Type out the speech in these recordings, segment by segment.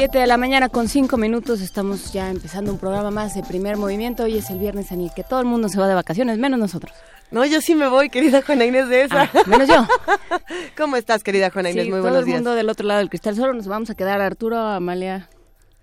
Siete de la mañana con cinco minutos estamos ya empezando un programa más de primer movimiento. Hoy es el viernes en el que todo el mundo se va de vacaciones, menos nosotros. No, yo sí me voy, querida Juana Inés de esa. Ah, menos yo. ¿Cómo estás, querida Juana Inés? Sí, Muy todo buenos el días. mundo del otro lado del cristal. Solo nos vamos a quedar Arturo, Amalia,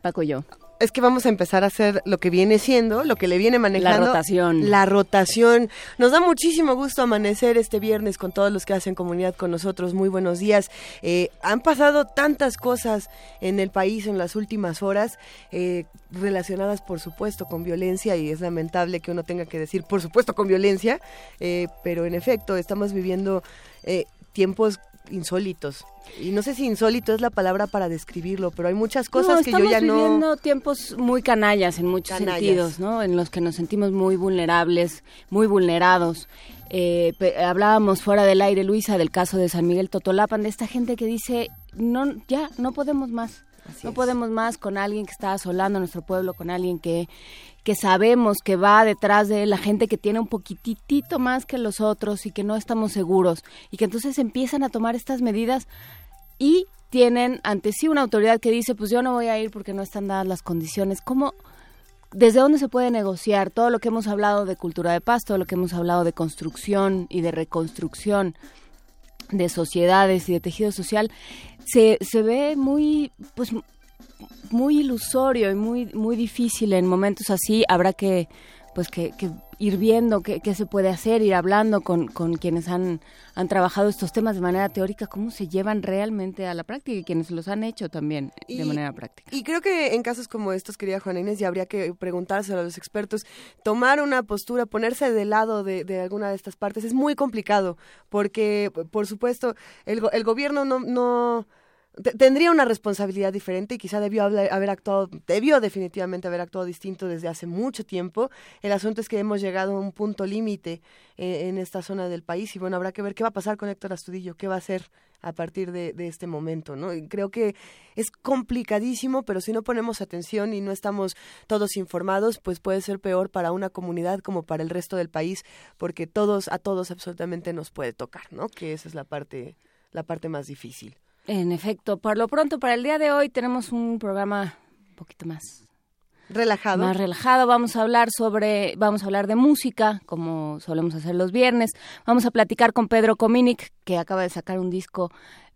Paco y yo. Es que vamos a empezar a hacer lo que viene siendo, lo que le viene manejando. La rotación. La rotación. Nos da muchísimo gusto amanecer este viernes con todos los que hacen comunidad con nosotros. Muy buenos días. Eh, han pasado tantas cosas en el país en las últimas horas, eh, relacionadas por supuesto con violencia y es lamentable que uno tenga que decir por supuesto con violencia, eh, pero en efecto estamos viviendo eh, tiempos insólitos. Y no sé si insólito es la palabra para describirlo, pero hay muchas cosas No, que yo estamos ya no... viviendo tiempos muy canallas en muchos Canallas. sentidos, ¿no? En los que nos sentimos muy vulnerables, muy vulnerados. Eh, pe- hablábamos fuera del aire, Luisa, del caso de San Miguel Totolapan, de esta gente que dice, no, ya, no podemos más. no es. podemos más con alguien que está asolando a nuestro pueblo, con alguien que, que sabemos que va detrás de la gente que tiene un poquitito más que los otros y que no estamos seguros. Y que entonces empiezan a tomar estas medidas y tienen ante sí una autoridad que dice, pues yo no voy a ir porque no están dadas las condiciones. ¿Cómo, desde dónde se puede negociar todo lo que hemos hablado de cultura de paz, todo lo que hemos hablado de construcción y de reconstrucción de sociedades y de tejido social, se, se ve muy, pues, muy ilusorio y muy, muy difícil en momentos así. Habrá que, pues, que, que ir viendo qué, qué se puede hacer, ir hablando con, con quienes han, han trabajado estos temas de manera teórica, cómo se llevan realmente a la práctica y quienes los han hecho también de manera práctica. Y creo que en casos como estos, querida Juana Inés, ya habría que preguntárselo a los expertos, tomar una postura, ponerse de lado de, de alguna de estas partes es muy complicado, porque, por supuesto, el, el gobierno no... Tendría una responsabilidad diferente y quizá debió haber actuado, debió definitivamente haber actuado distinto desde hace mucho tiempo. El asunto es que hemos llegado a un punto límite eh, en esta zona del país y bueno, habrá que ver qué va a pasar con Héctor Astudillo, qué va a hacer a partir de, de este momento, ¿no? Y creo que es complicadísimo, pero si no ponemos atención y no estamos todos informados, pues puede ser peor para una comunidad como para el resto del país, porque todos, a todos absolutamente nos puede tocar, ¿no? Que esa es la parte, la parte más difícil. En efecto, por lo pronto, para el día de hoy tenemos un programa un poquito más Relajado. más relajado. Vamos a hablar sobre, vamos a hablar de música, como solemos hacer los viernes. Vamos a platicar con Pedro Cominic, que acaba de sacar un disco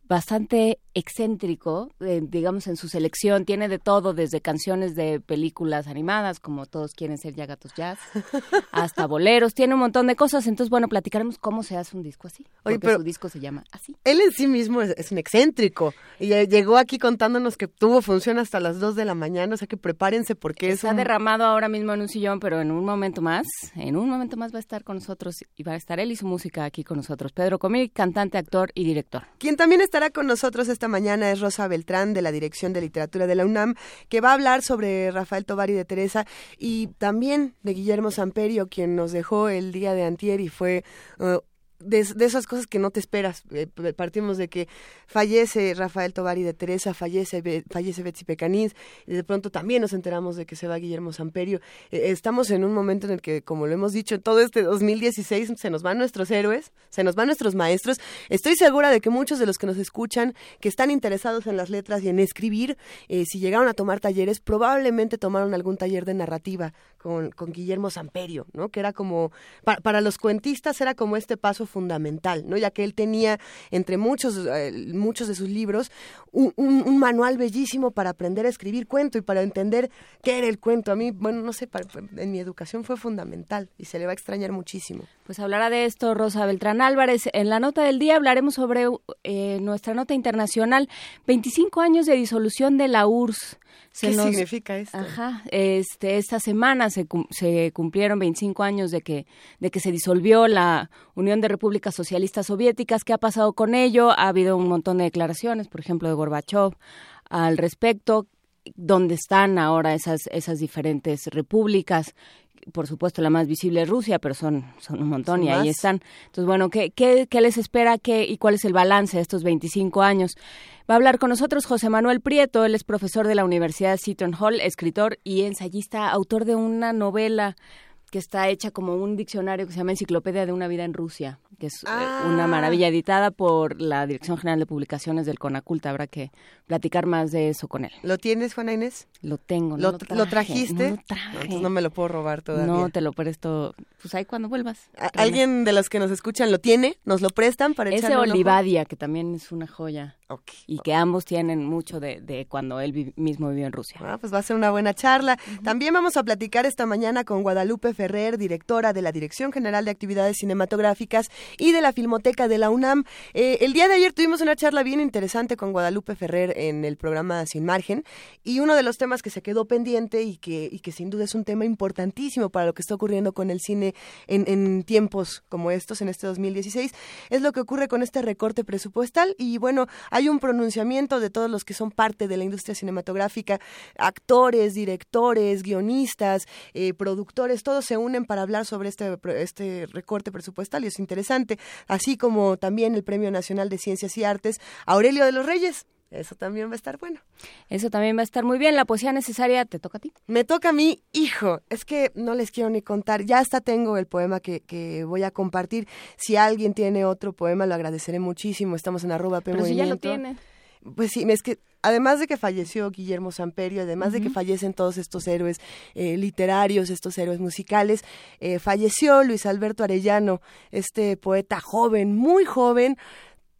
bastante excéntrico, eh, digamos en su selección, tiene de todo, desde canciones de películas animadas, como todos quieren ser ya gatos jazz, hasta boleros, tiene un montón de cosas, entonces bueno, platicaremos cómo se hace un disco así, Oye, porque pero- su disco se llama así. Él en sí mismo es, es un excéntrico y ya llegó aquí contándonos que tuvo función hasta las 2 de la mañana, o sea que prepárense porque es Está un... derramado ahora mismo en un sillón, pero en un momento más, en un momento más va a estar con nosotros y va a estar él y su música aquí con nosotros. Pedro Comí, cantante, actor y director. Quien también con nosotros esta mañana es Rosa Beltrán de la Dirección de Literatura de la UNAM, que va a hablar sobre Rafael Tovari de Teresa y también de Guillermo Samperio, quien nos dejó el día de antier y fue uh, de, esas cosas que no te esperas. Eh, partimos de que fallece Rafael Tovari de Teresa, fallece, fallece Betsy Pecanís, y de pronto también nos enteramos de que se va Guillermo Samperio. Eh, estamos en un momento en el que, como lo hemos dicho, todo este 2016 se nos van nuestros héroes, se nos van nuestros maestros. Estoy segura de que muchos de los que nos escuchan, que están interesados en las letras y en escribir, eh, si llegaron a tomar talleres, probablemente tomaron algún taller de narrativa con, con Guillermo Samperio, ¿no? Que era como, pa- para los cuentistas era como este paso fundamental, ¿no? Ya que él tenía, entre muchos, eh, muchos de sus libros, un, manual bellísimo para aprender a escribir cuento y para entender qué era el cuento. A mí, bueno, no sé, para- en mi educación fue fundamental y se le va a extrañar muchísimo. Pues hablará de esto Rosa Beltrán Álvarez. En la nota del día hablaremos sobre eh, nuestra nota internacional, 25 años de disolución de la URSS. Se ¿Qué nos- significa esto? Ajá, este, esta semana se, se cumplieron 25 años de que, de que se disolvió la Unión de Repúblicas Socialistas Soviéticas. ¿Qué ha pasado con ello? Ha habido un montón de declaraciones, por ejemplo, de Gorbachev al respecto. ¿Dónde están ahora esas, esas diferentes repúblicas? Por supuesto la más visible es Rusia, pero son, son un montón y ahí están. Entonces, bueno, ¿qué, qué, qué les espera qué, y cuál es el balance de estos 25 años? Va a hablar con nosotros José Manuel Prieto, él es profesor de la Universidad Seton Hall, escritor y ensayista, autor de una novela que está hecha como un diccionario que se llama Enciclopedia de una vida en Rusia, que es eh, una ah. maravilla editada por la Dirección General de Publicaciones del CONACULTA. Habrá que platicar más de eso con él. ¿Lo tienes, Juana Inés? Lo tengo. ¿Lo, lo, trajiste? No, no me lo puedo robar todavía. No, te lo presto, pues ahí cuando vuelvas. ¿Alguien de los que nos escuchan lo tiene? ¿Nos lo prestan para Ese Olivadia, que también es una joya. Y que ambos tienen mucho de, cuando él mismo vivió en Rusia. Ah, pues va a ser una buena charla. También vamos a platicar esta mañana con Guadalupe Ferrer, directora de la Dirección General de Actividades Cinematográficas y de la Filmoteca de la UNAM. Eh, el día de ayer tuvimos una charla bien interesante con Guadalupe Ferrer en el programa Sin Margen y uno de los temas que se quedó pendiente y que, sin duda es un tema importantísimo para lo que está ocurriendo con el cine en, tiempos como estos, en este 2016, es lo que ocurre con este recorte presupuestal y bueno, hay hay un pronunciamiento de todos los que son parte de la industria cinematográfica, actores, directores, guionistas, eh, productores, todos se unen para hablar sobre este, este recorte presupuestal y es interesante, así como también el Premio Nacional de Ciencias y Artes, Aurelio de los Reyes. Eso también va a estar bueno. Eso también va a estar muy bien. La poesía necesaria te toca a ti. Me toca a mí, hijo. Es que no les quiero ni contar. Ya hasta tengo el poema que, que voy a compartir. Si alguien tiene otro poema, lo agradeceré muchísimo. Estamos en arroba Pero si ya lo tiene. Pues sí, es que además de que falleció Guillermo Samperio, además de que fallecen todos estos héroes eh, literarios, estos héroes musicales, eh, falleció Luis Alberto Arellano, este poeta joven, muy joven,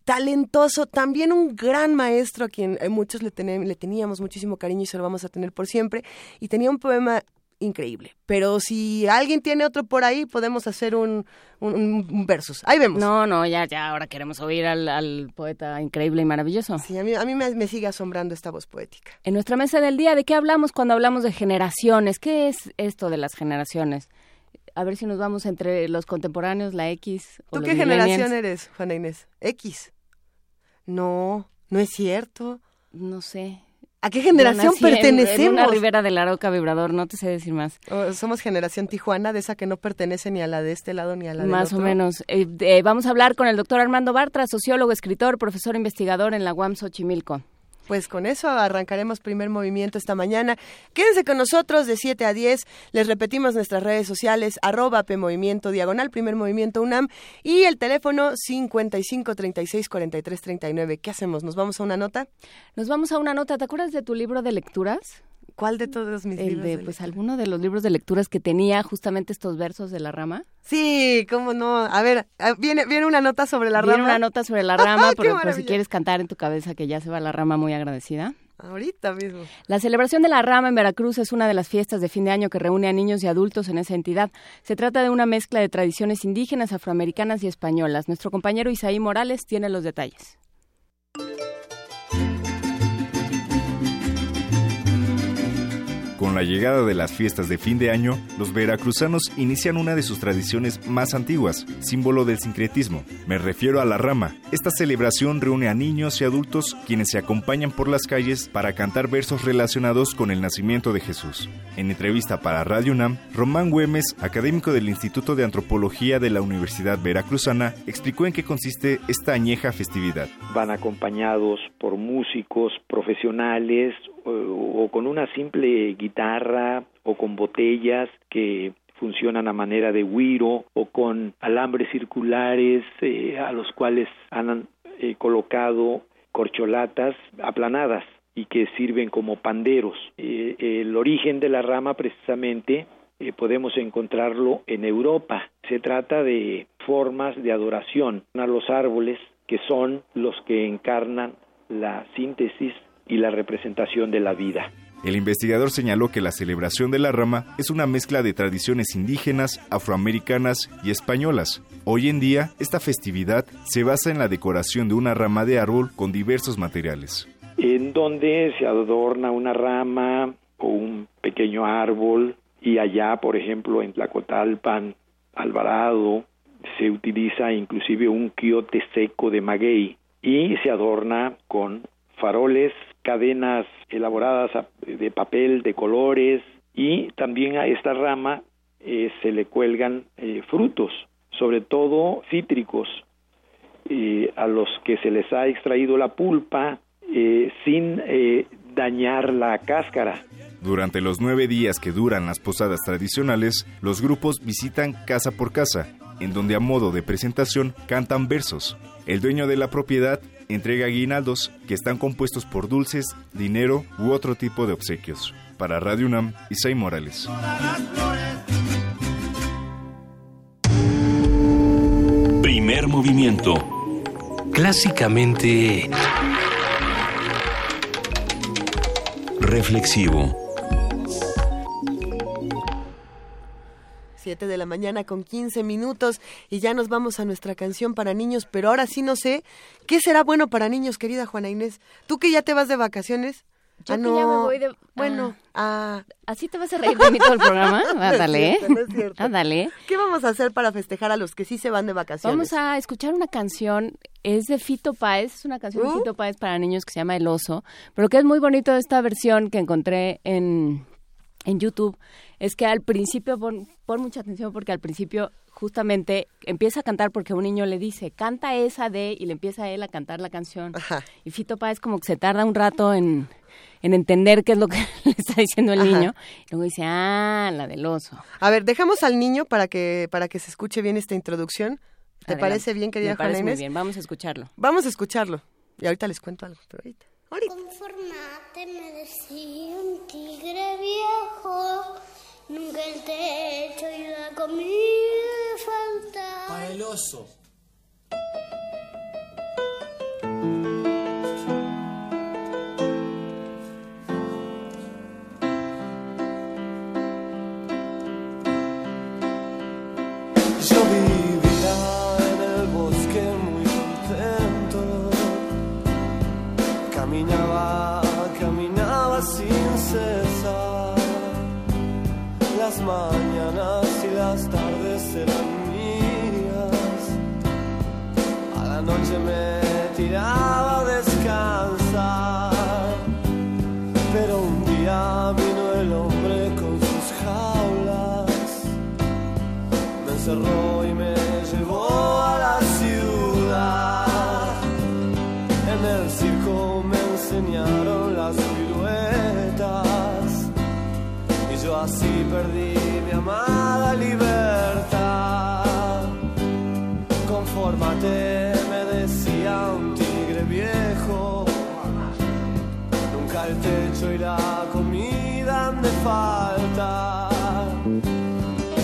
talentoso, también un gran maestro a quien eh, muchos le, le teníamos muchísimo cariño y se lo vamos a tener por siempre. Y tenía un poema increíble. Pero si alguien tiene otro por ahí, podemos hacer un, un, versus. Ahí vemos. No, no, ya, ya, ahora queremos oír al, poeta increíble y maravilloso. Sí, a mí, a mí me, me, sigue asombrando esta voz poética. En nuestra mesa del día, ¿de qué hablamos cuando hablamos de generaciones? ¿Qué es esto de las generaciones? A ver si nos vamos entre los contemporáneos, la X. ¿Tú qué generación eres, Juana Inés? X. No, no es cierto. No sé. ¿A qué generación pertenecemos? En, una ribera del Arauca vibrador, no te sé decir más. somos generación Tijuana, de esa que no pertenece ni a la de este lado ni a la de Más o menos. Eh, eh, vamos a hablar con el doctor Armando Bartra, sociólogo, escritor, profesor investigador en la UAM Xochimilco pues con eso arrancaremos primer movimiento esta mañana. Quédense con nosotros de 7 a 10. Les repetimos nuestras redes sociales, arroba PMovimiento Diagonal, primer movimiento UNAM y el teléfono 55 36 43 39. ¿Qué hacemos? ¿Nos vamos a una nota? Nos vamos a una nota. ¿Te acuerdas de tu libro de lecturas? ¿Cuál de todos mis libros? De, pues alguno de los libros de lecturas que tenía justamente estos versos de la rama. Sí, cómo no. A ver, viene, viene una nota sobre la rama. Viene una nota sobre la rama, pero por si quieres cantar en tu cabeza que ya se va la rama muy agradecida. Ahorita mismo. La celebración de la rama en Veracruz es una de las fiestas de fin de año que reúne a niños y adultos en esa entidad. Se trata de una mezcla de tradiciones indígenas, afroamericanas y españolas. Nuestro compañero Isaí Morales tiene los detalles. Con la llegada de las fiestas de fin de año, los veracruzanos inician una de sus tradiciones más antiguas, símbolo del sincretismo. Me refiero a la rama. Esta celebración reúne a niños y adultos quienes se acompañan por las calles para cantar versos relacionados con el nacimiento de Jesús. En entrevista para Radio UNAM, Román Güemes, académico del Instituto de Antropología de la Universidad Veracruzana, explicó en qué consiste esta añeja festividad. Van acompañados por músicos profesionales o, con una simple guitarra o con botellas que funcionan a manera de guiro o con alambres circulares eh, a los cuales han eh, colocado corcholatas aplanadas y que sirven como panderos. Eh, el origen de la rama precisamente podemos encontrarlo en Europa. Se trata de formas de adoración a los árboles que son los que encarnan la síntesis y la representación de la vida. El investigador señaló que la celebración de la rama es una mezcla de tradiciones indígenas, afroamericanas y españolas. Hoy en día, esta festividad se basa en la decoración de una rama de árbol con diversos materiales. En donde se adorna una rama o un pequeño árbol y allá, por ejemplo, en Tlacotalpan, Alvarado, se utiliza inclusive un quiote seco de maguey y se adorna con faroles cadenas elaboradas de papel de colores y también a esta rama eh, se le cuelgan eh, frutos, sobre todo cítricos, a los que se les ha extraído la pulpa sin dañar la cáscara. Durante los nueve días que duran las posadas tradicionales, los grupos visitan casa por casa, en donde a modo de presentación cantan versos. El dueño de la propiedad entrega aguinaldos que están compuestos por dulces, dinero u otro tipo de obsequios. Para Radio UNAM, Isai Morales. Primer movimiento. Clásicamente... Reflexivo. 7 de la mañana con 15 minutos y ya nos vamos a nuestra canción para niños, pero ahora sí no sé, ¿qué será bueno para niños, querida Juana Inés? ¿Tú que ya te vas de vacaciones? Yo ah, no. ya me voy de... Bueno, ah. ¿así te vas a reír de mí todo el programa? Ándale, Ándale. ¿Qué vamos a hacer para festejar a los que sí se van de vacaciones? Vamos a escuchar una canción, es de Fito Páez, es una canción de uh. Fito Páez para niños que se llama El Oso, pero que es muy bonito esta versión que encontré en, en YouTube es que al principio, pon, mucha atención porque al principio justamente empieza a cantar porque un niño le dice, canta esa de, y le empieza a él a cantar la canción. Y Fito Páez como que se tarda un rato en, entender qué es lo que le está diciendo el niño. Y luego dice, ah, la del oso. A ver, dejamos al niño para que, para que se escuche bien esta introducción. ¿Te parece bien, querida Me parece muy bien, vamos a escucharlo. Vamos a escucharlo. Y ahorita les cuento algo, pero ahorita. Conformate, me decía un tigre viejo Nunca el techo y la comida falta. Para el oso. Me tiraba a descansar. Pero un día vino el hombre con sus jaulas. Me encerró el techo y la comida de falta.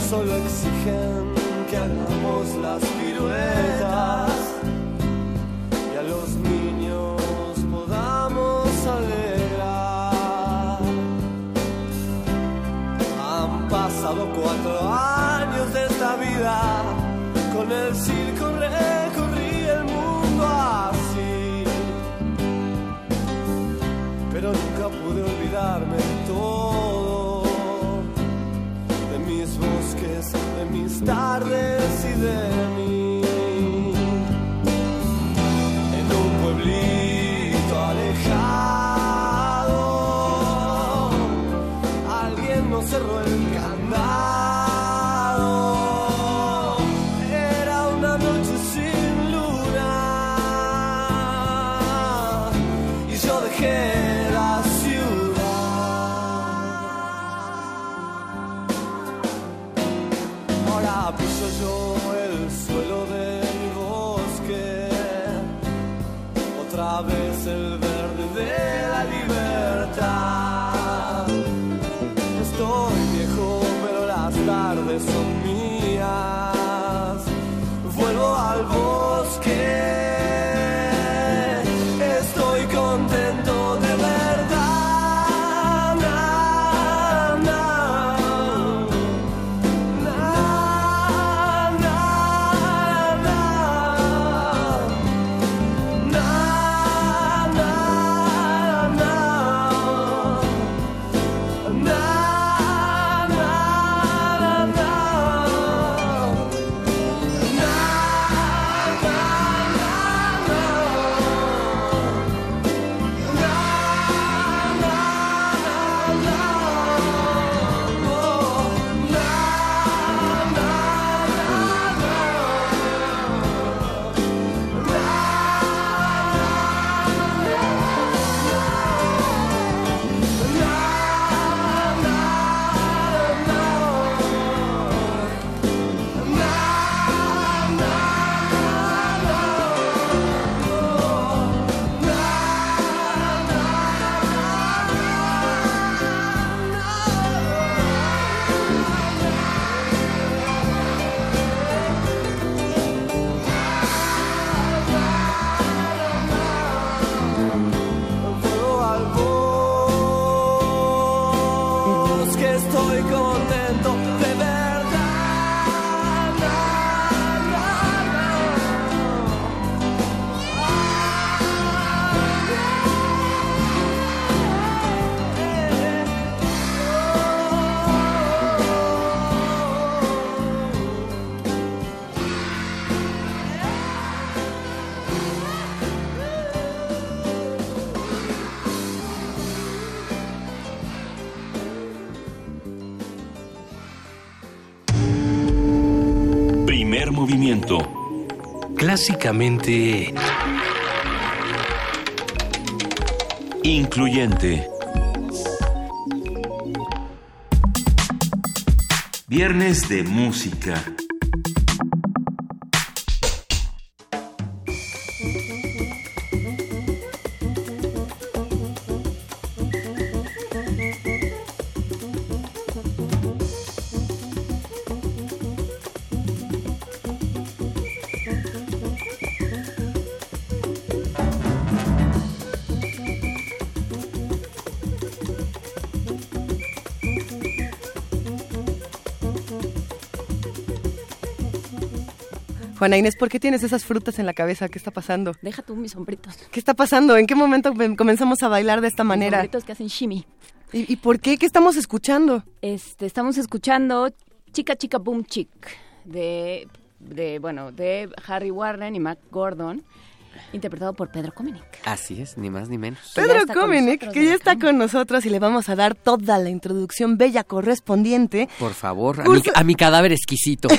Solo exigen de Clásicamente... Incluyente. Viernes de música. Juana Inés, ¿por qué tienes esas frutas en la cabeza? ¿Qué está pasando? Deja tú mis sombritos. ¿Qué está pasando? ¿En qué momento comenzamos a bailar de esta Mis manera? sombritos que hacen shimmy. ¿Y, y por qué? ¿Qué estamos escuchando? Este, estamos escuchando Chica Chica Boom Chick de, de, bueno, de Harry Warren y Mac Gordon, interpretado por Pedro Cominic. Así es, ni más ni menos. Pedro nosotros que ya está con nosotros y le vamos a dar toda la introducción bella correspondiente. Por favor, a Curso- mi, a mi cadáver exquisito.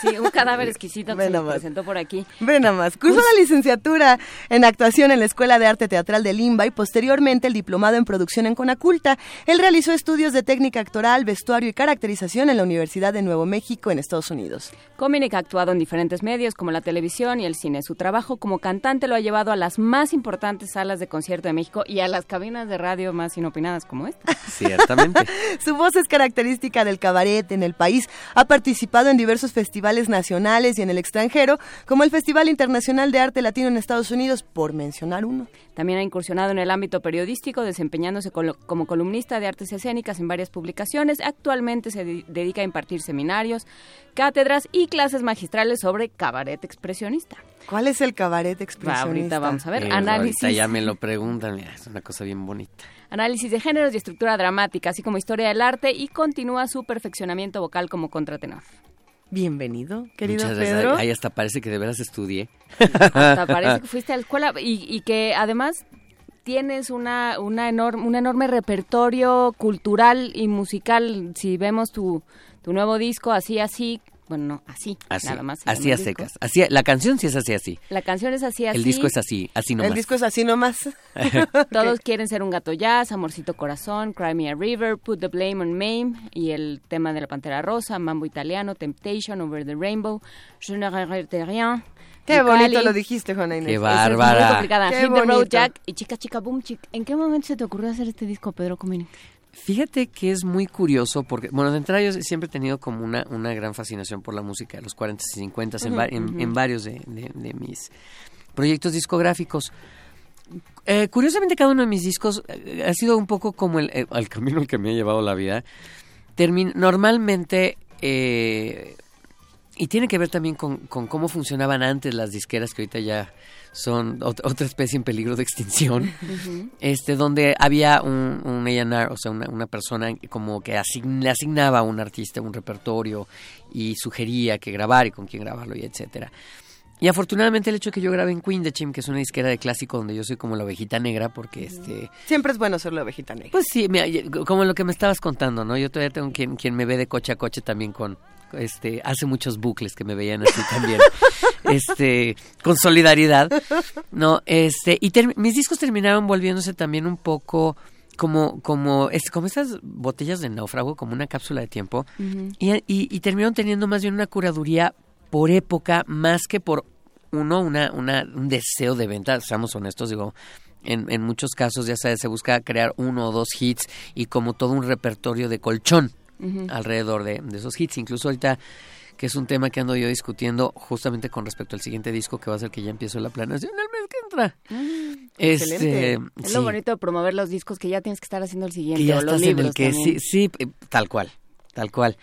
Sí, un cadáver exquisito que se presentó por aquí. Ve nada más. Cursó la licenciatura en actuación en la Escuela de Arte Teatral de Limba y posteriormente el diplomado en producción en Conaculta. Él realizó estudios de técnica actoral, vestuario y caracterización en la Universidad de Nuevo México en Estados Unidos. Cominic ha actuado en diferentes medios como la televisión y el cine. Su trabajo como cantante lo ha llevado a las más importantes salas de concierto de México y a las cabinas de radio más inopinadas como esta. Ciertamente. Su voz es característica del cabaret en el país. Ha participado en diversos festivales nacionales y en el extranjero, como el Festival Internacional de Arte Latino en Estados Unidos, por mencionar uno. También ha incursionado en el ámbito periodístico, desempeñándose como columnista de artes escénicas en varias publicaciones. Actualmente se de- dedica a impartir seminarios, cátedras y clases magistrales sobre cabaret expresionista. ¿Cuál es el cabaret expresionista? ahorita vamos a ver. Eh, análisis. ahorita ya me lo preguntan, es una cosa bien bonita. Análisis de géneros y estructura dramática, así como historia del arte y continúa su perfeccionamiento vocal como contratenor. Bienvenido, querido Muchas gracias. Pedro. Ahí hasta parece que de veras estudié. Hasta parece que fuiste a la escuela y, y que además tienes una, una enorme, un enorme repertorio cultural y musical. Si vemos tu, tu nuevo disco, así, así, bueno, no, así, Así, nada más. así a secas. Así, la canción sí es así, así. La canción es así, así. El disco es así, así nomás. El disco es así nomás. Todos quieren ser un gato jazz, Amorcito Corazón, Cry Me a River, Put the Blame on Mame y el tema de la Pantera Rosa, Mambo Italiano, Temptation, Over the Rainbow, Je ne regrette rien. Qué Yucali. bonito lo dijiste, Juana Inés. Qué Esa es bárbara. muy complicada. Qué Hit the Road. Jack y Chica Chica Boom Chick. ¿En qué momento se te ocurrió hacer este disco, Pedro Comini? Fíjate que es muy curioso porque, bueno, de entrada yo siempre he tenido como una, una gran fascinación por la música de los 40 y 50 en, en- en varios de, de- de mis proyectos discográficos. Eh, curiosamente cada uno de mis discos eh, ha sido un poco como el, eh, el camino al que me ha llevado la vida. Termin- normalmente, eh, y tiene que ver también con, con cómo funcionaban antes las disqueras que ahorita ya son ot- otra especie en peligro de extinción este donde había un, un A&R, o sea, una, una persona como que asign- le asignaba a un artista un repertorio y sugería que grabar y con quién grabarlo y etcétera. Y afortunadamente el hecho de que yo grabé en Queen de Chim, que es una disquera de clásico donde yo soy como la ovejita negra, porque este... Siempre es bueno ser la ovejita negra. Pues sí, mira, como lo que me estabas contando, ¿no? Yo todavía tengo quien, quien me ve de coche a coche también con... Este, hace muchos bucles que me veían así también, este, con solidaridad, no, este, y mis discos terminaron volviéndose también un poco como, como, es, como estas botellas de náufrago, como una cápsula de tiempo, y, y, y terminaron teniendo más bien una curaduría por época más que por uno una, una un deseo de venta, seamos honestos, digo, en, en muchos casos ya sabes, se busca crear uno o dos hits y como todo un repertorio de colchón alrededor de, de esos hits, incluso ahorita que es un tema que ando yo discutiendo justamente con respecto al siguiente disco que va a ser que ya empiezo la planeación el mes que entra. Este, excelente. Es sí, lo bonito de promover los discos que ya tienes que estar haciendo el siguiente. que ya o los en el que también. sí, sí, eh, tal cual, tal cual.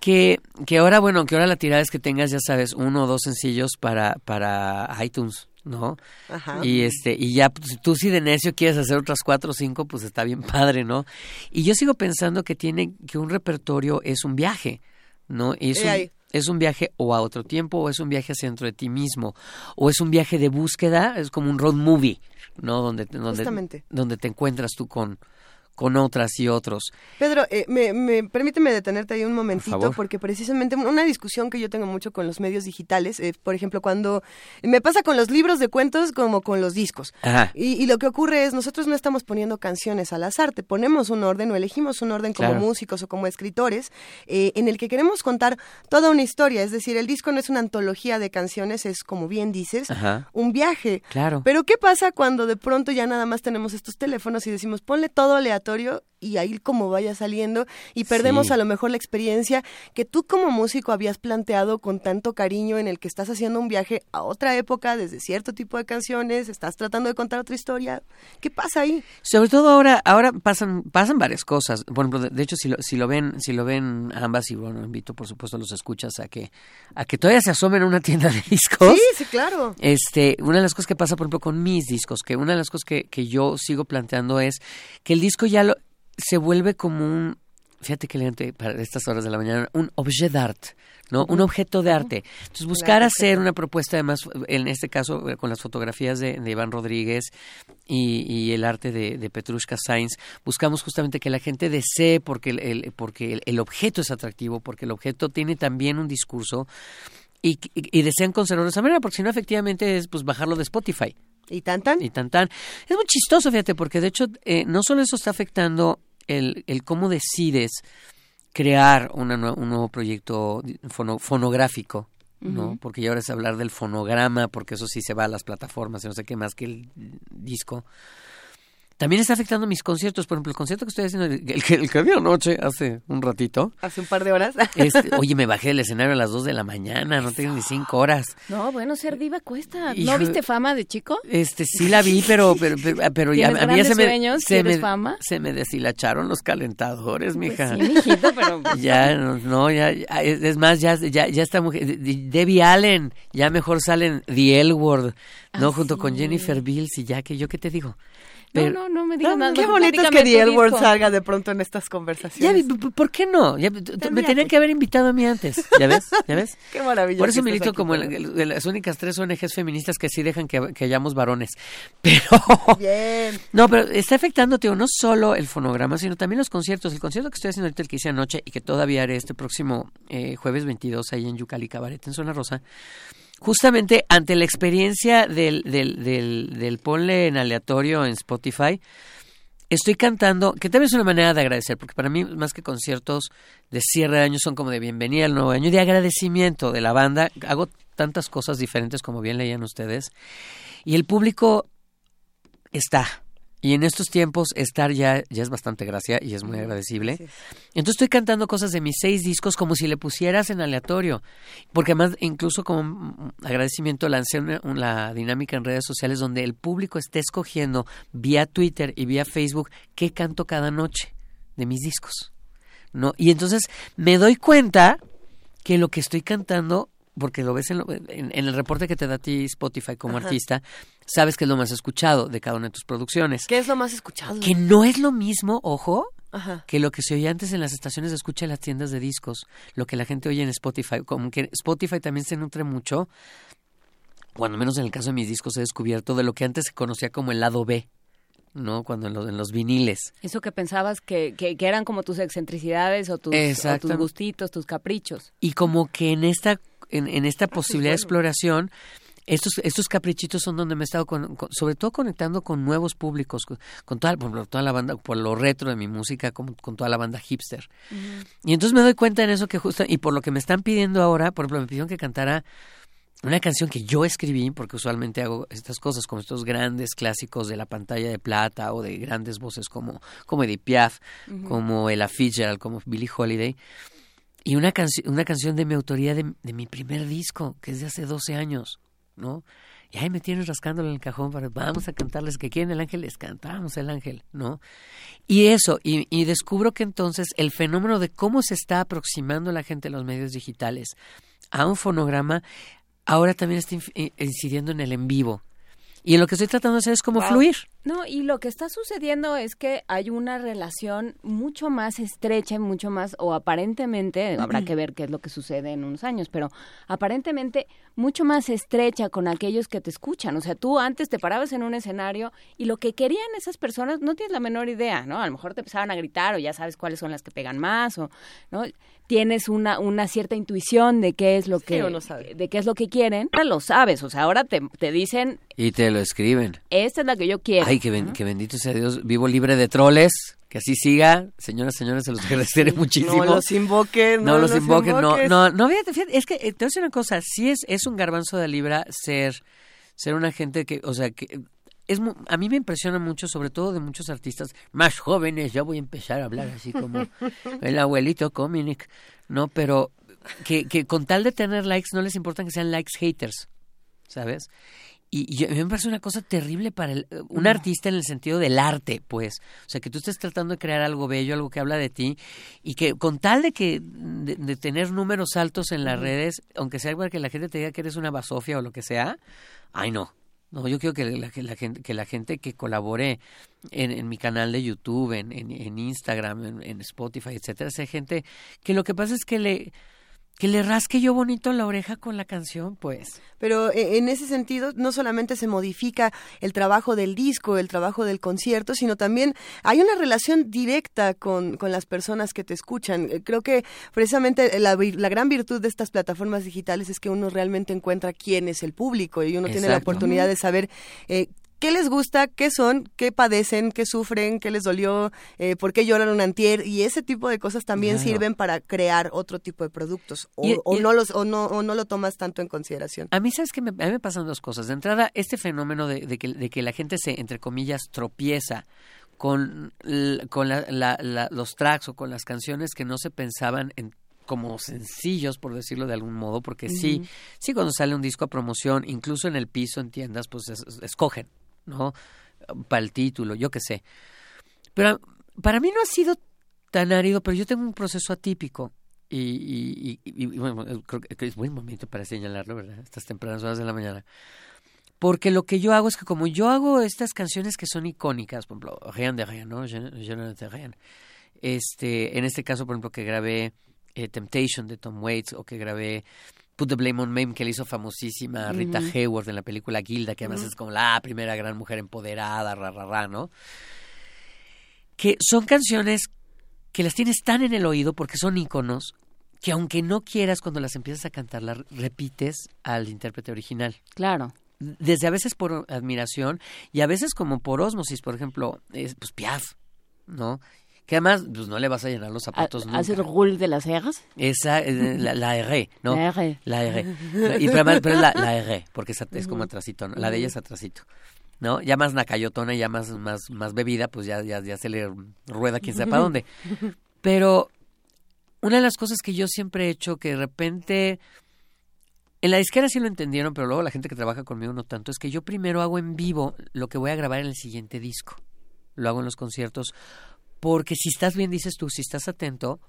Que, que ahora, bueno, que ahora la tirada es que tengas, ya sabes, uno o dos sencillos para, para iTunes, ¿no? Ajá. Y este, y ya, pues, tú si de necio quieres hacer otras cuatro o cinco, pues está bien padre, ¿no? Y yo sigo pensando que tiene, que un repertorio es un viaje, ¿no? Y es un. Es un viaje o a otro tiempo, o es un viaje hacia dentro de ti mismo, o es un viaje de búsqueda, es como un road movie, ¿no? Donde, donde, Justamente. donde te encuentras tú con, con otras y otros. Pedro, eh, me, me, permíteme detenerte ahí un momentito, porque precisamente una discusión que yo tengo mucho con los medios digitales, eh, por ejemplo, cuando me pasa con los libros de cuentos como con los discos. Ajá. Y, y lo que ocurre es, nosotros no estamos poniendo canciones al azar, te ponemos un orden o elegimos un orden como Claro. músicos o como escritores, eh, en el que queremos contar toda una historia. Es decir, el disco no es una antología de canciones, es como bien dices, Ajá. un viaje. Claro. Pero ¿qué pasa cuando de pronto ya nada más tenemos estos teléfonos y decimos, ponle todo aleatorio consultorio y ahí como vaya saliendo y perdemos Sí. a lo mejor la experiencia que tú como músico habías planteado con tanto cariño en el que estás haciendo un viaje a otra época desde cierto tipo de canciones, estás tratando de contar otra historia. ¿Qué pasa ahí? Sobre todo ahora, ahora pasan, pasan varias cosas. Por ejemplo, de, de hecho, si lo, si lo ven, si lo ven ambas, y bueno, invito por supuesto a los escuchas a que, a que todavía se asomen a una tienda de discos. Sí, sí, claro. Este, una de las cosas que pasa, por ejemplo, con mis discos, que una de las cosas que, que yo sigo planteando es que el disco ya lo, se vuelve como un, fíjate que elegante para estas horas de la mañana, un objet d'art, ¿no? Un objeto de arte. Entonces, buscar hacer una propuesta, además, en este caso, eh, con las fotografías de, de Iván Rodríguez y, y el arte de, de Petrushka Sainz, buscamos justamente que la gente desee porque el, el- porque el, el objeto es atractivo, porque el objeto tiene también un discurso y, y, y desean conservarlo de esa manera, porque si no, efectivamente, es pues bajarlo de Spotify ¿Y tan tan? y tan tan. Es muy chistoso, fíjate, porque de hecho eh, no solo eso está afectando el, el cómo decides crear una un nuevo proyecto fono- fonográfico, ¿no? Porque ya ahora es hablar del fonograma, porque eso sí se va a las plataformas y no sé qué más que el disco. También está afectando mis conciertos, por ejemplo, el concierto que estoy haciendo, el, que- el que vi anoche, hace un ratito. Hace un par de horas. Oye, me bajé del escenario a las 2 de la mañana, no tengo ni 5 horas. No, bueno, ser diva cuesta. Hijo- ¿No viste fama de chico? Este, sí la vi, pero, pero, pero, pero ya, ¿Tienes a mí ya se me, sueños? se ¿Quieres me, fama? se me deshilacharon los calentadores, mija. Pues sí, mijito, pero... Ya, no, no, ya, es más, ya, ya, ya esta mujer, de- de- Debbie Allen, ya mejor salen The L Word, ¿no? Ah, Junto con. Jennifer Bills y ya que yo, ¿qué te digo? No, Pero- no, no me digas nada. Qué no, bonito es que The tu L Word disco. salga de pronto en estas conversaciones. ¿por qué no? Ya, me tenían que- haber invitado a mí antes, ¿ya ves? ¿Ya ves? Qué maravilla. Por eso que milito como el- el- de las únicas tres ONGs feministas que sí dejan que, que hayamos varones. Pero... Bien. No, pero está afectando, tío, no solo el fonograma, sino también los conciertos. El concierto que estoy haciendo ahorita, el que hice anoche y que todavía haré este próximo eh, jueves 22 ahí en Yucali Cabaret, en Zona Rosa, justamente ante la experiencia del, del, del, ponle en aleatorio en Spotify, estoy cantando, que también es una manera de agradecer, porque para mí más que conciertos de cierre de año son como de bienvenida al nuevo año, de agradecimiento de la banda. Hago tantas cosas diferentes como bien leían ustedes. Y el público está. Y en estos tiempos estar ya, ya es bastante gracia y es muy agradecible. Sí. Entonces estoy cantando cosas de mis seis discos como si le pusieras en aleatorio. Porque además, incluso como agradecimiento, lancé una, una dinámica en redes sociales donde el público esté escogiendo vía Twitter y vía Facebook qué canto cada noche de mis discos. ¿no? Y entonces me doy cuenta que lo que estoy cantando, porque lo ves en, lo- en- en el reporte que te da a ti Spotify como Ajá. artista, sabes que es lo más escuchado de cada una de tus producciones. ¿Qué es lo más escuchado? Que no es lo mismo, ojo, Ajá. que lo que se oye antes en las estaciones de escucha en las tiendas de discos, lo que la gente oye en Spotify, como que Spotify también se nutre mucho, cuando menos en el caso de mis discos he descubierto de lo que antes se conocía como el lado B, ¿no? Cuando en, los- en los viniles. Eso que pensabas que, que, que eran como tus excentricidades o tus, o Exacto. tus gustitos, tus caprichos. Y como que en esta, en, en esta posibilidad de exploración, estos, estos caprichitos son donde me he estado, con- con- sobre todo conectando con nuevos públicos, con, con toda, por toda la banda, por lo retro de mi música, como, con toda la banda hipster. Y entonces me doy cuenta en eso que justo, y por lo que me están pidiendo ahora, por ejemplo, me pidieron que cantara una canción que yo escribí, porque usualmente hago estas cosas, como estos grandes clásicos de la pantalla de plata o de grandes voces como, como Edith Piaf, como Ella Fitzgerald, como Billie Holiday. Y una, canci- una canción de mi autoría de, de mi primer disco, que es de hace 12 años, ¿no? Y ahí me tienes rascándole en el cajón para, vamos a cantarles que quieren el ángel, les cantamos el ángel, ¿no? Y eso, y, y descubro que entonces el fenómeno de cómo se está aproximando la gente a los medios digitales a un fonograma, ahora también está eh, incidiendo en el en vivo. Y en lo que estoy tratando de hacer es como Wow. fluir, No, y lo que está sucediendo es que hay una relación mucho más estrecha y mucho más, o aparentemente, habrá que ver qué es lo que sucede en unos años, pero aparentemente mucho más estrecha con aquellos que te escuchan. O sea, tú antes te parabas en un escenario y lo que querían esas personas no tienes la menor idea, ¿no? A lo mejor te empezaban a gritar o ya sabes cuáles son las que pegan más, o, ¿no? Tienes una, una cierta intuición de qué es lo que, sabe. de qué es lo que quieren. Ahora lo sabes, o sea, ahora te, te dicen, Y te lo escriben. esta es la que yo quiero. Ay, que, ben- que bendito sea Dios, vivo libre de troles, que así siga. Señoras, señores, se los agradeceré muchísimo. No los invoquen, no, los invoquen, no, invoques. no, no, fíjate, fíjate, es que eh, te voy a decir una cosa, sí es, es un garbanzo de libra ser, ser una gente que, o sea, que es, a mí me impresiona mucho, sobre todo de muchos artistas más jóvenes, ya voy a empezar a hablar así como el abuelito Cominic, ¿no? Pero que, que con tal de tener likes no les importa que sean likes haters, ¿sabes? Y, y a mí me parece una cosa terrible para el- un artista en el sentido del arte, pues. O sea, que tú estés tratando de crear algo bello, algo que habla de ti, y que con tal de que de, de tener números altos en las redes, aunque sea para que la gente te diga que eres una basofia o lo que sea, ay no. No, yo quiero que la, que la gente, que la gente que colabore en, en mi canal de YouTube, en, en, en Instagram, en, en Spotify, etcétera, sea gente que lo que pasa es que le que le rasque yo bonito la oreja con la canción, pues. Pero eh, en ese sentido, no solamente se modifica el trabajo del disco, el trabajo del concierto, sino también hay una relación directa con, con las personas que te escuchan. Eh, Creo que precisamente la, gran virtud de estas plataformas digitales es que uno realmente encuentra quién es el público y uno tiene la oportunidad de saber eh, qué les gusta, qué son, qué padecen, qué sufren, qué les dolió, eh, por qué lloran un antier y ese tipo de cosas también Claro. sirven para crear otro tipo de productos o, Y- o y- no los o no o no lo tomas tanto en consideración. A mí, ¿sabes que me, a mí me pasan dos cosas. De entrada, este fenómeno de, de que, de que la gente se, entre comillas, tropieza con, con la- la- la- los tracks o con las canciones que no se pensaban en como sencillos, por decirlo de algún modo, porque sí, sí cuando sale un disco a promoción, incluso en el piso, en tiendas, pues es- es- escogen, ¿no? Para el título, yo qué sé. Pero para mí no ha sido tan árido, pero yo tengo un proceso atípico. Y, y, y- y- bueno, creo que es buen momento para señalarlo, ¿verdad? Estas tempranas horas de la mañana. Porque lo que yo hago es que como yo hago estas canciones que son icónicas, por ejemplo, Rien de Rien, ¿no? Je, je de Rien. Este, en este caso, por ejemplo, que grabé eh, Temptation de Tom Waits o que grabé Put the Blame on Me, que le hizo famosísima a Rita Hayworth en la película Gilda, que además es como la primera gran mujer empoderada, ra, ra, ra, ¿no? Que son canciones que las tienes tan en el oído porque son íconos que aunque no quieras cuando las empiezas a cantar, las repites al intérprete original. Claro. Desde a veces por admiración y a veces como por osmosis, por ejemplo, es, pues Piaf, ¿no? Que además, pues no le vas a llenar los zapatos nunca. ¿Hacer Rul de las Cejas? Esa, eh, la, la R, ¿no? La R. La R. Y pero, además- pero es la, la R, porque es como atrasito, ¿no? La de ella es atrasito. ¿No? Ya más nacayotona, ya más, más, más bebida, pues ya, ya, ya se le rueda quién sabe para dónde. Pero una de las cosas que yo siempre he hecho, que de repente, en la disquera sí lo entendieron, pero luego la gente que trabaja conmigo no tanto, es que yo primero hago en vivo lo que voy a grabar en el siguiente disco. Lo hago en los conciertos, porque si estás bien, dices tú, si estás atento,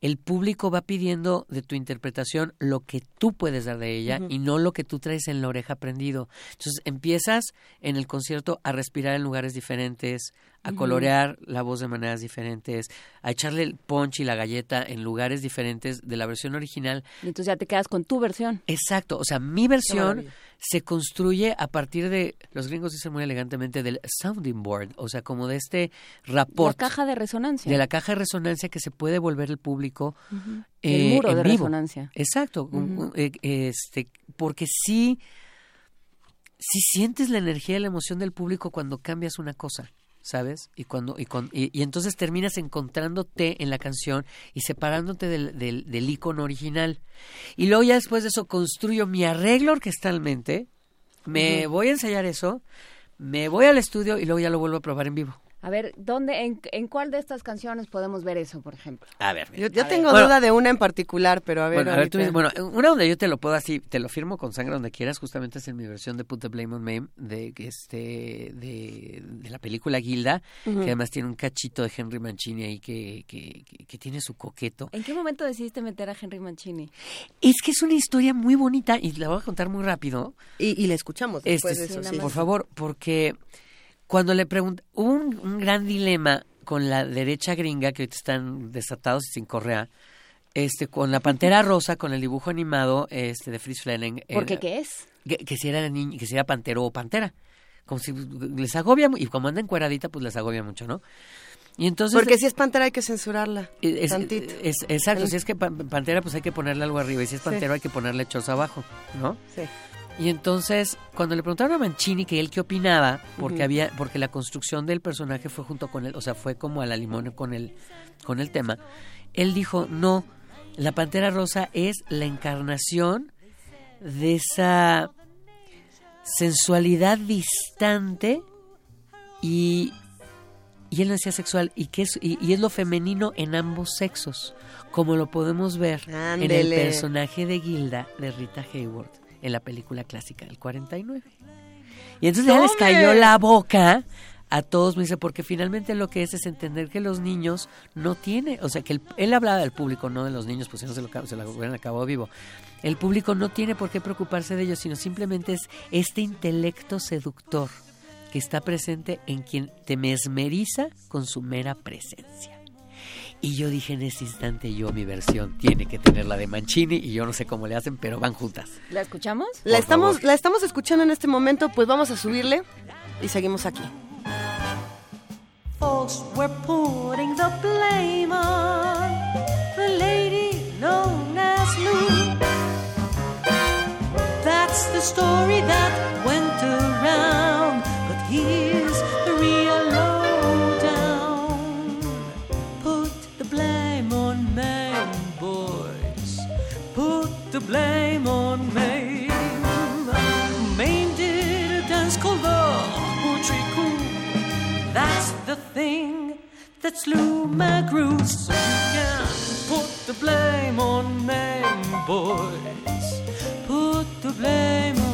el público va pidiendo de tu interpretación lo que tú puedes dar de ella y no lo que tú traes en la oreja prendido. Entonces empiezas en el concierto a respirar en lugares diferentes, a colorear la voz de maneras diferentes, a echarle el punch y la galleta en lugares diferentes de la versión original. Y entonces ya te quedas con tu versión. Exacto, o sea, mi versión se construye a partir de, los gringos dicen muy elegantemente, del sounding board, o sea, como de este La rapport caja de resonancia. de la caja de resonancia que se puede volver el público El eh, muro en de vivo. resonancia. Exacto, eh, este, porque sí, sí sientes la energía y la emoción del público cuando cambias una cosa, ¿sabes? Y cuando y, y, y entonces terminas encontrándote en la canción y separándote del, del, del icono original. Y luego ya después de eso construyo mi arreglo orquestalmente, me voy a ensayar eso, me voy al estudio y luego ya lo vuelvo a probar en vivo. A ver, ¿dónde, en, en cuál de estas canciones podemos ver eso, por ejemplo? A ver, Yo, yo tengo duda de una en particular, pero a ver. Bueno, a ver, tú dices, bueno, una donde yo te lo puedo así, te lo firmo con sangre donde quieras, justamente es en mi versión de Put the Blame on Me, de, este, de, de la película Gilda, que además tiene un cachito de Henry Mancini ahí que, que, que- que tiene su coqueto. ¿En qué momento decidiste meter a Henry Mancini? Es que es una historia muy bonita y la voy a contar muy rápido. y, y la escuchamos Este, después de eso. sí. por favor, porque cuando le pregunté, hubo un, un gran dilema con la derecha gringa, que ahorita están desatados y sin correa, este, con la Pantera Rosa, con el dibujo animado este, de Fritz Flanning. eh, ¿Por qué qué es? que, que si era niño, que si era pantero o pantera. Como si les agobia, y como anda encueradita, pues les agobia mucho, ¿no? Y entonces... Porque si es pantera hay que censurarla. es, tantito. es- exacto, si es que pan- pantera, pues hay que ponerle algo arriba, y si es pantero hay que ponerle chos abajo, ¿no? Sí. Y entonces, cuando le preguntaron a Mancini que él qué opinaba, porque había, porque la construcción del personaje fue junto con él, o sea, fue como a la limón con el, con el tema, él dijo, no, la Pantera Rosa es la encarnación de esa sensualidad distante y, y él no decía sexual, y, que es, y, y es lo femenino en ambos sexos, como lo podemos ver en el personaje de Gilda de Rita Hayworth en la película clásica del 49. Y entonces ya les cayó la boca a todos, me dice, porque finalmente lo que es es entender que los niños no tienen, o sea, que el- él hablaba del público, no de los niños, pues si no se lo, se lo hubieran acabado vivo. El público no tiene por qué preocuparse de ellos, sino simplemente es este intelecto seductor que está presente en quien te mesmeriza con su mera presencia. Y yo dije en ese instante, yo mi versión tiene que tener la de Mancini y yo no sé cómo le hacen, pero van juntas. ¿La escuchamos? La estamos, la estamos escuchando en este momento, pues vamos a subirle y seguimos aquí. Folks were putting the blame on the lady known as Lou. That's the story that went around, blame on Maine. Maine did a dance called the Hoochie. That's the thing that slew my groove. So you can put the blame on Maine, boys. Put the blame on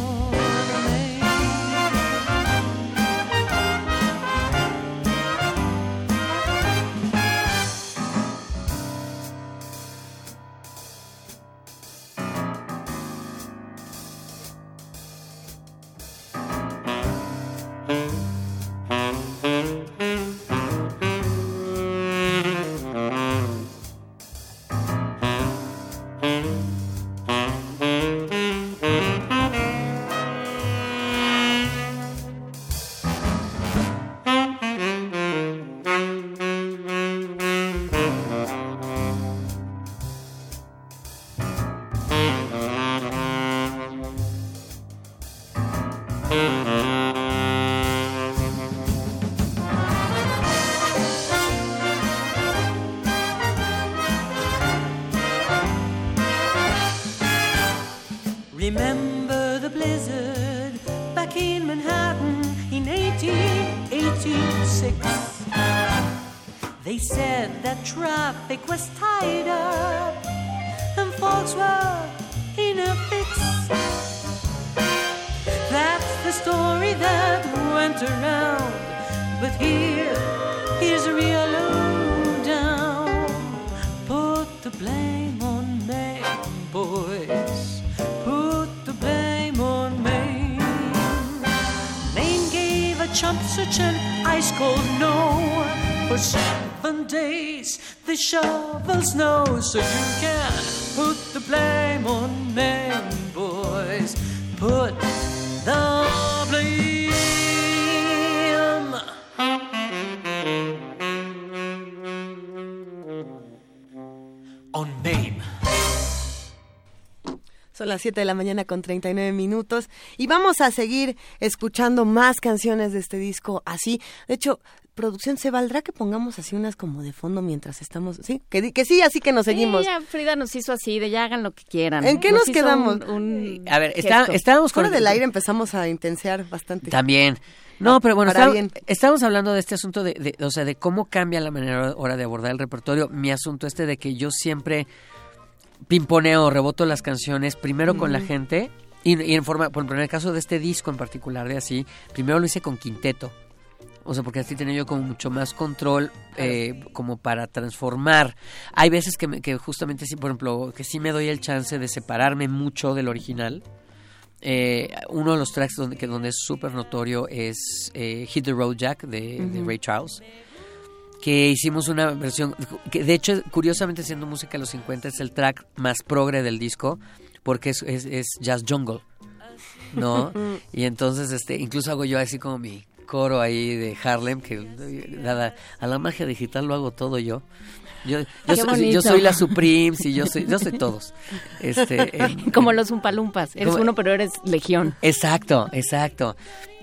so you can las 7 de la mañana con 39 minutos y vamos a seguir escuchando más canciones de este disco así. De hecho, producción, ¿se valdrá que pongamos así unas como de fondo mientras estamos? Sí, que, di- que sí, así que nos seguimos. Sí, ya Frida nos hizo así, de ya hagan lo que quieran. ¿En qué nos quedamos? un- un A ver, está- estábamos con... Fuera del aire empezamos a intensear bastante. También. No, pero bueno, está- estamos hablando de este asunto de, de- o sea, de cómo cambia la manera ahora de abordar el repertorio. Mi asunto este de que yo siempre pimponeo, reboto las canciones primero con la gente y, y en forma, por ejemplo, en el caso de este disco en particular de así, primero lo hice con quinteto. O sea, porque así tenía yo como mucho más control eh, como para transformar. Hay veces que, me- que justamente sí, por ejemplo, que sí me doy el chance de separarme mucho del original. Eh, uno de los tracks donde, que donde es súper notorio es eh, Hit the Road Jack de, de Ray Charles que hicimos una versión que de hecho curiosamente siendo música de los 50 es el track más progre del disco porque es, es, es jazz jungle no y entonces este incluso hago yo así como mi coro ahí de Harlem que dada a la magia digital lo hago todo yo yo, yo, soy, yo soy la Supremes y yo soy yo soy todos este Como los umpalumpas. Eres Como- uno, pero eres legión. Exacto, exacto.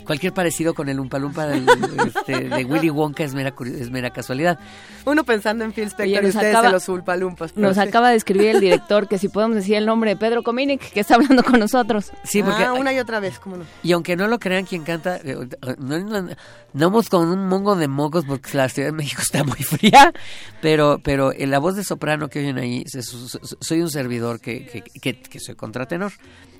Cualquier parecido con el Umpa Lumpa del- este, de Willy Wonka es mera, curi- es mera casualidad. Uno pensando en Phil Spector Oye, y ustedes acaba- en los ulpalumpas. pero Nos sí. acaba de escribir el director que si podemos decir el nombre de Pedro Cominic, que está hablando con nosotros. Sí, porque Ah, una y otra vez, ¿cómo no? y aunque no lo crean quien canta, eh, no, no, no vamos con un mongo de mocos porque la Ciudad de México está muy fría, pero pero en la voz de soprano que oyen ahí, soy un servidor que, que, que, que soy contratenor.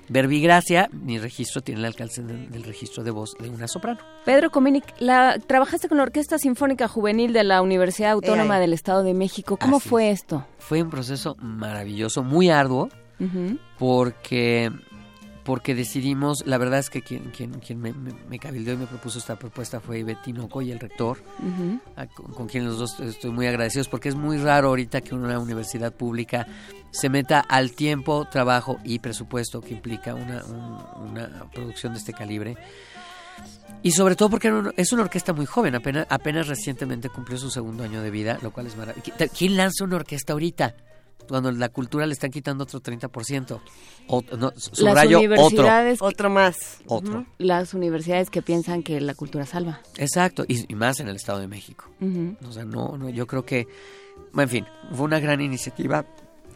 Verbigracia, mi registro tiene el alcance del, del registro de voz de una soprano. Pedro Cominic, la, trabajaste con la Orquesta Sinfónica Juvenil de la Universidad Autónoma ahí. del Estado de México. ¿Cómo fue esto? Fue un proceso maravilloso, muy arduo, porque porque decidimos, la verdad es que quien, quien, quien me, me, me cabildeó y me propuso esta propuesta fue Betinoco y el rector, a- con, con quien los dos estoy muy agradecidos, porque es muy raro ahorita que una universidad pública se meta al tiempo, trabajo y presupuesto que implica una, un- una producción de este calibre. Y sobre todo porque es una orquesta muy joven, apenas, apenas recientemente cumplió su segundo año de vida, lo cual es maravilloso. ¿Quién lanza una orquesta ahorita? Cuando la cultura le están quitando otro 30%. O, no, Las otro. universidades, Otro más. Otro. Las universidades que piensan que la cultura salva. Exacto, y, y más en el Estado de México. O sea, no, no, yo creo que, bueno, en fin, fue una gran iniciativa.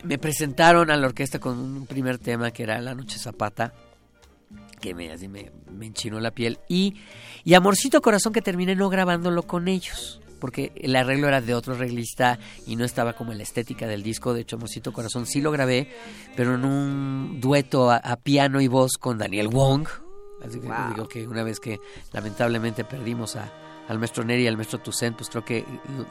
Me presentaron a la orquesta con un primer tema que era La Noche Zapata, que me, así me, me enchinó la piel. Y, y Amorcito Corazón, que terminé no grabándolo con ellos, porque el arreglo era de otro arreglista y no estaba como en la estética del disco. De hecho, Amorcito Corazón sí lo grabé, pero en un dueto a, a piano y voz con Daniel Wong. Así que Wow. digo que una vez que lamentablemente perdimos a, al maestro Neri y al maestro Toussaint, pues creo que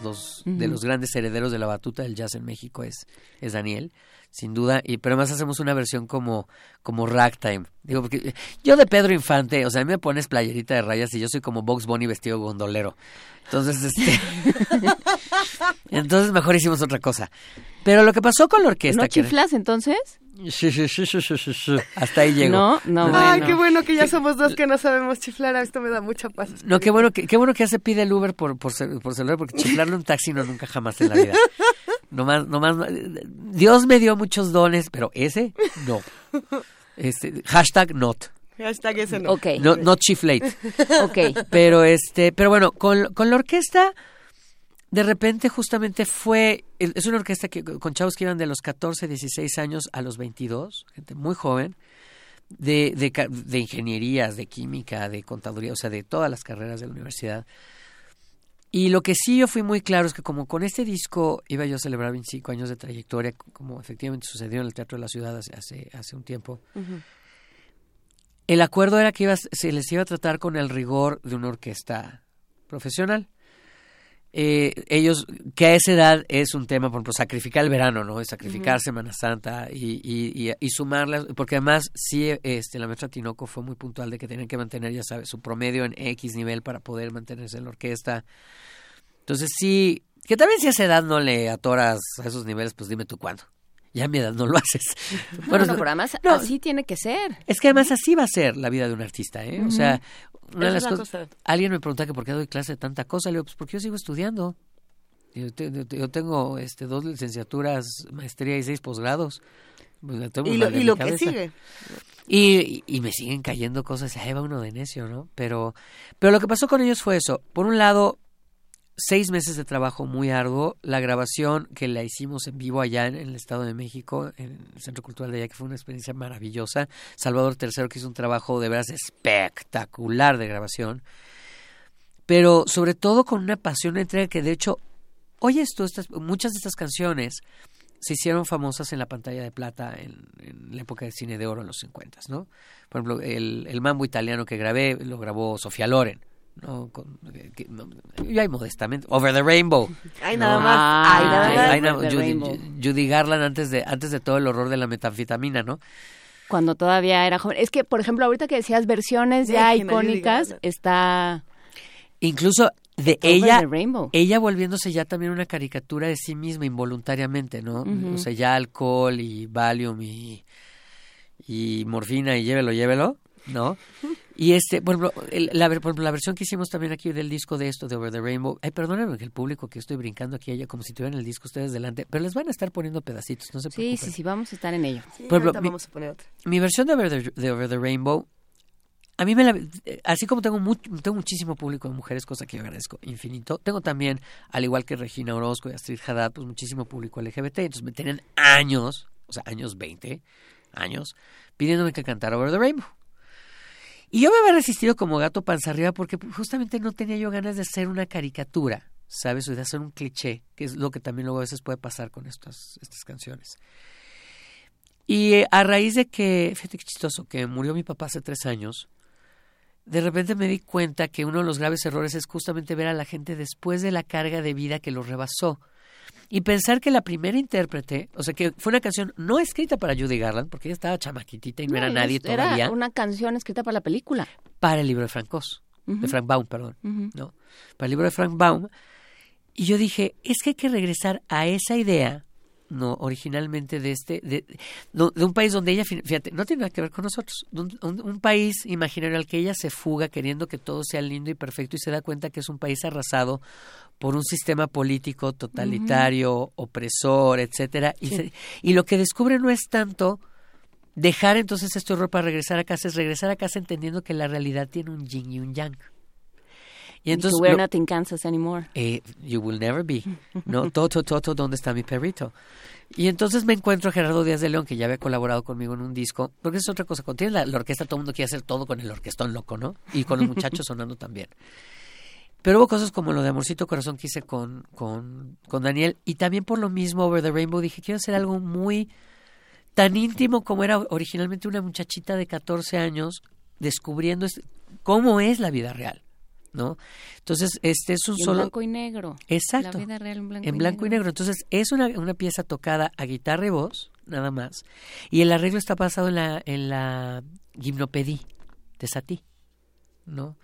los de los grandes herederos de la batuta del jazz en México es, es Daniel, sin duda, y pero además hacemos una versión como, como ragtime. Digo, porque yo de Pedro Infante, o sea, a mí me pones playerita de rayas y yo soy como Box Bunny vestido gondolero. Entonces, este entonces mejor hicimos otra cosa. Pero lo que pasó con la orquesta ¿No que chiflas entonces? Sí, sí, sí, sí, sí, sí, sí. hasta ahí llego. No, no, Ay, bueno. qué bueno que ya somos dos que no sabemos chiflar. Esto me da mucha paz. No, qué bueno que, qué bueno que ya se pide el Uber por, por, por celular, porque chiflarlo en un taxi no nunca jamás en la vida. Nomás, nomás, Dios me dio muchos dones, pero ese, no. Este, hashtag not. Hashtag ese no. Ok, No, not chiflate. ok. Pero este, pero bueno, con, con la orquesta, de repente justamente fue, es una orquesta que con chavos que iban de los 14, 16 años a los 22, gente muy joven, de, de, de ingenierías, de química, de contaduría, o sea, de todas las carreras de la universidad. Y lo que sí yo fui muy claro es que como con este disco iba yo a celebrar 25 años de trayectoria, como efectivamente sucedió en el Teatro de la Ciudad hace, hace, hace un tiempo, el acuerdo era que iba, se les iba a tratar con el rigor de una orquesta profesional. Eh, ellos, que a esa edad es un tema, por ejemplo, sacrificar el verano, ¿no? Sacrificar Semana Santa y, y, y, y sumarlas, porque además sí, este, la maestra Tinoco fue muy puntual de que tenían que mantener, ya sabes, su promedio en X nivel para poder mantenerse en la orquesta. Entonces sí, que también si a esa edad no le atoras a esos niveles, pues dime tú cuándo. Ya a mi edad no lo haces. Bueno, es- no, pero además no, así tiene que ser. es que además así va a ser la vida de un artista, ¿eh? O sea, una de las cosas... cosa. Alguien me pregunta que por qué doy clase de tanta cosa. Le digo, pues porque yo sigo estudiando. Yo, te- yo- tengo este, dos licenciaturas, maestría y seis posgrados. Pues, Y lo, y lo que sigue. Y, y me siguen cayendo cosas. Ahí va uno de necio, ¿no? Pero, pero lo que pasó con ellos fue eso. Por un lado, seis meses de trabajo muy arduo. La grabación que la hicimos en vivo allá en, el Estado de México, en el Centro Cultural de allá, que fue una experiencia maravillosa. Salvador III, que hizo un trabajo de veras espectacular de grabación. Pero sobre todo con una pasión, una entrega que de hecho, oyes tú, estas, muchas de estas canciones se hicieron famosas en la pantalla de plata en, en la época del cine de oro en los 50, ¿no? Por ejemplo, el, el mambo italiano que grabé lo grabó Sofía Loren, ¿no? Con- que- no, yo ahí modestamente, Over the Rainbow. Ay, No. nada más. Ah, Ay, nada más. Judy, Garland antes de, antes de todo el horror de la metanfetamina, ¿no? cuando todavía era joven. Es que, por ejemplo, ahorita que decías versiones ya icónicas, está Incluso de Over ella, the Rainbow. ella volviéndose ya también una caricatura de sí misma involuntariamente, ¿no? O sea, ya alcohol y Valium y, y morfina y llévelo, llévelo, ¿no? Y este, por ejemplo, el- la, ver- por ejemplo, la versión que hicimos también aquí del disco de esto, de Over the Rainbow, ay, perdónenme que el público que estoy brincando aquí ella como si tuvieran el disco ustedes delante, pero les van a estar poniendo pedacitos, no se Sí, preocupen. sí, sí, vamos a estar en ello. Sí, Por ejemplo, ahorita mi- vamos a poner otra. mi versión de Over the, de Over the Rainbow, a mí me la, así como tengo, mu- tengo muchísimo público de mujeres, cosa que yo agradezco infinito, tengo también, al igual que Regina Orozco y Astrid Haddad, pues muchísimo público LGBT, entonces me tenían años, o sea, años 20, años, pidiéndome que cantara Over the Rainbow. Y yo me había resistido como gato panza arriba porque justamente no tenía yo ganas de hacer una caricatura, ¿sabes? O de hacer un cliché, que es lo que también luego a veces puede pasar con estas, estas canciones. Y eh, a raíz de que, fíjate qué chistoso, que murió mi papá hace tres años, de repente me di cuenta que uno de los graves errores es justamente ver a la gente después de la carga de vida que los rebasó. Y pensar que la primera intérprete, o sea, que fue una canción no escrita para Judy Garland, porque ella estaba chamaquitita y no, era nadie es- era todavía, una canción escrita para la película. para el libro de Frank Oz, de. Frank Baum, perdón. ¿no? Para el libro de Frank Baum. Y yo dije, es que hay que regresar a esa idea, no originalmente de este, de, no, de un país donde ella, fíjate, no tiene nada que ver con nosotros, un- un país imaginario al que ella se fuga queriendo que todo sea lindo y perfecto y se da cuenta que es un país arrasado por un sistema político totalitario, opresor, etcétera, y, se- y lo que descubre no es tanto dejar entonces este horror para regresar a casa, es regresar a casa entendiendo que la realidad tiene un yin y un yang. Y entonces we're not in Kansas anymore. eh, you will never be. No, Toto, Toto, ¿dónde está mi perrito? Y entonces me encuentro a Gerardo Díaz de León, que ya había colaborado conmigo en un disco, porque es otra cosa. Cuando tienes la, la orquesta, todo el mundo quiere hacer todo con el orquestón loco, ¿no? Y con los muchachos sonando también. Pero hubo cosas como lo de Amorcito Corazón que hice con, con, con Daniel. Y también por lo mismo, Over the Rainbow, dije, quiero hacer algo muy tan íntimo como era originalmente una muchachita de 14 años descubriendo es- cómo es la vida real, ¿no? Entonces, este es un Y en solo... blanco y negro. Exacto. La vida real en blanco, en blanco y negro. Entonces, es una, una pieza tocada a guitarra y voz, nada más. Y el arreglo está basado en la, en la gimnopedí de Satie, ¿no?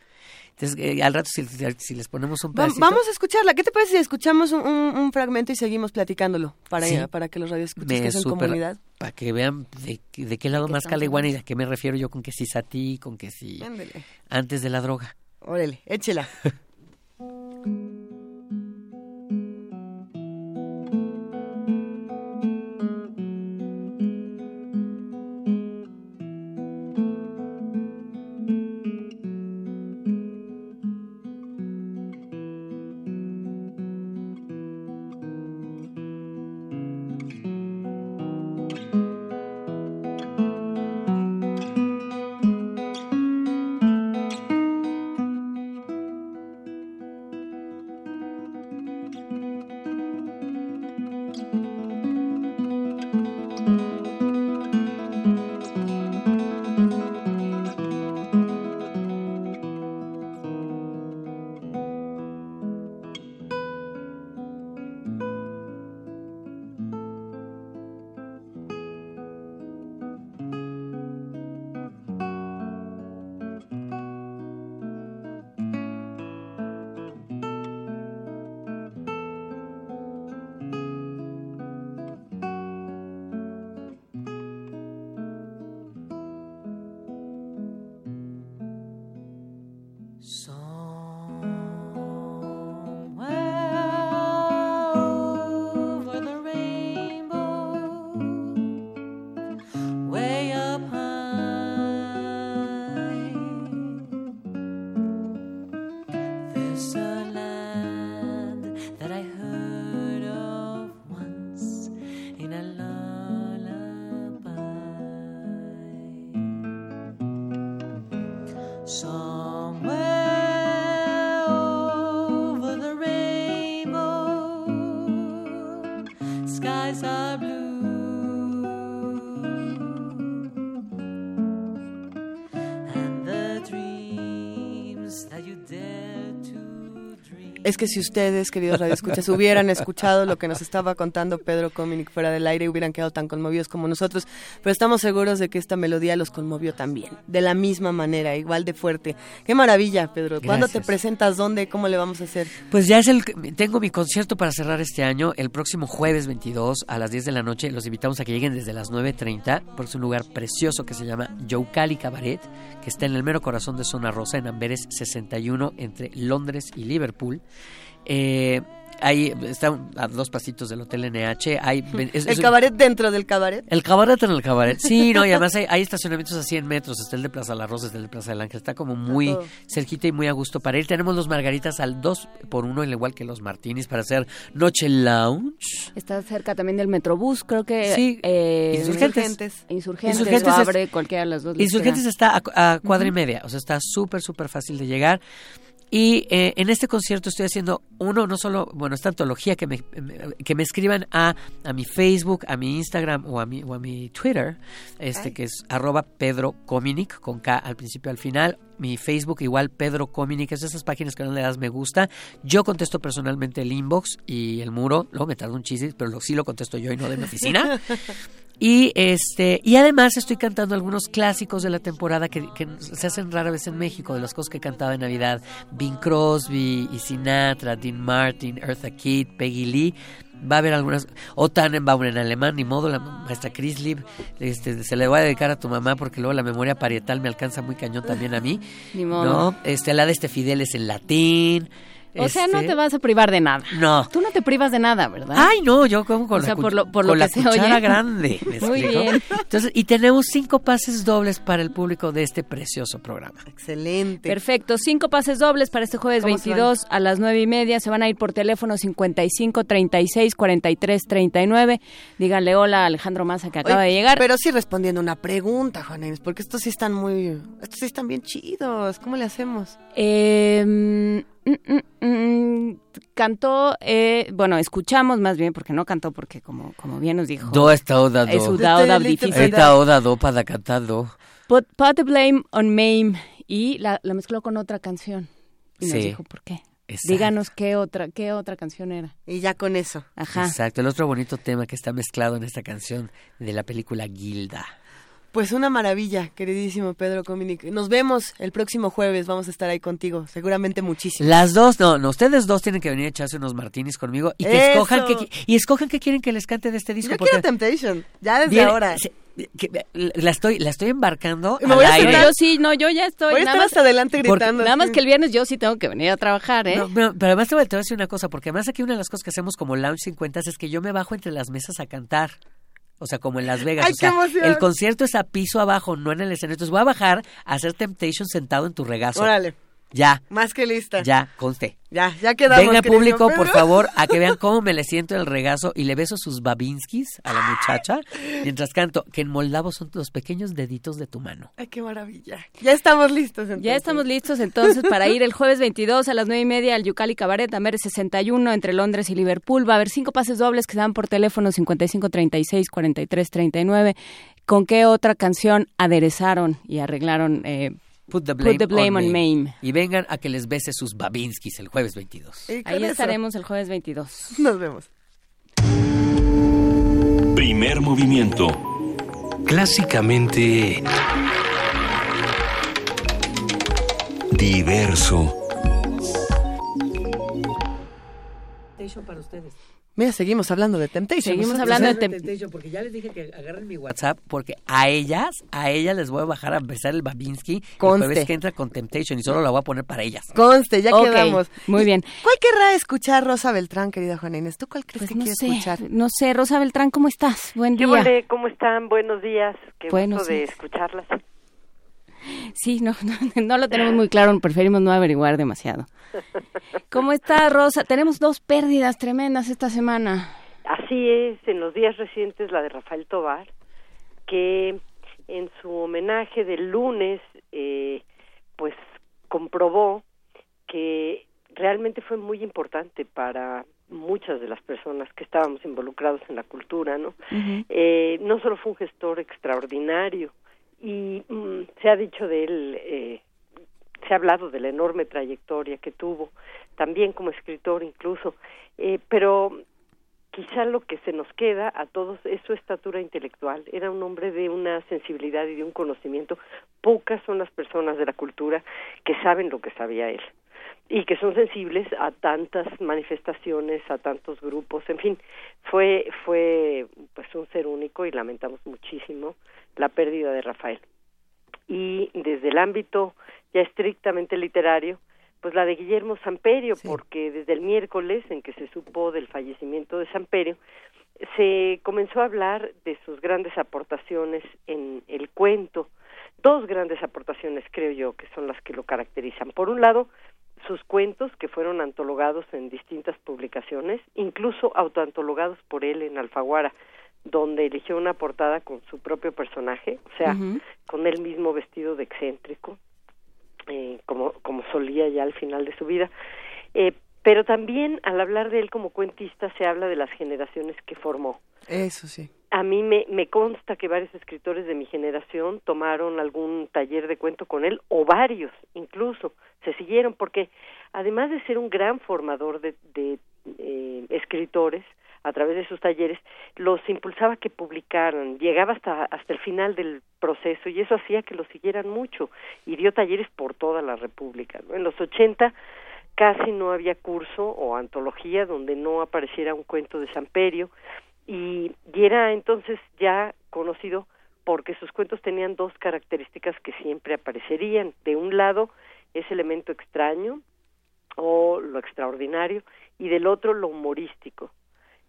Entonces, eh, al rato, si, si les ponemos un pedacito... Vamos a escucharla. ¿Qué te parece si escuchamos un, un- un fragmento y seguimos platicándolo para, Sí. para que los radioescuchas me que son súper- comunidad? Para que vean de, de qué lado más caleguana y a qué me refiero yo con que si Satie, con que si Ándele. antes de la droga. Órale, échela. Es que si ustedes, queridos radioescuchas, hubieran escuchado lo que nos estaba contando Pedro Cominic fuera del aire, hubieran quedado tan conmovidos como nosotros, pero estamos seguros de que esta melodía los conmovió también, de la misma manera, igual de fuerte. Qué maravilla, Pedro. ¿Cuándo te presentas? ¿Dónde? ¿Cómo le vamos a hacer? Pues ya es el tengo mi concierto para cerrar este año el próximo jueves 22 a las 10 de la noche. Los invitamos a que lleguen desde las 9:30 porque es un lugar precioso que se llama Youcali Cabaret, que está en el mero corazón de Zona Rosa en Amberes 61 entre Londres y Liverpool. Eh, ahí está a dos pasitos del Hotel NH. Hay, es- el es cabaret dentro del cabaret. el cabaret en el cabaret. Sí, no, y además hay, hay estacionamientos a 100 metros. Está el de Plaza La Rosa, está el de Plaza del Ángel. Está como muy todo. cerquita y muy a gusto para ir. Tenemos los margaritas al 2 por 1 al igual que los martinis, para hacer noche lounge. Está cerca también del Metrobús, creo que... Sí, eh, Insurgentes. Insurgentes, Insurgentes o es- abre cualquiera de las dos. Insurgentes está a, a cuadra y media, o sea, está súper, súper fácil de llegar. Y eh, en este concierto estoy haciendo uno, no solo, bueno, esta antología que me, que me escriban a, a mi Facebook, a mi Instagram o a mi, o a mi Twitter, este que es arroba Pedro Cominic, con K al principio y al final. Mi Facebook igual Pedro Cominic, es esas páginas que no le das me gusta. Yo contesto personalmente el inbox y el muro, luego me tarda un chiste, pero lo, sí lo contesto yo y no de mi oficina. Y este y además estoy cantando algunos clásicos de la temporada que, que se hacen rara vez en México, de las cosas que cantaba en Navidad. Bing Crosby y Sinatra, Dean Martin, Eartha Kitt, Peggy Lee. Va a haber algunas. O Tannenbaum en alemán, ni modo, la maestra Chrislib. Este, se le voy a dedicar a tu mamá porque luego la memoria parietal me alcanza muy cañón también a mí. Ni modo. ¿No? Este, la de este Fidel es en latín. O sea, no Este, te vas a privar de nada. No. Tú no te privas de nada, ¿verdad? Ay, no, yo como con O sea, la, cu- por lo- por lo con la se cuchara oye. grande. ¿me Muy explico? bien. Entonces, y tenemos cinco pases dobles para el público de este precioso programa. Excelente. Perfecto, cinco pases dobles para este jueves ¿Cómo se 22 a las nueve y media. Se van a ir por teléfono 55 36 43 39. Díganle hola a Alejandro Maza que acaba Oye, de llegar. Pero sí respondiendo una pregunta, Juan Inés, porque estos sí están muy, estos sí están bien chidos. ¿Cómo le hacemos? Eh, mm, mm, mm, cantó, eh, bueno, escuchamos más bien, porque no cantó, porque como, como bien nos dijo. Do esta oda Es do. una oda Este, difícil. Esta oda do para cantar do. Put, put the blame on Mame. Y la, la mezcló con otra canción. Y nos Sí. dijo por qué. Exacto. Díganos qué otra, qué otra canción era. Y ya con eso. Ajá. Exacto, el otro bonito tema que está mezclado en esta canción de la película Gilda. Pues una maravilla, queridísimo Pedro Cominic. Nos vemos el próximo jueves, vamos a estar ahí contigo, seguramente muchísimo. Las dos, no, no, ustedes dos tienen que venir a echarse unos martinis conmigo y que Eso. escojan qué qui- y escojan qué quieren que les cante de este disco. Yo quiero Temptation, ya desde viene- ahora. se- que- la estoy, la estoy embarcando me al voy a aire. Yo sí, no, yo ya estoy. Voy a nada estar más, hasta adelante porque- gritando. nada más que el viernes yo sí tengo que venir a trabajar, ¿eh? No, pero, pero además te voy, te voy a decir una cosa, porque además aquí una de las cosas que hacemos como Lounge 50 es que yo me bajo entre las mesas a cantar. O sea, como en Las Vegas. ¡Ay, o sea, el concierto es a piso abajo, no en el escenario. Entonces voy a bajar a hacer Temptation sentado en tu regazo. Órale, Ya, más que lista. ya, conste. Ya, ya quedamos. Venga querido público, por favor, a que vean cómo me le siento en el regazo y le beso sus babinskis a la muchacha mientras canto, que en moldavo son los pequeños deditos de tu mano. Ay, qué maravilla. Ya estamos listos. Entonces. Ya estamos listos entonces para ir el jueves 22 a las nueve y media al Yucali Cabaret, Amberes 61 entre Londres y Liverpool. Va a haber cinco pases dobles que se dan por teléfono 55 36 43 39. ¿Con qué otra canción aderezaron y arreglaron? eh, Put the blame, Put the blame on me. Mame. Y vengan a que les bese sus babinskis el jueves 22. Y con ahí eso, estaremos el jueves 22. Nos vemos. Primer movimiento. Clásicamente diverso. para ustedes. Mira, seguimos hablando de Temptation. Seguimos nosotros. hablando de Tem- porque ya les dije que agarren mi WhatsApp porque a ellas, a ellas les voy a bajar a besar el Babinski Conste. el que entra con Temptation y solo la voy a poner para ellas. Conste, ya Ok, quedamos. muy bien. ¿Cuál querrá escuchar Rosa Beltrán, querida Juana Inés? ¿Tú cuál crees Pues que no quiere sé, escuchar? no sé, Rosa Beltrán, ¿cómo estás? Buen ¿Qué día. huele? ¿Cómo están? Buenos días. Qué Buenos gusto de escucharlas. Sí, no, no, no lo tenemos muy claro, preferimos no averiguar demasiado. ¿Cómo está Rosa? Tenemos dos pérdidas tremendas esta semana. Así es, en los días recientes la de Rafael Tobar, que en su homenaje del lunes, eh, pues comprobó que realmente fue muy importante para muchas de las personas que estábamos involucrados en la cultura, ¿no? Eh, no solo fue un gestor extraordinario y mm, se ha dicho de él, eh, se ha hablado de la enorme trayectoria que tuvo, también como escritor incluso, eh, pero quizá lo que se nos queda a todos es su estatura intelectual. Era un hombre de una sensibilidad y de un conocimiento. Pocas son las personas de la cultura que saben lo que sabía él y que son sensibles a tantas manifestaciones, a tantos grupos, en fin, fue fue pues un ser único y lamentamos muchísimo la pérdida de Rafael. Y desde el ámbito ya estrictamente literario, pues la de Guillermo Samperio, porque desde el miércoles en que se supo del fallecimiento de Samperio, se comenzó a hablar de sus grandes aportaciones en el cuento, dos grandes aportaciones creo yo que son las que lo caracterizan. Por un lado, sus cuentos que fueron antologados en distintas publicaciones, incluso autoantologados por él en Alfaguara, donde eligió una portada con su propio personaje, o sea, con él mismo vestido de excéntrico, eh, como, como solía ya al final de su vida. Eh, pero también al hablar de él como cuentista se habla de las generaciones que formó. Eso sí. A mí me, me consta que varios escritores de mi generación tomaron algún taller de cuento con él, o varios incluso, se siguieron, porque además de ser un gran formador de, de eh, escritores, a través de sus talleres, los impulsaba que publicaran, llegaba hasta, hasta el final del proceso y eso hacía que lo siguieran mucho y dio talleres por toda la República. ¿no? En los 80 casi no había curso o antología donde no apareciera un cuento de Samperio y, y era entonces ya conocido porque sus cuentos tenían dos características que siempre aparecerían. De un lado, ese elemento extraño o lo extraordinario y del otro lo humorístico.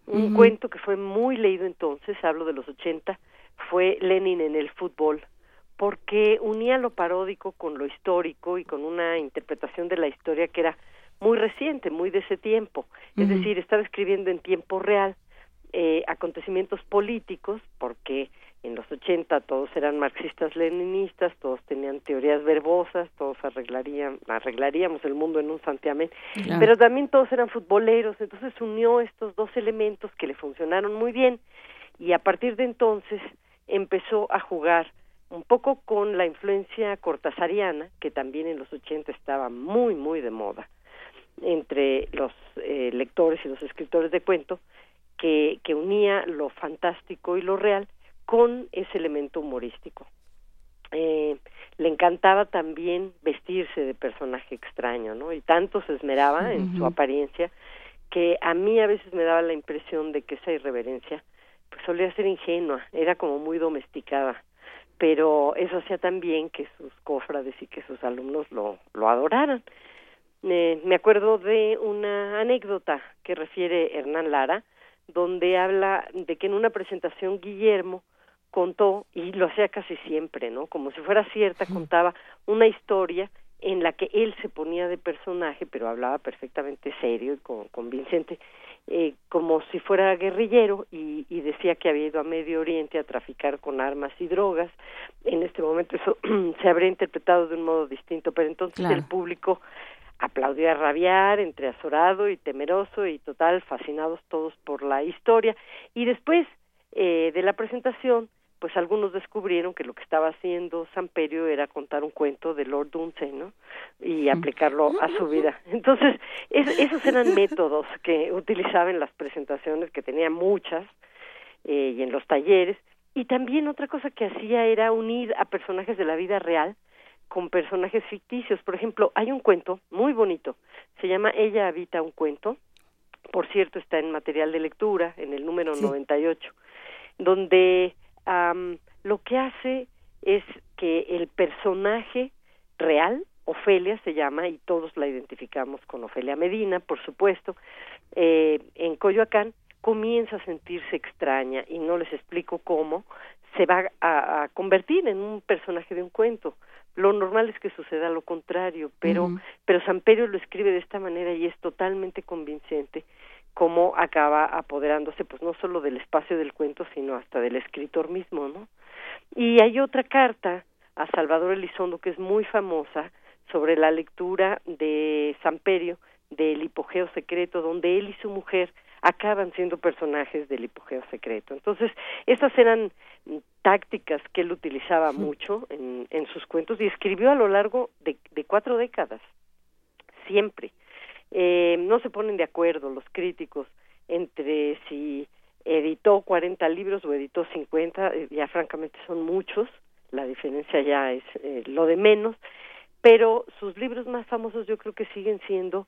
Un cuento que fue muy leído entonces, hablo de los 80, fue Lenin en el fútbol, porque unía lo paródico con lo histórico y con una interpretación de la historia que era muy reciente, muy de ese tiempo. Es decir, estaba escribiendo en tiempo real eh, acontecimientos políticos, porque en los 80 todos eran marxistas leninistas, todos tenían teorías verbosas, todos arreglarían, arreglaríamos el mundo en un santiamén, Claro. pero también todos eran futboleros, entonces unió estos dos elementos que le funcionaron muy bien y a partir de entonces empezó a jugar un poco con la influencia cortasariana, que también en los 80 estaba muy, muy de moda entre los eh, lectores y los escritores de cuento, que, que unía lo fantástico y lo real con ese elemento humorístico. Eh, le encantaba también vestirse de personaje extraño, ¿no? Y tanto se esmeraba en su apariencia que a mí a veces me daba la impresión de que esa irreverencia pues solía ser ingenua, era como muy domesticada, pero eso hacía también que sus cofrades y que sus alumnos lo, lo adoraran. Eh, me acuerdo de una anécdota que refiere Hernán Lara, donde habla de que en una presentación Guillermo contó, y lo hacía casi siempre, ¿no? Como si fuera cierta, contaba una historia en la que él se ponía de personaje, pero hablaba perfectamente serio y con- convincente, eh, como si fuera guerrillero y, y decía que había ido a Medio Oriente a traficar con armas y drogas. En este momento eso se habría interpretado de un modo distinto, pero entonces Claro. el público aplaudió a rabiar, entre azorado y temeroso y total, fascinados todos por la historia. Y después eh, de la presentación, pues algunos descubrieron que lo que estaba haciendo Samperio era contar un cuento de Lord Dunsey, ¿no? Y aplicarlo a su vida. Entonces, es- esos eran métodos que utilizaba en las presentaciones, que tenía muchas, eh, y en los talleres. Y también otra cosa que hacía era unir a personajes de la vida real con personajes ficticios. Por ejemplo, hay un cuento muy bonito, se llama Ella habita un cuento, por cierto está en material de lectura, en el número 98, donde am, lo que hace es que el personaje real, Ofelia se llama, y todos la identificamos con Ofelia Medina, por supuesto, eh, en Coyoacán, comienza a sentirse extraña y no les explico cómo, se va a, a convertir en un personaje de un cuento. Lo normal es que suceda lo contrario, pero, Ujú. pero Samperio lo escribe de esta manera y es totalmente convincente cómo acaba apoderándose pues no solo del espacio del cuento, sino hasta del escritor mismo, ¿no? Y hay otra carta a Salvador Elizondo que es muy famosa sobre la lectura de Samperio del hipogeo secreto, donde él y su mujer acaban siendo personajes del hipogeo secreto. Entonces, esas eran tácticas que él utilizaba mucho en, en sus cuentos y escribió a lo largo de, de cuatro décadas, siempre. Eh, no se ponen de acuerdo los críticos entre si editó 40 libros o editó 50, eh, ya francamente son muchos, la diferencia ya es eh, lo de menos, pero sus libros más famosos yo creo que siguen siendo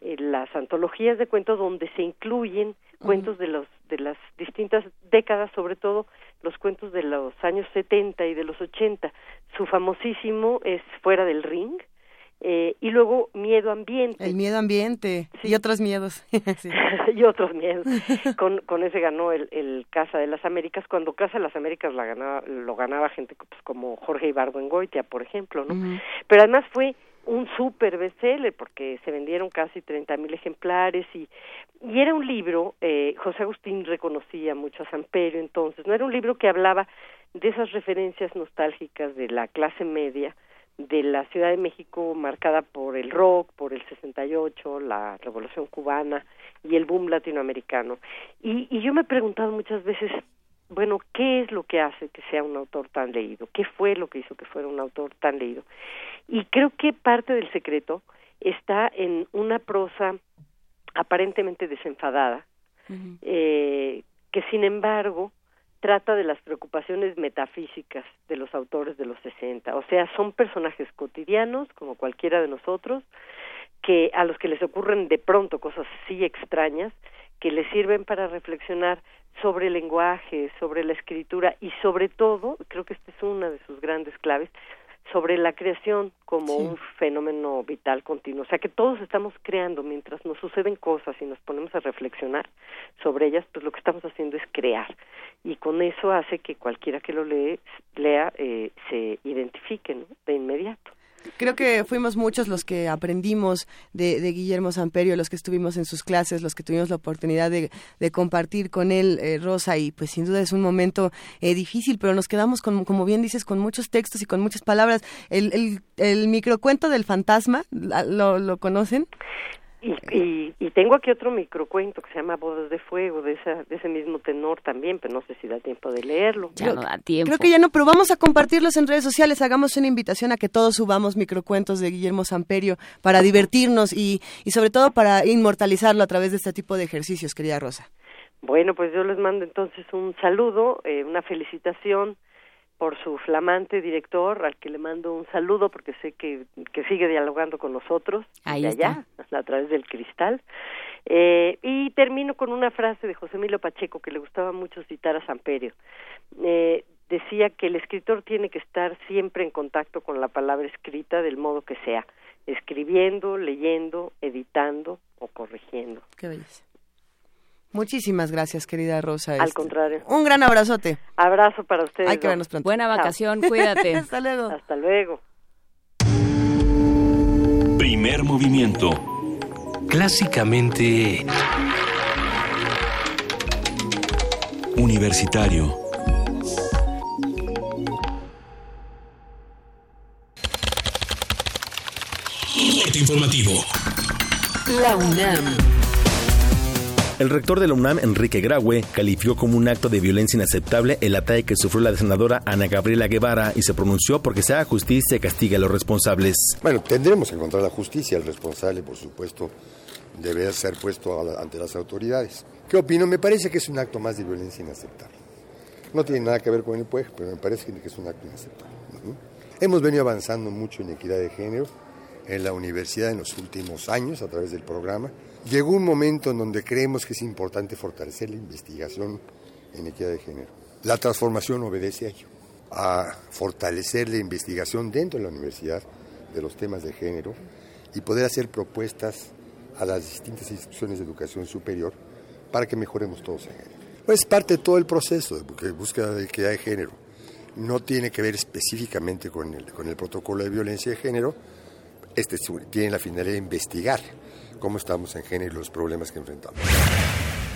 eh, las antologías de cuentos donde se incluyen cuentos de los de las distintas décadas, sobre todo los cuentos de los años 70 y de los 80. Su famosísimo es Fuera del Ring, eh, y luego miedo ambiente. El miedo ambiente y otros miedos. Sí. y otros miedos. Con, con ese ganó el, el Casa de las Américas. Cuando Casa de las Américas la ganaba, lo ganaba gente pues, como Jorge Ibargo en Goitia, por ejemplo, ¿no? Pero además fue un super bestseller porque se vendieron casi 30 mil ejemplares y, y era un libro, eh, José Agustín reconocía mucho a Samperio entonces, no era un libro que hablaba de esas referencias nostálgicas de la clase media, de la Ciudad de México marcada por el rock, por el 68, la Revolución Cubana y el boom latinoamericano. Y, y yo me he preguntado muchas veces, bueno, ¿qué es lo que hace que sea un autor tan leído? ¿Qué fue lo que hizo que fuera un autor tan leído? Y creo que parte del secreto está en una prosa aparentemente desenfadada, eh, que sin embargo trata de las preocupaciones metafísicas de los autores de los 60. O sea, son personajes cotidianos, como cualquiera de nosotros, que a los que les ocurren de pronto cosas así extrañas, que les sirven para reflexionar sobre el lenguaje, sobre la escritura y sobre todo, creo que esta es una de sus grandes claves, sobre la creación como un fenómeno vital continuo. O sea que todos estamos creando mientras nos suceden cosas y nos ponemos a reflexionar sobre ellas, pues lo que estamos haciendo es crear. Y con eso hace que cualquiera que lo lee, lea eh, se identifique ¿no? de inmediato. Creo que fuimos muchos los que aprendimos de, de Guillermo Samperio, los que estuvimos en sus clases, los que tuvimos la oportunidad de, de compartir con él, eh, Rosa, y pues sin duda es un momento eh, difícil, pero nos quedamos, con, como bien dices, con muchos textos y con muchas palabras. El, el, el microcuento del fantasma, ¿la- ¿lo, lo conocen? Y, y, y tengo aquí otro microcuento que se llama Bodas de Fuego, de, esa, de ese mismo tenor también, pero no sé si da tiempo de leerlo. Ya no da tiempo. Creo que ya no, pero vamos a compartirlos en redes sociales. Hagamos una invitación a que todos subamos microcuentos de Guillermo Samperio para divertirnos y, y sobre todo para inmortalizarlo a través de este tipo de ejercicios, querida Rosa. Bueno, pues yo les mando entonces un saludo, eh, una felicitación por su flamante director, al que le mando un saludo porque sé que, que sigue dialogando con nosotros Ahí de allá, a través del cristal. Eh, y termino con una frase de José Emilio Pacheco que le gustaba mucho citar a Samperio. Eh, decía que el escritor tiene que estar siempre en contacto con la palabra escrita del modo que sea, escribiendo, leyendo, editando o corrigiendo. Qué belleza. Muchísimas gracias, querida Rosa. Al Este, contrario. Un gran abrazote. Abrazo para ustedes. Hay que vernos pronto. Buena Chao. vacación, cuídate. Hasta luego. Hasta luego. Primer movimiento. Clásicamente Universitario. Informativo. La UNAM. El rector de la UNAM, Enrique Graue, calificó como un acto de violencia inaceptable el ataque que sufrió la senadora Ana Gabriela Guevara y se pronunció porque se haga justicia y castigue a los responsables. Bueno, tendremos que encontrar la justicia. El responsable, por supuesto, debe ser puesto ante las autoridades. ¿Qué opino? Me parece que es un acto más de violencia inaceptable. No tiene nada que ver con el pueblo, pero me parece que es un acto inaceptable. Hemos venido avanzando mucho en equidad de género en la universidad en los últimos años a través del programa. Llegó un momento en donde creemos que es importante fortalecer la investigación en equidad de género. La transformación obedece a ello, a fortalecer la investigación dentro de la universidad de los temas de género y poder hacer propuestas a las distintas instituciones de educación superior para que mejoremos todos en género. Es parte de todo el proceso de búsqueda de equidad de género. No tiene que ver específicamente con el, con el protocolo de violencia de género. Este tiene la finalidad de investigar cómo estamos en género y los problemas que enfrentamos.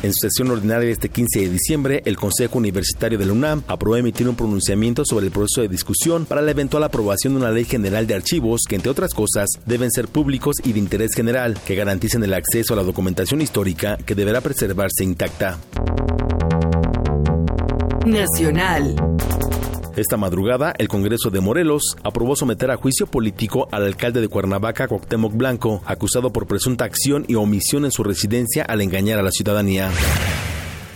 En su sesión ordinaria de este 15 de diciembre, el Consejo Universitario de la UNAM aprobó emitir un pronunciamiento sobre el proceso de discusión para la eventual aprobación de una ley general de archivos que, entre otras cosas, deben ser públicos y de interés general, que garanticen el acceso a la documentación histórica que deberá preservarse intacta. Nacional. Esta madrugada, el Congreso de Morelos aprobó someter a juicio político al alcalde de Cuernavaca, Cuauhtémoc Blanco, acusado por presunta acción y omisión en su residencia al engañar a la ciudadanía.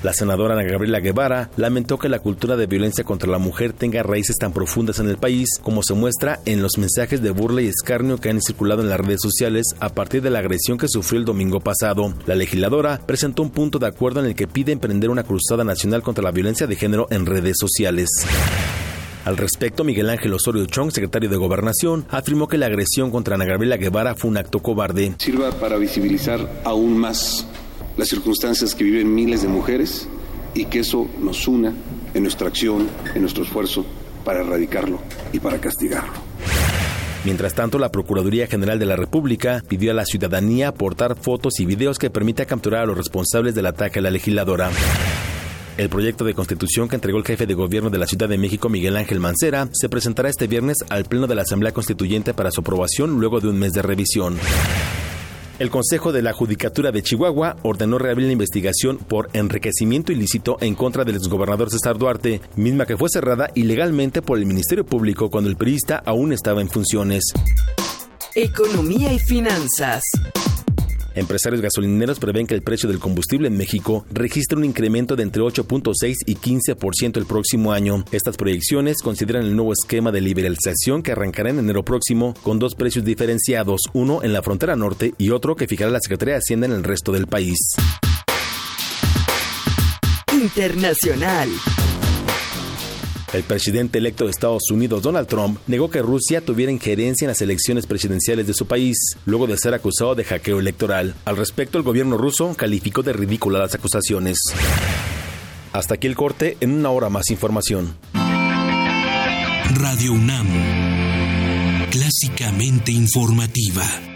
La senadora Ana Gabriela Guevara lamentó que la cultura de violencia contra la mujer tenga raíces tan profundas en el país como se muestra en los mensajes de burla y escarnio que han circulado en las redes sociales a partir de la agresión que sufrió el domingo pasado. La legisladora presentó un punto de acuerdo en el que pide emprender una cruzada nacional contra la violencia de género en redes sociales. Al respecto, Miguel Ángel Osorio Chong, secretario de Gobernación, afirmó que la agresión contra Ana Gabriela Guevara fue un acto cobarde. Sirva para visibilizar aún más las circunstancias que viven miles de mujeres y que eso nos una en nuestra acción, en nuestro esfuerzo para erradicarlo y para castigarlo. Mientras tanto, la Procuraduría General de la República pidió a la ciudadanía aportar fotos y videos que permita capturar a los responsables del ataque a la legisladora. El proyecto de constitución que entregó el jefe de gobierno de la Ciudad de México, Miguel Ángel Mancera, se presentará este viernes al Pleno de la Asamblea Constituyente para su aprobación luego de un mes de revisión. El Consejo de la Judicatura de Chihuahua ordenó reabrir la investigación por enriquecimiento ilícito en contra del exgobernador César Duarte, misma que fue cerrada ilegalmente por el Ministerio Público cuando el periodista aún estaba en funciones. Economía y finanzas. Empresarios gasolineros prevén que el precio del combustible en México registre un incremento de entre 8.6 y 15% el próximo año. Estas proyecciones consideran el nuevo esquema de liberalización que arrancará en enero próximo con dos precios diferenciados, uno en la frontera norte y otro que fijará la Secretaría de Hacienda en el resto del país. Internacional. El presidente electo de Estados Unidos, Donald Trump, negó que Rusia tuviera injerencia en las elecciones presidenciales de su país, luego de ser acusado de hackeo electoral. Al respecto, el gobierno ruso calificó de ridícula las acusaciones. Hasta aquí el corte, en una hora más información. Radio UNAM. Clásicamente informativa.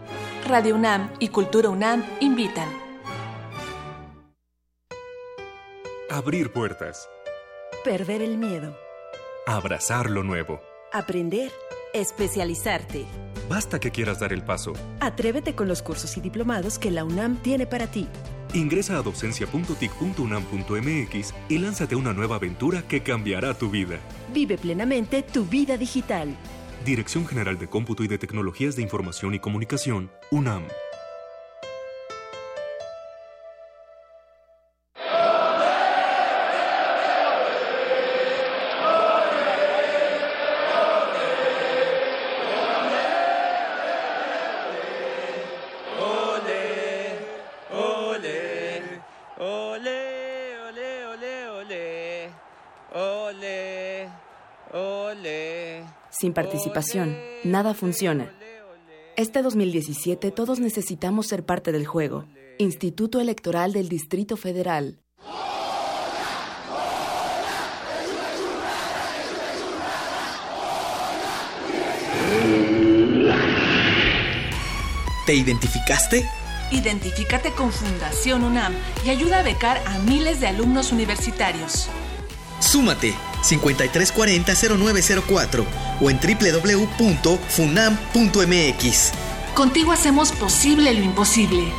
Radio UNAM y Cultura UNAM invitan. Abrir puertas. Perder el miedo. Abrazar lo nuevo. Aprender. Especializarte. Basta que quieras dar el paso. Atrévete con los cursos y diplomados que la UNAM tiene para ti. Ingresa a docencia.tic.unam.mx y lánzate a una nueva aventura que cambiará tu vida. Vive plenamente tu vida digital. Dirección General de Cómputo y de Tecnologías de Información y Comunicación, UNAM. Sin participación, nada funciona. Este 2017 todos necesitamos ser parte del juego. Instituto Electoral del Distrito Federal. ¿Te identificaste? Identifícate con Fundación UNAM y ayuda a becar a miles de alumnos universitarios. Súmate 5340-0904 o en www.funam.mx. Contigo hacemos posible lo imposible.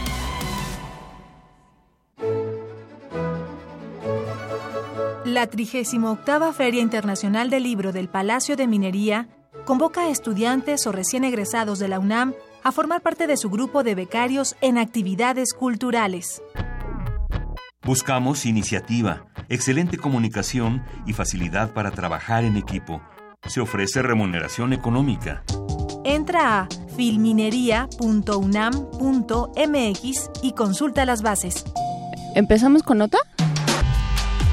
La 38 Feria Internacional del Libro del Palacio de Minería convoca a estudiantes o recién egresados de la UNAM a formar parte de su grupo de becarios en actividades culturales. Buscamos iniciativa, excelente comunicación y facilidad para trabajar en equipo. Se ofrece remuneración económica. Entra a filminería.unam.mx y consulta las bases. ¿Empezamos con nota?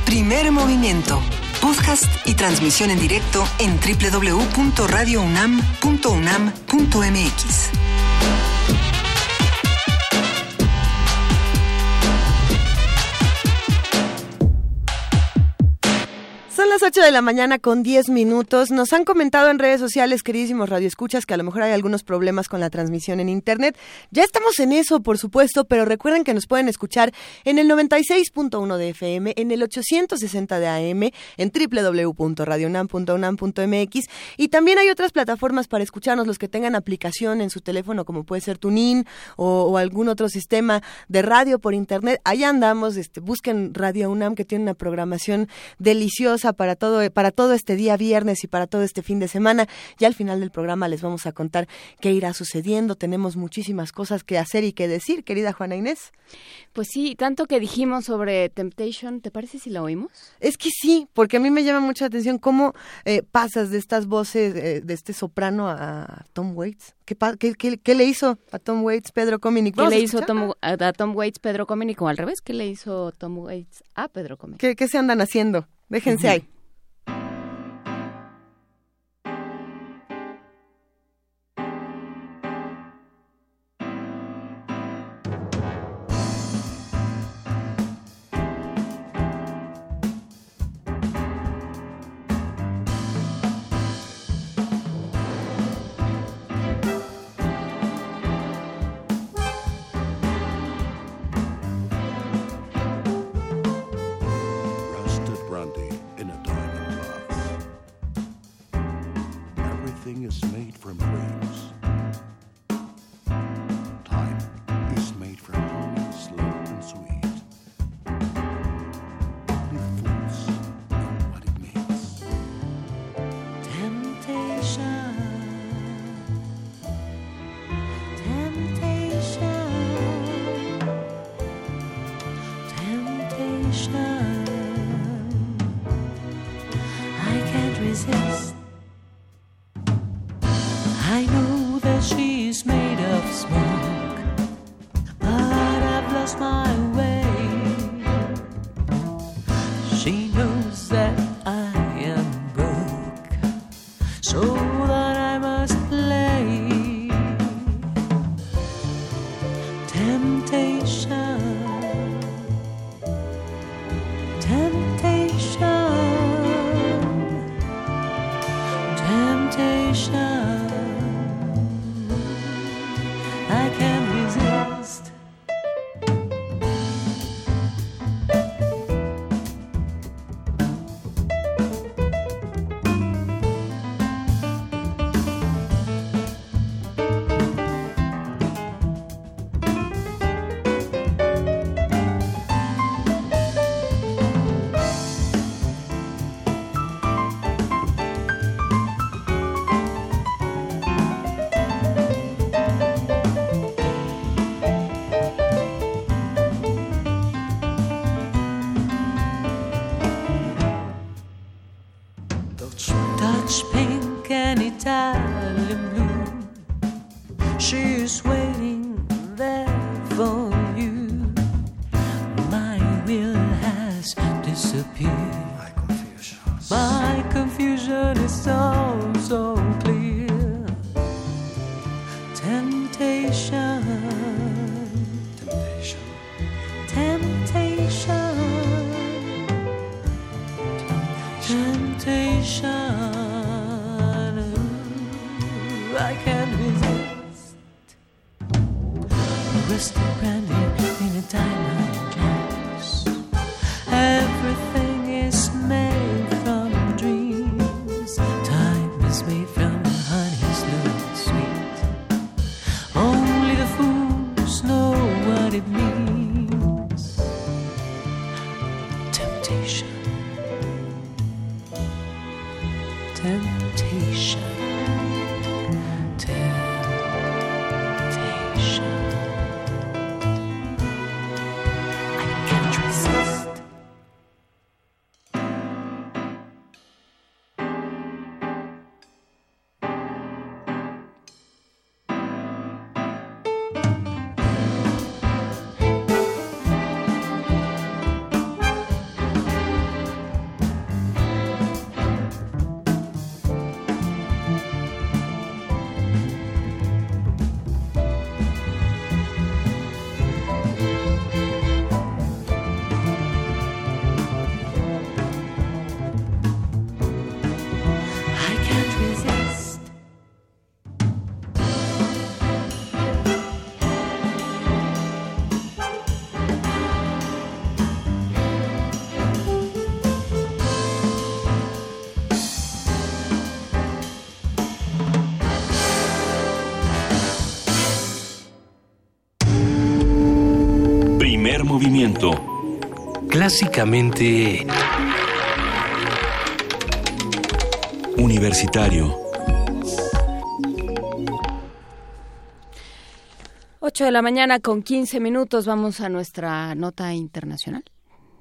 Primer movimiento. Podcast y transmisión en directo en www.radiounam.unam.mx. Son 8 de la mañana con 10 minutos. Nos han comentado en redes sociales, queridísimos radioescuchas, que a lo mejor hay algunos problemas con la transmisión en Internet. Ya estamos en eso, por supuesto, pero recuerden que nos pueden escuchar en el 96.1 de FM, en el 860 de AM, en www.radionam.unam.mx y también hay otras plataformas para escucharnos, los que tengan aplicación en su teléfono, como puede ser TuneIn o, o algún otro sistema de radio por Internet. Allá andamos, este, busquen Radio UNAM, que tiene una programación deliciosa para todo, para todo este día viernes y para todo este fin de semana. Ya al final del programa les vamos a contar qué irá sucediendo. Tenemos muchísimas cosas que hacer y que decir, querida Juana Inés. Pues sí, tanto que dijimos sobre Temptation, ¿te parece si la oímos? Es que sí, porque a mí me llama mucha atención cómo eh, pasas de estas voces, eh, de este soprano a Tom Waits. ¿Qué, qué, qué- qué le hizo a Tom Waits Pedro Cominic? ¿Qué le hizo. Tom, a, a Tom Waits Pedro Cominic o al revés? ¿Qué le hizo Tom Waits a Pedro Cominic? ¿Qué, qué se andan haciendo? Déjense ahí. Movimiento. Clásicamente... Universitario. 8 de la mañana con 15 minutos. Vamos a nuestra nota internacional.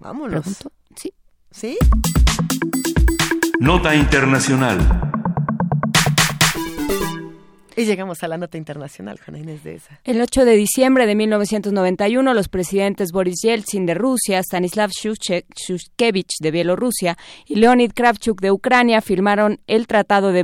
Vámonos. Pregunto. Sí. ¿Sí? Nota internacional. Y llegamos a la nota internacional, Juana Inés de esa. El 8 de diciembre de 1991, los presidentes Boris Yeltsin de Rusia, Stanislav Shushkevich de Bielorrusia y Leonid Kravchuk de Ucrania firmaron el Tratado de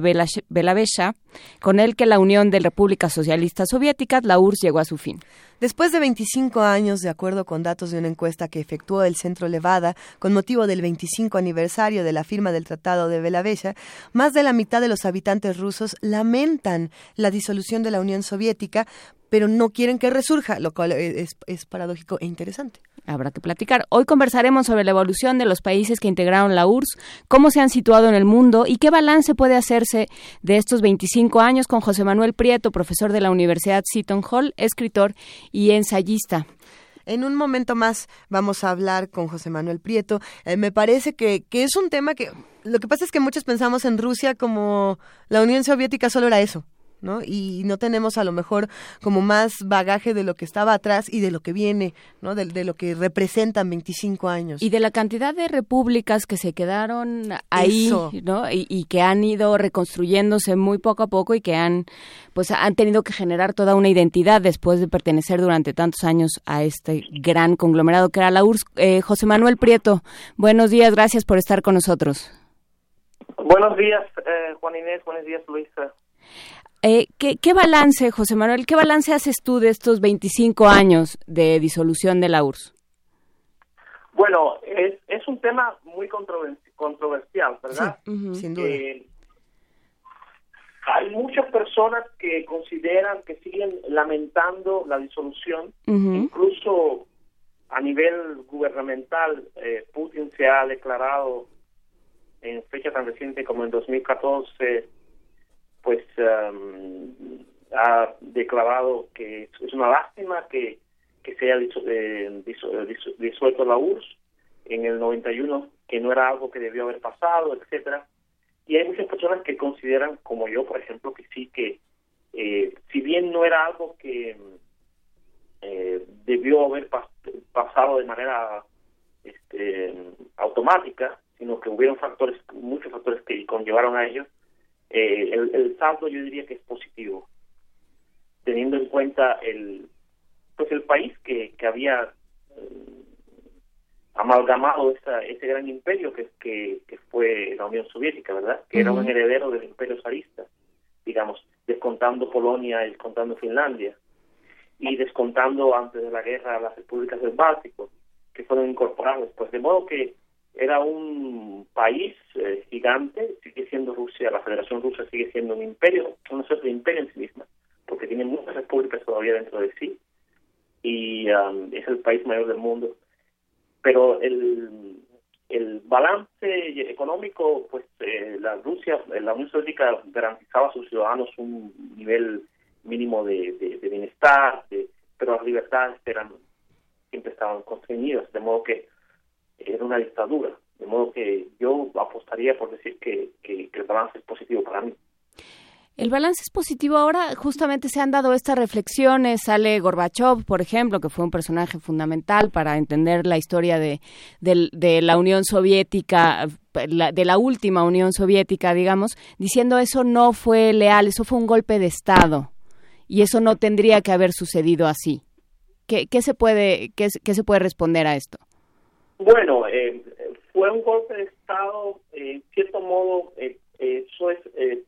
Belavesha, con el que la Unión de Repúblicas Socialistas Soviéticas, la URSS, llegó a su fin. Después de 25 años, de acuerdo con datos de una encuesta que efectuó el Centro Levada con motivo del 25 aniversario de la firma del Tratado de Belavesha, más de la mitad de los habitantes rusos lamentan la disolución de la Unión Soviética, pero no quieren que resurja, lo cual es, es paradójico e interesante. Habrá que platicar. Hoy conversaremos sobre la evolución de los países que integraron la URSS, cómo se han situado en el mundo y qué balance puede hacerse de estos 25 años con José Manuel Prieto, profesor de la Universidad Seton Hall, escritor y ensayista. En un momento más vamos a hablar con José Manuel Prieto. Eh, me parece que, que es un tema que... Lo que pasa es que muchos pensamos en Rusia como la Unión Soviética solo era eso. ¿No? Y no tenemos a lo mejor como más bagaje de lo que estaba atrás y de lo que viene, ¿no? De, de lo que representan 25 años. Y de la cantidad de repúblicas que se quedaron ahí, Eso. ¿no? Y, y que han ido reconstruyéndose muy poco a poco y que han, pues, han tenido que generar toda una identidad después de pertenecer durante tantos años a este gran conglomerado que era la URSS. Eh, José Manuel Prieto, buenos días, gracias por estar con nosotros. Buenos días, eh, Juan Inés. Buenos días, Luisa. Eh, ¿qué, ¿Qué balance, José Manuel, qué balance haces tú de estos 25 años de disolución de la URSS? Bueno, es, es un tema muy controver- controversial, ¿verdad? Sin duda. Eh, hay muchas personas que consideran que siguen lamentando la disolución. Incluso a nivel gubernamental, eh, Putin se ha declarado en fecha tan reciente como en 2014, pues um, ha declarado que es una lástima que, que se haya eh, eh, disu- disuelto la URSS en el 91, que no era algo que debió haber pasado, etcétera. Y hay muchas personas que consideran, como yo, por ejemplo, que sí que, eh, si bien no era algo que debió haber pas- pasado de manera este, automática, sino que hubieron factores, muchos factores que conllevaron a ello, eh, el, el saldo yo diría que es positivo, teniendo en cuenta el, pues el país que, que había eh, amalgamado esa, ese gran imperio que, que, que fue la Unión Soviética, ¿verdad? Que era un heredero del imperio zarista, digamos, descontando Polonia descontando Finlandia, y descontando antes de la guerra las repúblicas del Báltico, que fueron incorporadas después. De modo que era un país eh, gigante, sigue siendo Rusia, la Federación Rusa sigue siendo un imperio, una suerte de imperio en sí misma, porque tiene muchas repúblicas todavía dentro de sí, y um, es el país mayor del mundo. Pero el, el balance económico, pues eh, la Rusia, la Unión Soviética garantizaba a sus ciudadanos un nivel mínimo de, de- de bienestar, de- pero las libertades eran siempre estaban constreñidas, de modo que era una dictadura, de modo que yo apostaría por decir que, que- el balance es positivo para mí. El balance es positivo. Ahora justamente se han dado estas reflexiones. Sale Gorbachev, por ejemplo, que fue un personaje fundamental para entender la historia de, de la Unión Soviética, de la última Unión Soviética, digamos, diciendo eso no fue leal, eso fue un golpe de Estado y eso no tendría que haber sucedido así. ¿Qué, qué se puede qué, qué se puede responder a esto? Bueno, eh, fue un golpe de Estado, eh, en cierto modo, eh, eh, eso es eh,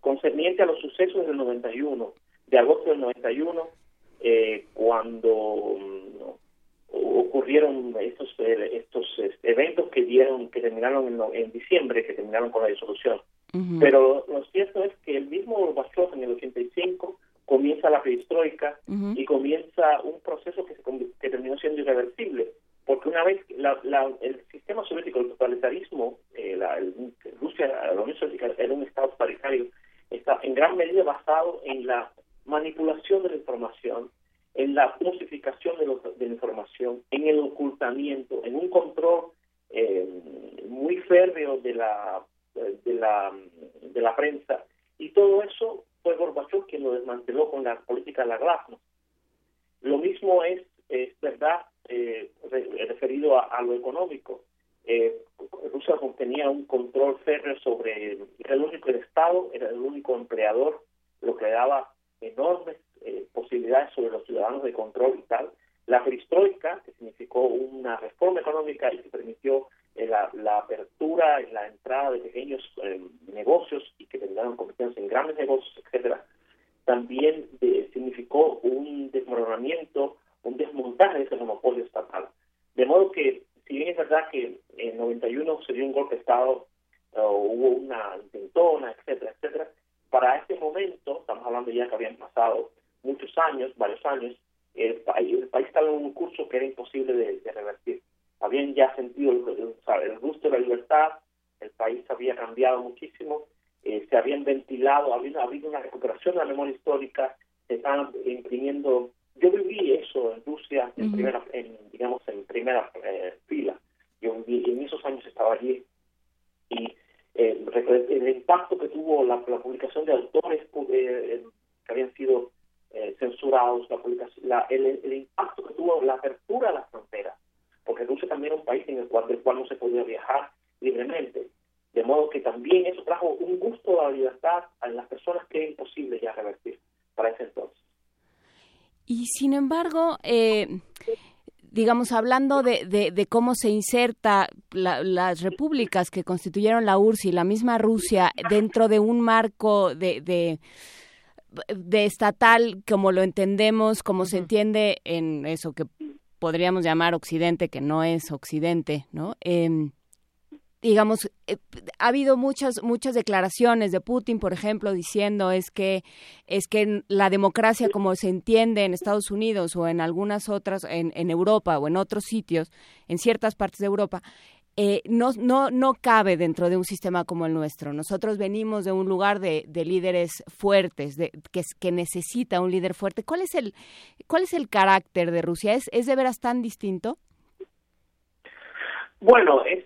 concerniente a los sucesos del 91, de agosto del 91, eh, cuando mm, ocurrieron estos estos eh, eventos que dieron que terminaron en, diciembre, que terminaron con la disolución. Pero lo cierto es que el mismo Gorbachev en el 85 comienza la perestroika y comienza un proceso que, se, que terminó siendo irreversible, porque una vez la- la- el sistema soviético, el totalitarismo, eh, la, el- Rusia, la Unión Soviética era un estado totalitario, está en gran medida basado en la manipulación de la información en la osificación de, de la información, en el ocultamiento, en un control eh, muy férreo de la, de la de la prensa. Y todo eso fue Gorbachev quien lo desmanteló con la política de la glasnost. Lo mismo es, es verdad eh, re- referido a, lo económico. Eh, Rusia tenía un control férreo sobre, era el único Estado, era el único empleador, lo que daba enormes eh, posibilidades sobre los ciudadanos de control y tal. La perestroika, que significó una reforma económica y que permitió eh, la, apertura y la entrada de pequeños eh, negocios y que terminaron convirtiéndose en grandes negocios, etcétera, también significó un desmoronamiento, un desmontaje de ese monopolio estatal. De modo que, si bien es verdad que en 91 se dio un golpe de Estado, eh, hubo una intentona, etcétera, etcétera, para ese momento, estamos hablando ya que habían pasado muchos años, varios años, el, país, el país estaba en un curso que era imposible de, de revertir. Habían ya sentido el, el gusto de la libertad, el país había cambiado muchísimo, eh, se habían ventilado, había habido una recuperación de la memoria histórica, se estaban imprimiendo. Yo viví eso en Rusia, en primera, en, digamos, en primera eh, fila. Yo viví, en esos años estaba allí y eh, el impacto que tuvo la, la publicación de autores eh, eh, que habían sido censurados, la publicación, la- el, el impacto que tuvo la apertura de las fronteras, porque Rusia también era un país en el cual, del cual no se podía viajar libremente, de modo que también eso trajo un gusto a la libertad a las personas que era imposible ya revertir para ese entonces. Y sin embargo, eh, digamos, hablando de, de, de cómo se inserta la- las repúblicas que constituyeron la URSS y la misma Rusia dentro de un marco de, de, de estatal como lo entendemos, como se entiende en eso que podríamos llamar Occidente, que no es Occidente, ¿no? Em, digamos, eh, ha habido muchas muchas declaraciones de Putin, por ejemplo, diciendo es que es que la democracia como se entiende en Estados Unidos o en algunas otras en, en Europa o en otros sitios, en ciertas partes de Europa, eh, no, no, no cabe dentro de un sistema como el nuestro. Nosotros venimos de un lugar de, de líderes fuertes, de, que, es- que necesita un líder fuerte. ¿Cuál es el, cuál es el carácter de Rusia? ¿Es, es de veras tan distinto? Bueno, es,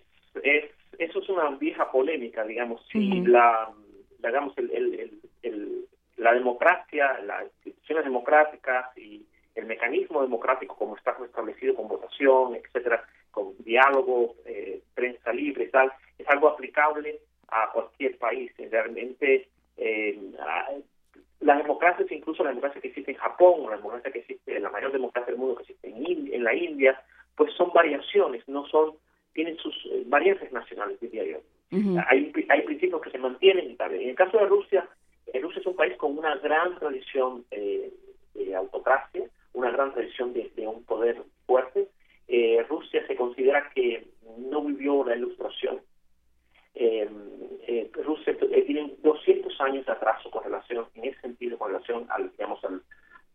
eso es una vieja polémica, digamos, si Ujú. la, digamos, el, el, la democracia, las instituciones democráticas y el mecanismo democrático como está establecido con votación, etcétera, con diálogo, eh, prensa libre tal, es algo aplicable a cualquier país. Realmente, eh, las democracias, incluso la democracia que existe en Japón, la democracia que existe, la mayor democracia del mundo que existe en, en la India, pues son variaciones, no son, tienen sus eh, variantes nacionales, diría yo. Hay, pri- hay principios que se mantienen y tal. En el caso de Rusia, eh, Rusia es un país con una gran tradición eh, de autocracia, una gran tradición de, de un poder fuerte. Eh, Rusia se considera que no vivió la ilustración. Eh, Rusia tiene 200 años de atraso con relación, en ese sentido, con relación al, digamos, al,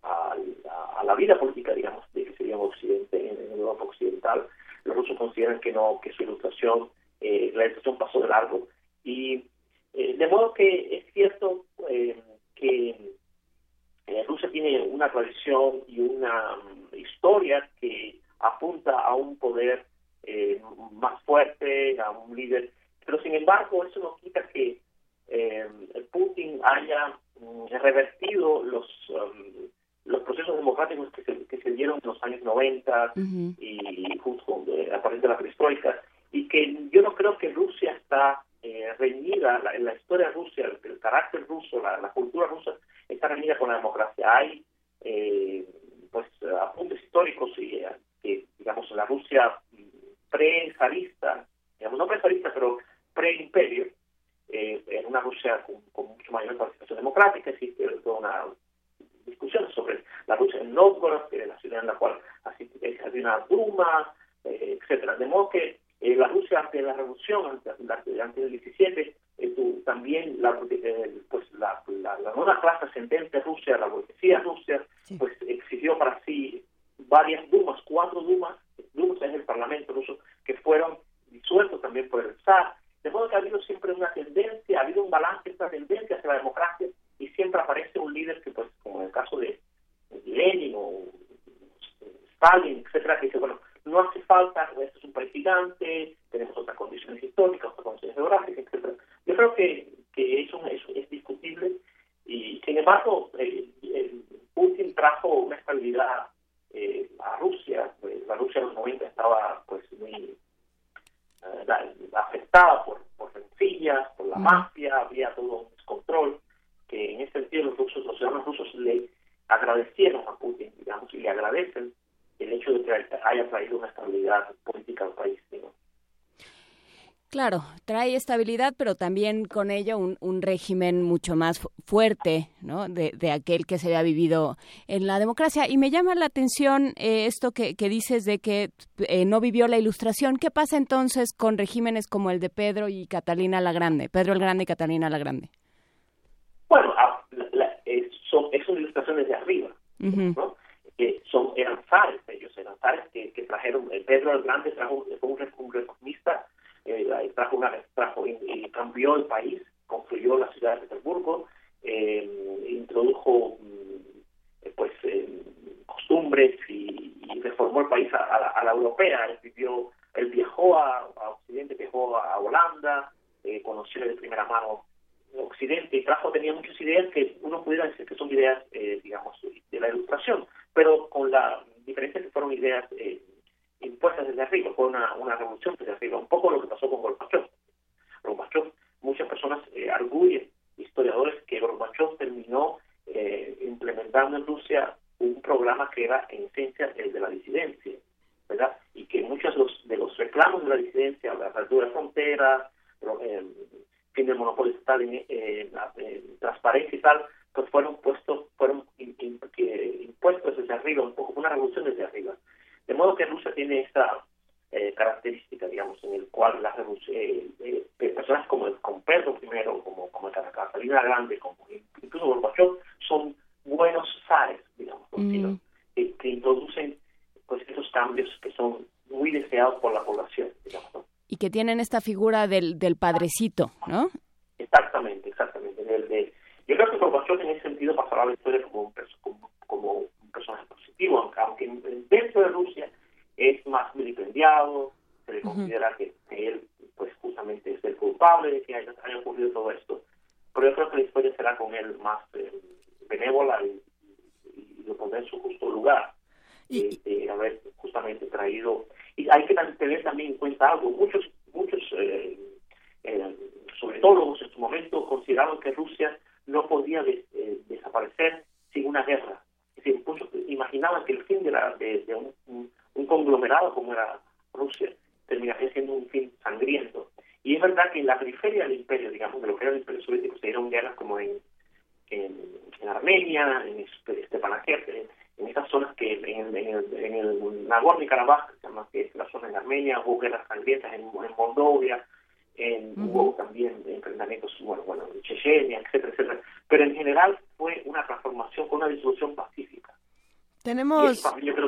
al- a, la vida política, digamos, de que sería en Occidente, en, en Europa occidental. Los rusos consideran que no, que su ilustración, eh, la ilustración pasó de largo. Y eh, de modo que es cierto eh, que eh, Rusia tiene una tradición y una mm, historia que apunta a un poder más fuerte, a un líder, pero sin embargo eso no quita que Putin haya mm, revertido los um, los procesos democráticos que se, que se dieron en los años 90 y justo eh, a partir de la perestroika y que yo no creo que Rusia está eh, reñida, la, en la historia de Rusia, el, el carácter ruso, la, la cultura rusa está reñida con la democracia. Hay eh, pues apuntes históricos y eh, que digamos la Rusia pre-zarista, digamos no pre-zarista pero pre-imperio, eh, en una Rusia con, con mucho mayor participación democrática, existe toda una discusión sobre la Rusia en Novgorod, que es la ciudad en la cual había una Duma, eh, etcétera. De modo que eh, la Rusia ante la revolución, ante, ante, ante el 17, eh, tu- también la, eh, pues la, la, la nueva clase ascendente Rusia, la burguesía Rusia, pues exigió para sí varias Dumas, cuatro Dumas, Dumas es el parlamento ruso, que fueron disueltos también por el zar. De modo que ha habido siempre una tendencia, ha habido un balance, esta tendencia hacia la democracia, y siempre aparece un líder que, pues, como en el caso de Lenin o Stalin, etcétera, que dice, bueno, no hace falta, este es un país gigante, tenemos otras condiciones históricas, otras condiciones geográficas, etcétera. Yo creo que, que eso, eso es discutible y, sin embargo, el Putin trajo una estabilidad eh, a Rusia. Pues, la Rusia en los 90 estaba pues muy eh, afectada por, por rencillas, por la mafia, había todo un descontrol que en ese sentido los rusos, los ciudadanos rusos le agradecieron a Putin, digamos, y le agradecen el hecho de que haya traído una estabilidad política al país. digo. Claro, trae estabilidad, pero también con ello un, régimen mucho más fu- fuerte, ¿no? De, de aquel que se había vivido en la democracia. Y me llama la atención eh, esto que, que dices de que eh, no vivió la ilustración. ¿Qué pasa entonces con regímenes como el de Pedro y Catalina la Grande? Pedro el Grande y Catalina la Grande. Bueno, ah, la- la- eh, son, es una ilustración desde arriba. ¿no? que son eran zares ellos eran zares que, que trajeron eh, Pedro el Grande trajo fue un, re- un reformista eh, trajo una trajo y, y cambió el país construyó la ciudad de Petersburgo eh, introdujo mm, eh, pues eh, costumbres y, y reformó el país a, a la, a la europea él vivió él viajó a, a Occidente viajó a Holanda eh, conoció de primera mano Occidente y trajo tenía muchas ideas que uno pudiera decir que son ideas, eh, digamos, de la ilustración, pero con la diferencia que fueron ideas eh, impuestas desde arriba, fue una, una revolución desde arriba, un poco lo que pasó con Gorbachev. Gorbachev, muchas personas eh, arguyen, historiadores, que Gorbachev terminó eh, implementando en Rusia un programa que era en esencia el de la disidencia, ¿verdad? Y que muchos de los, de los reclamos de la disidencia, la apertura de fronteras, fin del monopolio estatal en, eh, la- eh, transparencia y tal, pues fueron puestos, fueron in- in- que- impuestos desde arriba, un poco una revolución desde arriba. De modo que Rusia tiene esta eh, característica, digamos, en el cual las eh, eh, eh, personas como el, como Pedro I, como, como Catalina Grande, como incluso Gorbachev, son buenos zares, digamos, decirlo, que, que introducen pues esos cambios que son muy deseados por la población, digamos. ¿no? Y que tienen esta figura del, del padrecito, ¿no? Exactamente, exactamente. Del- de- yo creo que Gorbachev en ese sentido pasará a la historia como un, perso- como, como un personaje positivo, aunque, aunque en- dentro de Rusia es más vilipendiado, se le considera que, que él pues justamente es el culpable de que haya, haya ocurrido todo esto. Pero yo creo que la historia será con él más eh, benévola y, y lo pondrá en su justo lugar de, de haber justamente traído y hay que tener también en cuenta algo muchos muchos eh, eh, sobre todo en su momento consideraron que Rusia no podía des- eh, desaparecer sin una guerra. Es decir, muchos imaginaban que el fin de, la, de, de un, un- un conglomerado como era Rusia terminaría siendo un fin sangriento. Y es verdad que en la periferia del imperio digamos de lo que era el imperio soviético se dieron guerras como en en, en Armenia, en Este- Stepanakert, en, en estas zonas que en, el- en el, en el Nagorno-Karabaj, que se llama que es la zona en Armenia, hubo guerras sangrientas en, en Moldovia, en, hubo también enfrentamientos, bueno, bueno, en Chechenia, etcétera, etcétera. Pero en general fue una transformación con una disolución pacífica. Y Tenemos... eso yo creo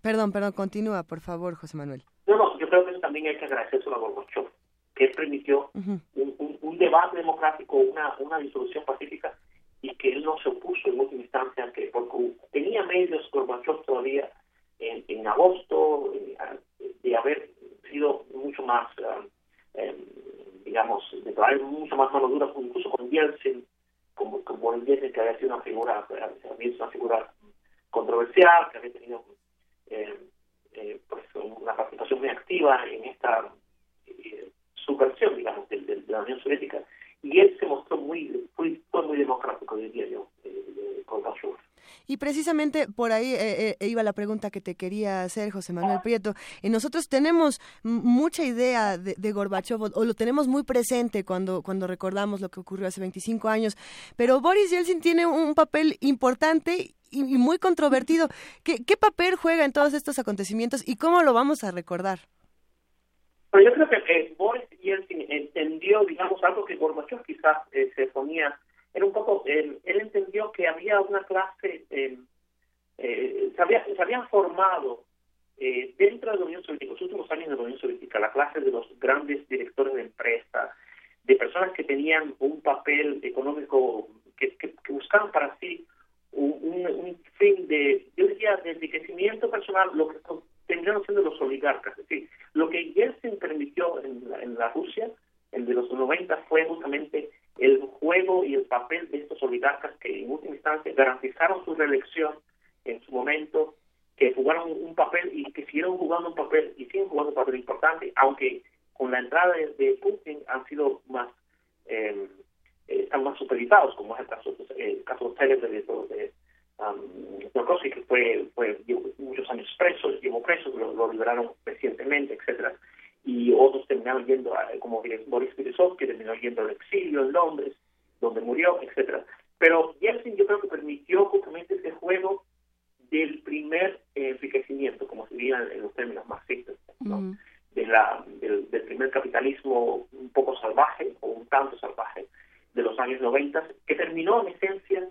Perdón, perdón, continúa, por favor, José Manuel. no, no, yo creo que eso también hay que agradecerse a Gorbachev, que él permitió Ujú. un, un- un debate democrático, una, una disolución pacífica y que él no se opuso en última instancia, que porque tenía medios Gorbachev todavía en, agosto eh, de haber sido mucho más, eh, digamos, de traer mucho más mano dura, incluso con Yeltsin, como, como el Yeltsin que había sido una figura, había una figura controversial, que había tenido eh, eh, pues una participación muy activa en esta subversión, digamos, del- de, la Unión Soviética. Y él se mostró muy, fue, fue muy democrático, diría yo, eh, de Gorbachev. Y precisamente por ahí eh, eh, iba la pregunta que te quería hacer, José Manuel Prieto. Y nosotros tenemos mucha idea de, de Gorbachev, o, lo tenemos muy presente cuando, cuando recordamos lo que ocurrió hace 25 años, pero Boris Yeltsin tiene un papel importante y, y muy controvertido. ¿Qué, ¿Qué papel juega en todos estos acontecimientos y cómo lo vamos a recordar? Pero yo creo que eh, Boris Entendió, digamos, algo que Gorbachev quizás eh, se ponía, era un poco, eh, él entendió que había una clase, eh, eh, se, había, se habían formado eh, dentro de la Unión Soviética, los últimos años de la Unión Soviética, la clase de los grandes directores de empresas, de personas que tenían un papel económico, que, buscaban para sí un, un, fin de, yo diría, de enriquecimiento personal, lo que tendrían siendo los oligarcas. Es decir, lo que Yeltsin permitió en la, en la Rusia, el de los 90, fue justamente el juego y el papel de estos oligarcas que en última instancia garantizaron su reelección en su momento, que jugaron un papel y que siguieron jugando un papel y siguen jugando un papel importante, aunque con la entrada de, Putin han sido más eh, eh, están más supeditados, como es el caso el caso célebre de, de um, que fue, fue llevó muchos años preso, llevó preso, lo, lo liberaron recientemente, etcétera y otros terminaron yendo, a, como Boris Berezov, que terminó yendo al exilio en Londres, donde murió, etcétera. Pero Yeltsin yo creo que permitió justamente ese juego del primer enriquecimiento, como se diría en los términos marxistas, ¿no? de la, del, del, primer capitalismo un poco salvaje o un tanto salvaje de los años 90, que terminó en esencia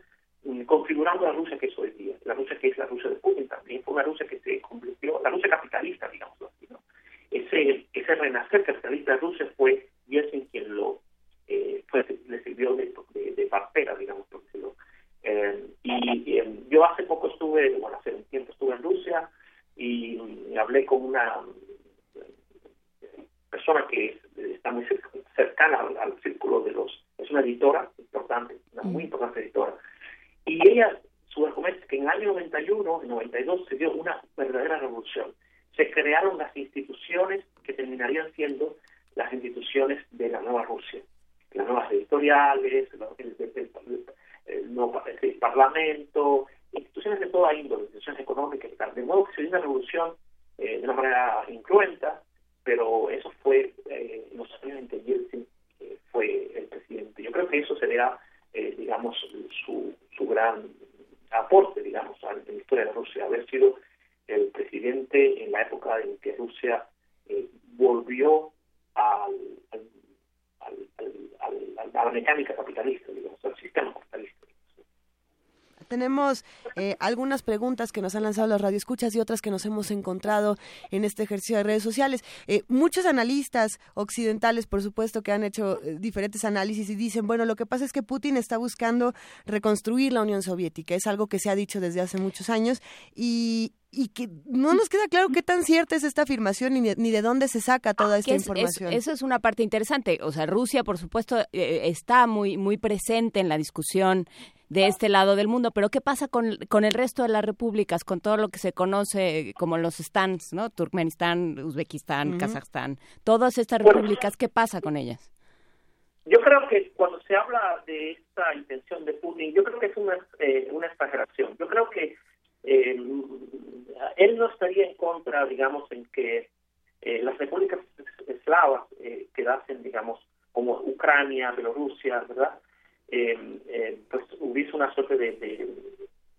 configurando la Rusia que es hoy día, la Rusia que es la Rusia de Putin también, fue una Rusia que se convirtió, la Rusia capitalista, digamos así, ¿no? Ese, ese renacer capitalista de Rusia fue Yeltsin quien lo, eh, fue, le sirvió de, de, de partera, digamos, por decirlo. Eh, y eh, yo hace poco estuve, bueno, hace un tiempo estuve en Rusia y, hablé con una persona que está muy cercana al, al, círculo de los... Es una editora importante, una muy importante editora. Y ella, su argumento es que en el año 91, en 92, se dio una verdadera revolución. Se crearon las instituciones que terminarían siendo las instituciones de la nueva Rusia. Las nuevas editoriales, el, el, Parlamento, instituciones de toda índole, instituciones económicas y tal. De modo que se dio una revolución eh, de una manera incruenta, pero eso fue eh, en los años fue el presidente. Yo creo que eso sería, eh, digamos, su, su gran aporte, digamos, a la historia de Rusia, haber sido el presidente en la época en que Rusia eh, volvió al, a la mecánica capitalista, digamos, al sistema capitalista tenemos eh, algunas preguntas que nos han lanzado las radioescuchas y otras que nos hemos encontrado en este ejercicio de redes sociales. Eh, muchos analistas occidentales, por supuesto, que han hecho eh, diferentes análisis y dicen, bueno, lo que pasa es que Putin está buscando reconstruir la Unión Soviética. Es algo que se ha dicho desde hace muchos años y, y que no nos queda claro qué tan cierta es esta afirmación ni de, ni de dónde se saca toda esta es, información. Es, eso es una parte interesante. O sea, Rusia, por supuesto, eh, está muy, muy presente en la discusión de este lado del mundo, pero ¿qué pasa con, con el resto de las repúblicas, con todo lo que se conoce como los stands, ¿no? Turkmenistán, Uzbekistán, uh -huh. Kazajstán, todas estas repúblicas, ¿qué pasa con ellas? Yo creo que cuando se habla de esta intención de Putin, yo creo que es una, eh, una exageración. Yo creo que eh, él no estaría en contra, digamos, en que eh, las repúblicas eslavas eh, quedasen, digamos, como Ucrania, Bielorrusia, ¿verdad? pues hubiese una suerte de,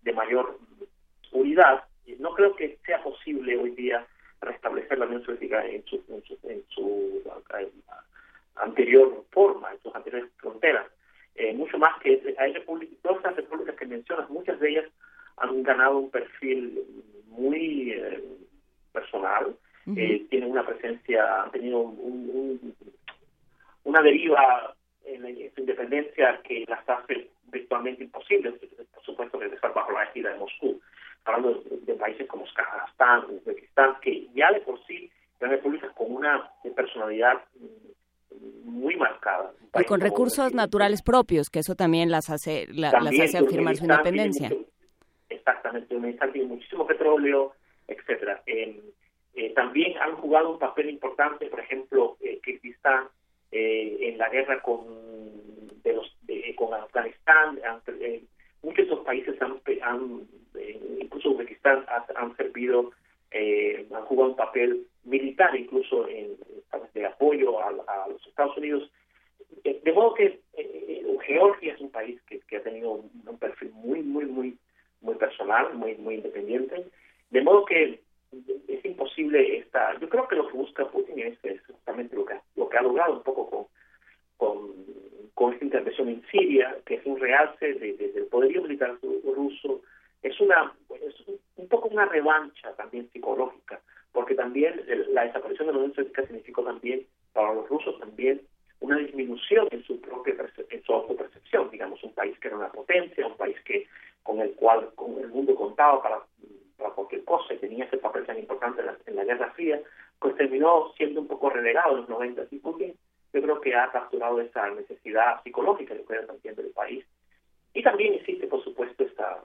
de, mayor unidad. No creo que sea posible hoy día restablecer la Unión Soviética en su, en su, en su anterior forma, en sus anteriores fronteras. mucho más que hay repúblicas, todas las repúblicas que mencionas, muchas de ellas han ganado un perfil muy eh, personal, uh -huh. eh, tienen una presencia, han tenido un, un, una deriva en, en, su independencia que las hace virtualmente imposibles, por supuesto, regresar bajo la égida de Moscú. Hablando de, de, países como Kazajstán, Uzbekistán, que ya de por sí eran repúblicas con una personalidad muy marcada. Y con recursos naturales propios, que eso también las hace, la, también las hace afirmar su independencia. Tiene, exactamente, Uzbekistán tiene muchísimo petróleo, etcétera. Eh, eh, también han jugado un papel importante, por ejemplo, eh, Kirguistán en la guerra con de los de, con Afganistán. muchos de esos países han, incluso Uzbekistán han servido, han jugado un papel militar, incluso en, de apoyo a, a, los Estados Unidos. De modo que Georgia es un país que, ha tenido un, un perfil muy, muy, muy muy personal, muy muy independiente, de modo que es imposible esta. Yo creo que lo que busca Putin es, justamente lo que lo que ha logrado un poco con con, con esta intervención en Siria, que es un realce de, de, del poderío militar ruso, es una es un poco una revancha también psicológica, porque también la desaparición de la Unión Soviética significó también para los rusos también una disminución en su propia en su autopercepción, digamos, un país que era una potencia, un país que con el cual con el mundo contaba para, para cualquier cosa y tenía ese papel tan importante en la, en la Guerra Fría, pues terminó siendo un poco relegado en los 90 y Putin yo creo que ha capturado esa necesidad psicológica, yo creo, también del país. Y también existe, por supuesto, esta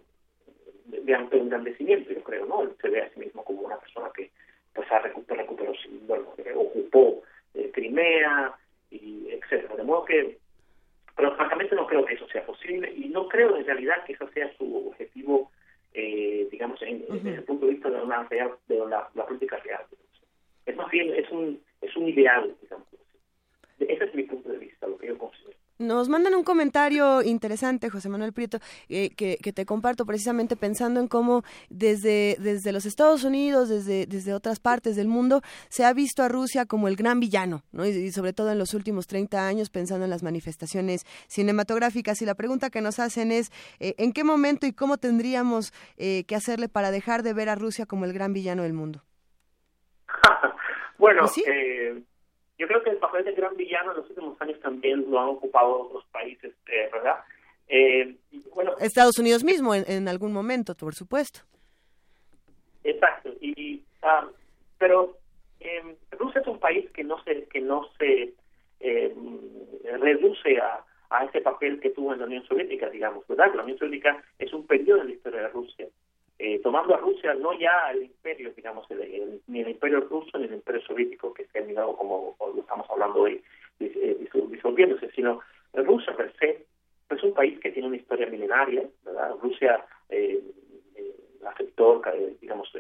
de, de engrandecimiento, yo creo, ¿no? Él se ve a sí mismo como una persona que pues ha recuperado, recuperó, bueno, eh, ocupó eh, Crimea, y etcétera. De modo que, pero francamente no creo que eso sea posible y no creo en realidad que eso sea su objetivo, eh, digamos, en, desde el punto de vista de, una real, de la, la política real. Es más bien, es un, es un ideal, digamos. Ese es mi punto de vista, lo que yo considero. Nos mandan un comentario interesante, José Manuel Prieto, eh, que, que, te comparto precisamente pensando en cómo desde, desde los Estados Unidos, desde, desde otras partes del mundo, se ha visto a Rusia como el gran villano, ¿no? y, y, sobre todo en los últimos 30 años, pensando en las manifestaciones cinematográficas. Y la pregunta que nos hacen es, eh, ¿en qué momento y cómo tendríamos eh, que hacerle para dejar de ver a Rusia como el gran villano del mundo? bueno, ¿Sí? Yo creo que el papel del gran villano en los últimos años también lo han ocupado otros países, eh, ¿verdad? Eh, bueno, Estados Unidos mismo, en, en, algún momento, por supuesto. Exacto, y um, pero eh, Rusia es un país que no se que no se reduce a, a ese papel que tuvo en la Unión Soviética, digamos, ¿verdad? La Unión Soviética es un periodo en la historia de Rusia. Eh, tomando a Rusia no ya el imperio, digamos, el, ni el imperio ruso ni el imperio soviético que se ha mirado como, como estamos hablando hoy, eh, disolviéndose, sino Rusia per se es un país que tiene una historia milenaria, ¿verdad? Rusia eh, aceptó, digamos,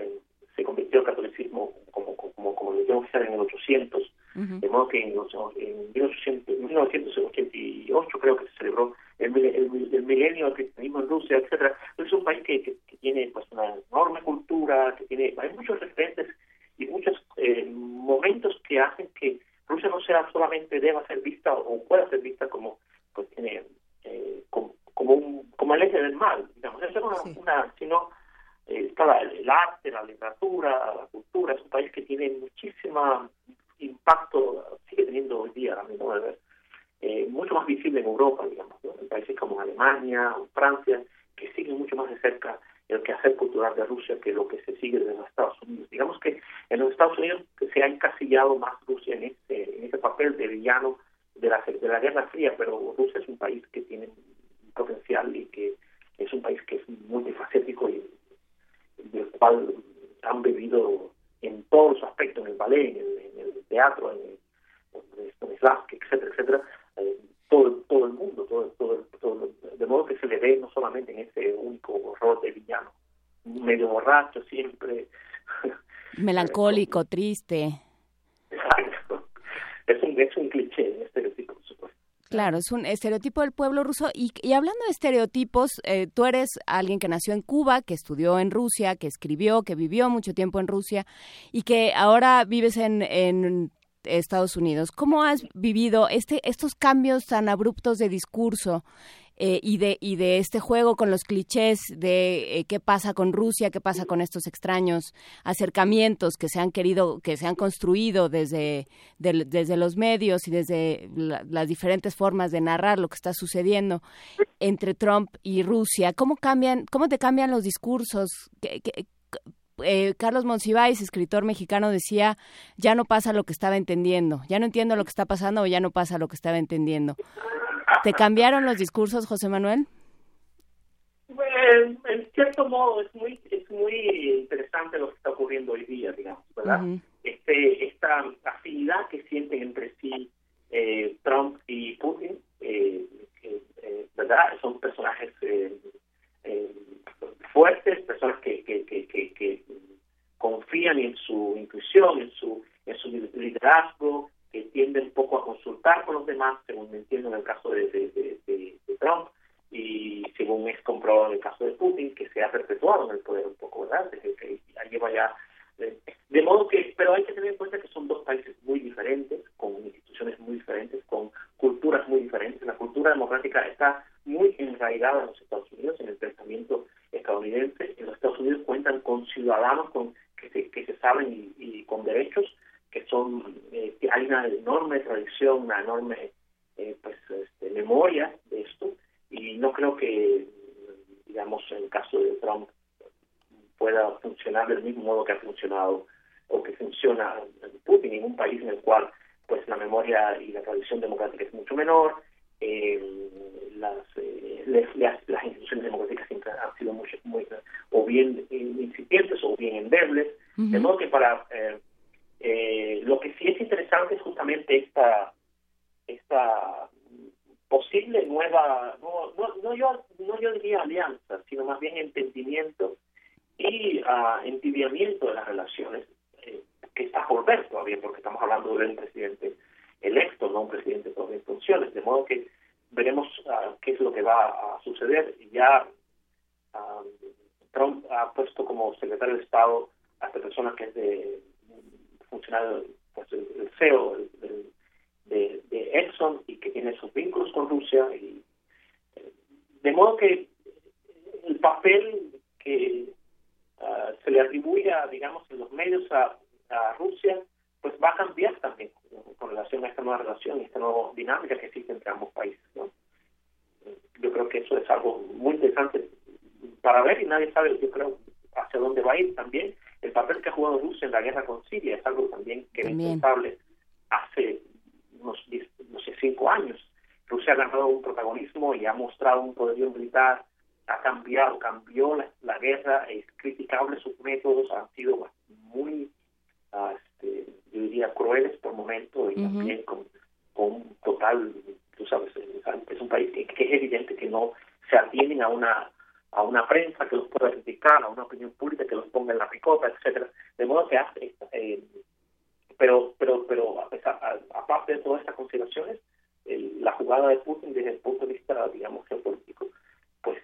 se convirtió al catolicismo como, como, como religión oficial en el 800, uh -huh. de modo que en, en 1800, 1988 creo que se celebró el, el, el milenio del cristianismo en Rusia, etcétera. Es un país que, que, que, tiene pues una enorme cultura, que tiene hay muchos referentes y muchos eh, momentos que hacen que Rusia no sea solamente deba ser vista o pueda ser vista como pues tiene eh, como, como un como el eje del mal, digamos, es una, sí. una sino eh, está el, el arte, la literatura, la cultura, es un país que tiene muchísimo impacto, sigue teniendo hoy día, eh, mucho más visible en Europa, digamos, ¿no? en países como Alemania o Francia, que siguen mucho más de cerca el quehacer cultural de Rusia que lo que se sigue desde los Estados Unidos. Digamos que en los Estados Unidos se ha encasillado más Rusia en ese, ese papel de villano de la, de la Guerra Fría, pero Rusia es un país que tiene potencial y que es un país que es multifacético y del cual han vivido en todos los aspectos, en el ballet, en el, en el teatro, en el, en el etcétera, etcétera, eh, todo, todo el mundo, todo, todo, todo, de modo que se le ve no solamente en ese único rol de villano, medio borracho siempre. Melancólico, triste. Exacto. Es un, es un cliché, estereotipo, por supuesto. Claro, es un estereotipo del pueblo ruso. Y, hablando de estereotipos, eh, tú eres alguien que nació en Cuba, que estudió en Rusia, que escribió, que vivió mucho tiempo en Rusia y que ahora vives en, en Estados Unidos. ¿Cómo has vivido este, estos cambios tan abruptos de discurso eh, y, de, y de este juego con los clichés de eh, qué pasa con Rusia, qué pasa con estos extraños acercamientos que se han querido, que se han construido desde, de, desde los medios y desde la, las diferentes formas de narrar lo que está sucediendo entre Trump y Rusia? ¿Cómo cambian, cómo te cambian los discursos? ¿Qué, qué, eh, Carlos Monsiváis, escritor mexicano, decía, ya no pasa lo que estaba entendiendo, ya no entiendo lo que está pasando o ya no pasa lo que estaba entendiendo. ¿Te cambiaron los discursos, José Manuel? Bueno, en cierto modo es muy es muy interesante lo que está ocurriendo hoy día, digamos, ¿verdad? Uh -huh. Este esta afinidad que sienten entre sí eh, Trump y Putin, eh, ¿verdad? Son personajes fuertes, personas que, que, que, que, que confían en su intuición, en su, en su liderazgo, que tienden un poco a consultar con los demás, según entiendo en el caso de, de, de, Trump, y según es comprobado en el caso de Putin, que se ha perpetuado en el poder un poco, ¿verdad? Desde que lleva ya... De modo que, pero hay que tener en cuenta que son dos países muy diferentes, con instituciones muy diferentes, con culturas muy diferentes. La cultura democrática está muy enraigada en los Estados Unidos, en el pensamiento estadounidense. En los Estados Unidos cuentan con ciudadanos con que se, que se saben y con derechos, que son eh, que hay una enorme tradición, una enorme eh, pues este, memoria de esto y no creo que digamos en el caso de Trump pueda funcionar del mismo modo que ha funcionado o que funciona Putin en un país en el cual pues la memoria y la tradición democrática es mucho menor, eh, las, eh, les- las, las instituciones democráticas siempre han sido muy, muy o bien incipientes o bien endebles, de modo que para eh, eh, lo que sí es interesante es justamente esta esta posible nueva no no, no yo no yo diría alianza sino más bien entendimiento y ah, entibiamiento de las relaciones eh, que está por ver todavía porque estamos hablando de un presidente electo no un presidente todavía en funciones de modo que veremos ah, qué es lo que va a suceder. Ya ah, Trump ha puesto como secretario de Estado a esta persona que es de funcionario pues el, CEO de, de Exxon y que tiene sus vínculos con Rusia y eh, de modo que el papel que ah, se le atribuye digamos en los medios a, a Rusia pues va a cambiar también con- relación a esta nueva relación y esta nueva dinámica que existe entre ambos países yo creo que eso es algo muy interesante para ver y nadie sabe yo creo hacia dónde va a ir también el papel que ha jugado Rusia en la guerra con Siria es algo también que era impensable hace unos 10, no sé, cinco años. Rusia ha ganado un protagonismo y ha mostrado un poderío militar, ha cambiado, cambió la, la guerra, es criticable sus métodos, han sido muy, ah, este, yo diría, crueles por momento y Ujú. también con, con total, tú sabes, es un país que, que es evidente que no se atienen a una a una prensa que los pueda criticar, a una opinión pública que los ponga en la picota, etcétera, de modo que hace eh, pero pero pero aparte de todas estas consideraciones el- la jugada de Putin desde el punto de vista digamos geopolítico pues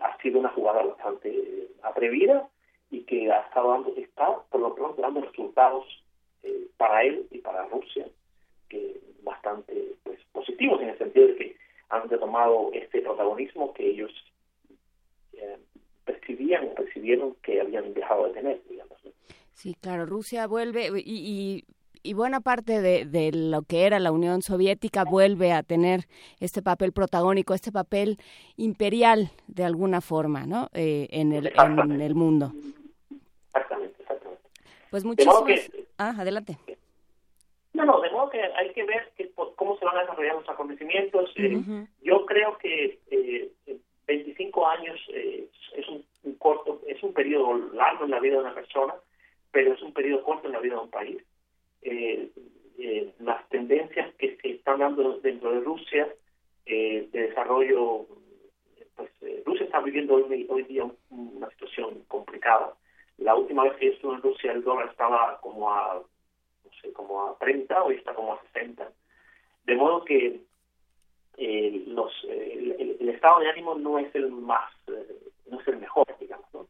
ha sido una jugada bastante atrevida y que ha estado dando está por lo pronto dando resultados eh, para él y para Rusia que bastante pues positivos en el sentido de que han retomado este protagonismo que ellos eh, percibían o percibieron que habían dejado de tener digamos ¿no? Sí, claro, Rusia vuelve y, y, y buena parte de, de lo que era la Unión Soviética vuelve a tener este papel protagónico, este papel imperial de alguna forma, ¿no? Eh, en, el, en el mundo. exactamente exactamente Pues muchísimas... que- Ah, adelante. No, no, de modo que hay que ver que, cómo se van a desarrollar los acontecimientos. Eh. Yo creo que eh, 25 años eh, es un, un corto, es un periodo largo en la vida de una persona, pero es un periodo corto en la vida de un país. Eh, eh, las tendencias que se están dando dentro de Rusia eh, de desarrollo, pues eh, Rusia está viviendo hoy, hoy día un- una situación complicada. La última vez que yo estuve en Rusia el dólar estaba como a no sé, como a 30, hoy está como a 60. De modo que eh, los, eh, el, estado de ánimo no es el más, eh, no es el mejor, digamos, ¿no?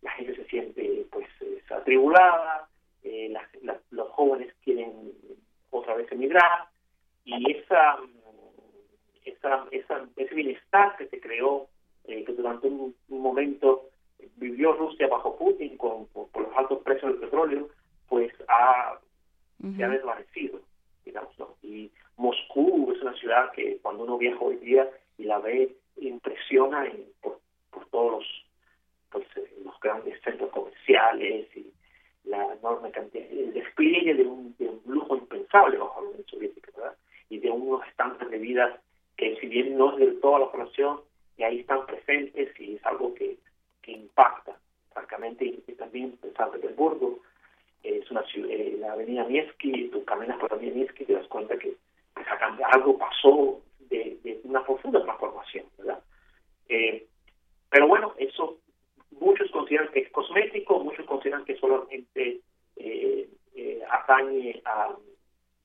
La gente se siente, pues, es atribulada, eh, las- los jóvenes quieren otra vez emigrar, y esa, esa, esa, ese bienestar que se creó, que durante un, un momento vivió Rusia bajo Putin con, por, por los altos precios del petróleo, pues ha se ha desvanecido, digamos, ¿no? Y Moscú es una ciudad que cuando uno viaja hoy día y la ve, impresiona por, por todos los, pues, eh, los grandes centros comerciales y la enorme cantidad, el despliegue de un, de un lujo impensable bajo la Unión Soviética, ¿verdad? Y de unos estándares de vida que si bien no es de toda la población, y ahí están presentes y es algo que, que impacta, francamente, y, también en San Petersburgo, es una ciudad, eh, la avenida Nevsky, tú caminas por la avenida Nevsky y te das cuenta que pues, cambiado- algo pasó de, de una profunda transformación, ¿verdad? Eh, pero bueno, eso muchos consideran que es cosmético, muchos consideran que solamente eh, eh, atañe a,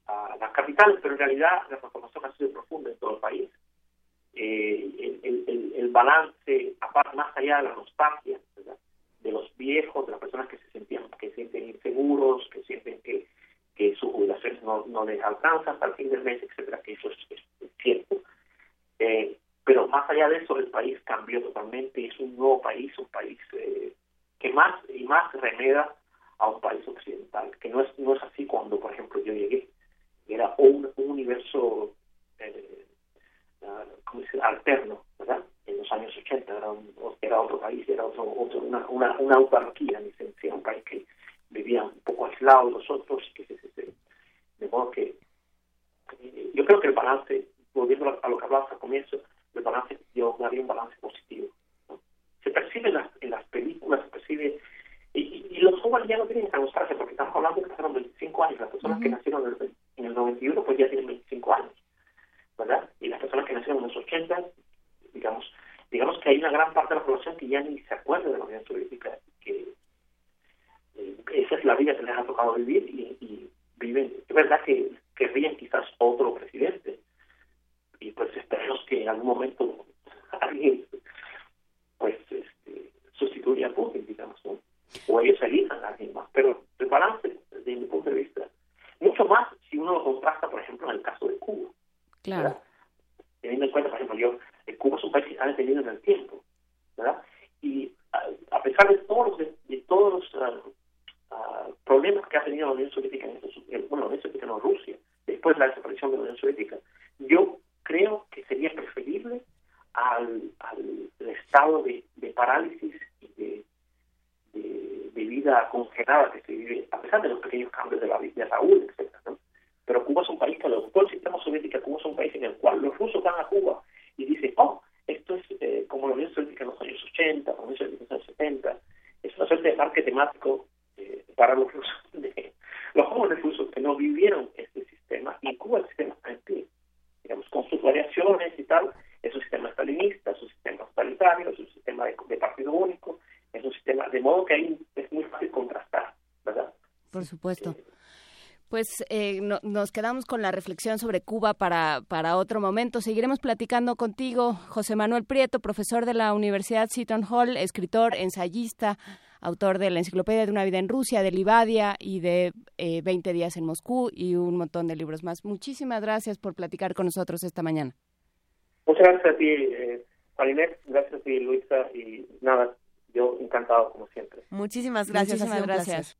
a las capitales, pero en realidad la transformación ha sido profunda en todo el país. Eh, el, el- el- balance, aparte, más allá de la nostalgia, ¿verdad? de los viejos, de las personas que se sentían, que se sienten inseguros, que no, no les alcanzan hasta el fin del mes, etcétera, que eso es, es- cierto. Eh, pero más allá de eso, el país cambió totalmente, es un nuevo país, un país eh, que más y más remeda a un país occidental, que no es, no es así cuando, por ejemplo, yo llegué, era un, un universo, eh, ah, ¿cómo se dice? alterno, ¿verdad? En los años 80, era un, era otro país, era otro, otro una, una, una autarquía, en esencia, un país que vivía un poco aislado de los otros, que se- se- de modo que eh, yo creo que el balance, volviendo a, lo que hablabas al comienzo, el balance, yo daría un balance positivo. ¿no? Se percibe en las, en las películas, se percibe, y, y- y los jóvenes ya no tienen esa nostalgia, porque estamos hablando que pasaron 25 años, las personas que nacieron en el, en el 91 pues ya tienen 25 años, ¿verdad? Y las personas que nacieron en los 80, digamos, digamos que hay una gran parte de la población que ya ni se acuerda de la Unión Soviética, que eh, esa es la vida que les ha tocado vivir y, y viven, es verdad que querrían quizás otro presidente y pues esperemos que en algún momento alguien pues este, sustituya a Putin, digamos, ¿no? o ellos elijan a alguien más, pero el balance desde mi punto de vista, mucho más si uno lo contrasta, por ejemplo, en el caso de Cuba. Claro. Teniendo en cuenta, por ejemplo, yo, eh, Cuba es un país que se ha detenido en el tiempo, ¿verdad? Y a, a pesar de todos los, de, de todos los ah, ah, problemas que ha tenido la Unión Soviética, bueno, la Unión Soviética no, Rusia, después de la desaparición de la Unión Soviética, yo creo que sería preferible al, al estado de, de parálisis y de, de, de vida congelada que se vive, a pesar de los pequeños cambios de la vida de Raúl, etcétera, ¿no? Pero Cuba es un país que adoptó el sistema soviético, Cuba es un país en el cual los rusos van a Cuba y dicen, oh, esto es eh, como la Unión Soviética en los años 80, la Unión Soviética en los años 70, es una suerte de parque temático eh, para los rusos, de- los jóvenes rusos que no vivieron este sistema, y en Cuba el sistema está en pie, digamos, con sus variaciones y tal, es un sistema stalinista, es un sistema totalitario, es un sistema de, de partido único, es un sistema, de modo que ahí es muy fácil contrastar, ¿verdad? Por supuesto. Pues eh, no- nos quedamos con la reflexión sobre Cuba para, para otro momento. Seguiremos platicando contigo, José Manuel Prieto, profesor de la Universidad Seton Hall, escritor, ensayista, autor de la Enciclopedia de una vida en Rusia, de Livadia y de eh, 20 días en Moscú y un montón de libros más. Muchísimas gracias por platicar con nosotros esta mañana. Muchas gracias a ti, eh, Marinette, gracias a ti, Luisa, y nada, yo encantado como siempre. Muchísimas gracias. Muchísimas gracias.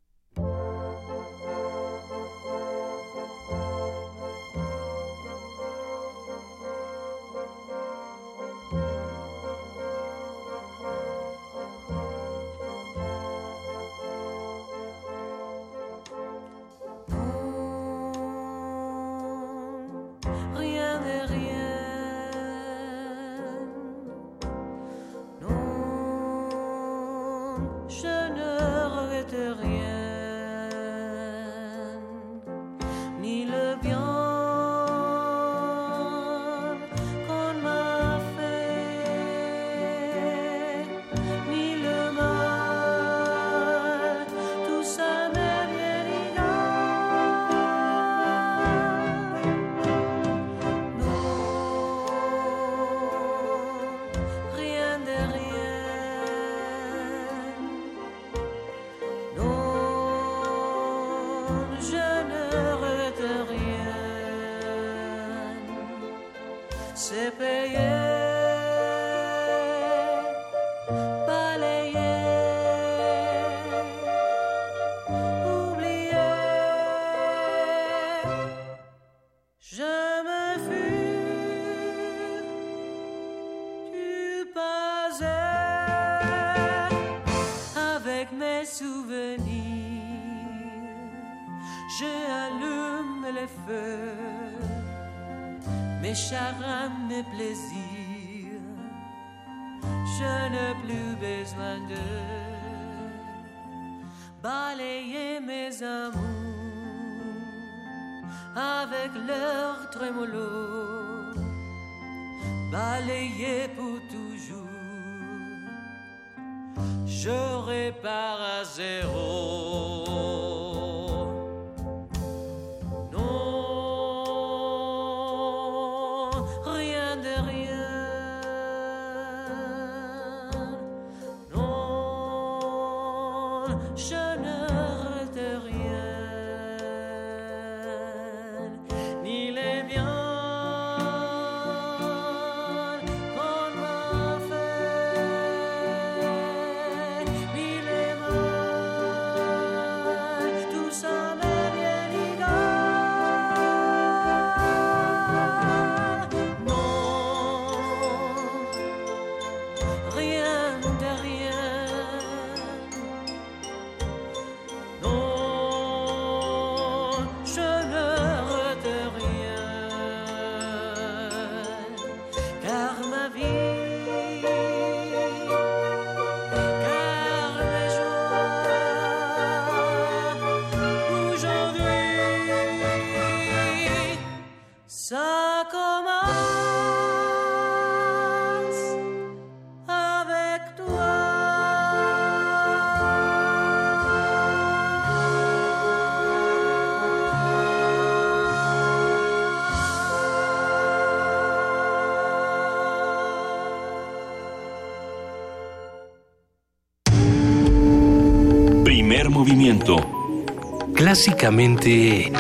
Clásicamente...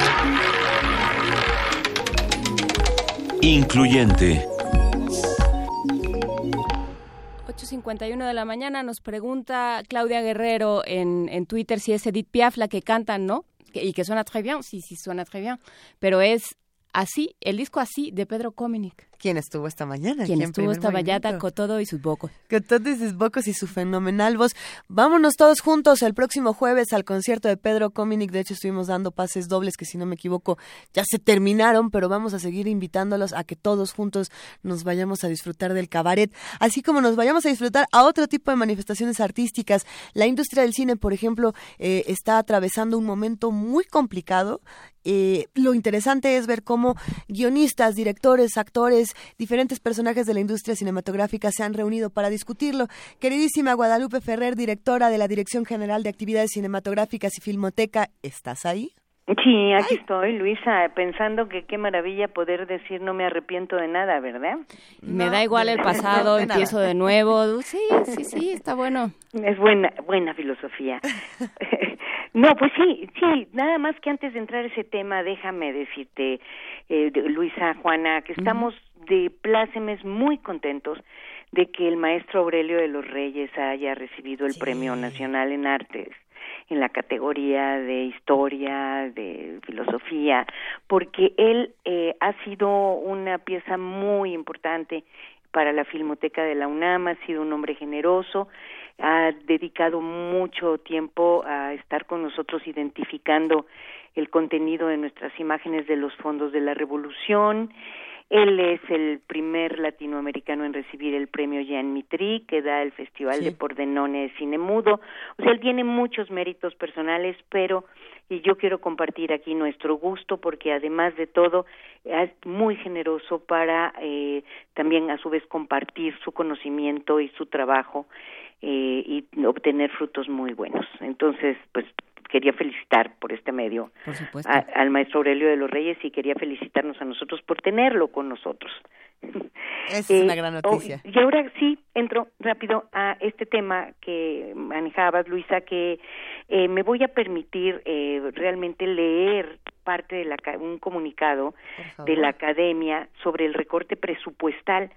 Incluyente. 8.51 de la mañana nos pregunta Claudia Guerrero en, en Twitter si es Edith Piaf la que cantan, ¿no? Que- Y que suena très bien, sí, sí suena très bien. Pero es así, el disco así de Pedro Cominic. ¿Quién estuvo esta mañana? Quien estuvo esta Movimiento? con todo y sus bocos. Con todos sus bocos y su fenomenal voz. Vámonos todos juntos el próximo jueves al concierto de Pedro Cominic. De hecho, estuvimos dando pases dobles que, si no me equivoco, ya se terminaron, pero vamos a seguir invitándolos a que todos juntos nos vayamos a disfrutar del cabaret, así como nos vayamos a disfrutar a otro tipo de manifestaciones artísticas. La industria del cine, por ejemplo, eh, está atravesando un momento muy complicado. Eh, lo interesante es ver cómo guionistas, directores, actores, diferentes personajes de la industria cinematográfica se han reunido para discutirlo. Queridísima Guadalupe Ferrer, directora de la Dirección General de Actividades Cinematográficas y Filmoteca, ¿estás ahí? Sí, aquí estoy, Luisa, pensando que qué maravilla poder decir no me arrepiento de nada, ¿verdad? Me da igual el pasado, empiezo de nuevo. Sí, sí, sí, está bueno. Es buena, buena filosofía. no, pues sí, sí, nada más que antes de entrar a ese tema, déjame decirte, eh, de- Luisa, Juana, que estamos de plácemes muy contentos de que el maestro Aurelio de los Reyes haya recibido el Premio Nacional en Artes en la categoría de historia, de filosofía, porque él eh, ha sido una pieza muy importante para la Filmoteca de la UNAM, ha sido un hombre generoso, ha dedicado mucho tiempo a estar con nosotros identificando el contenido de nuestras imágenes de los fondos de la revolución. Él es el primer latinoamericano en recibir el premio Jean Mitri que da el Festival de Pordenone de Cine Mudo. O sea, él tiene muchos méritos personales, pero y yo quiero compartir aquí nuestro gusto porque además de todo es muy generoso para eh, también a su vez compartir su conocimiento y su trabajo eh, y obtener frutos muy buenos. Entonces, pues quería felicitar por este medio Por supuesto. a- al maestro Aurelio de los Reyes y quería felicitarnos a nosotros por tenerlo con nosotros. Es Eh, una gran oh, noticia. y ahora sí entro rápido a este tema que manejabas, Luisa, que eh, me voy a permitir eh, realmente leer parte de la, un comunicado de la academia sobre el recorte presupuestal.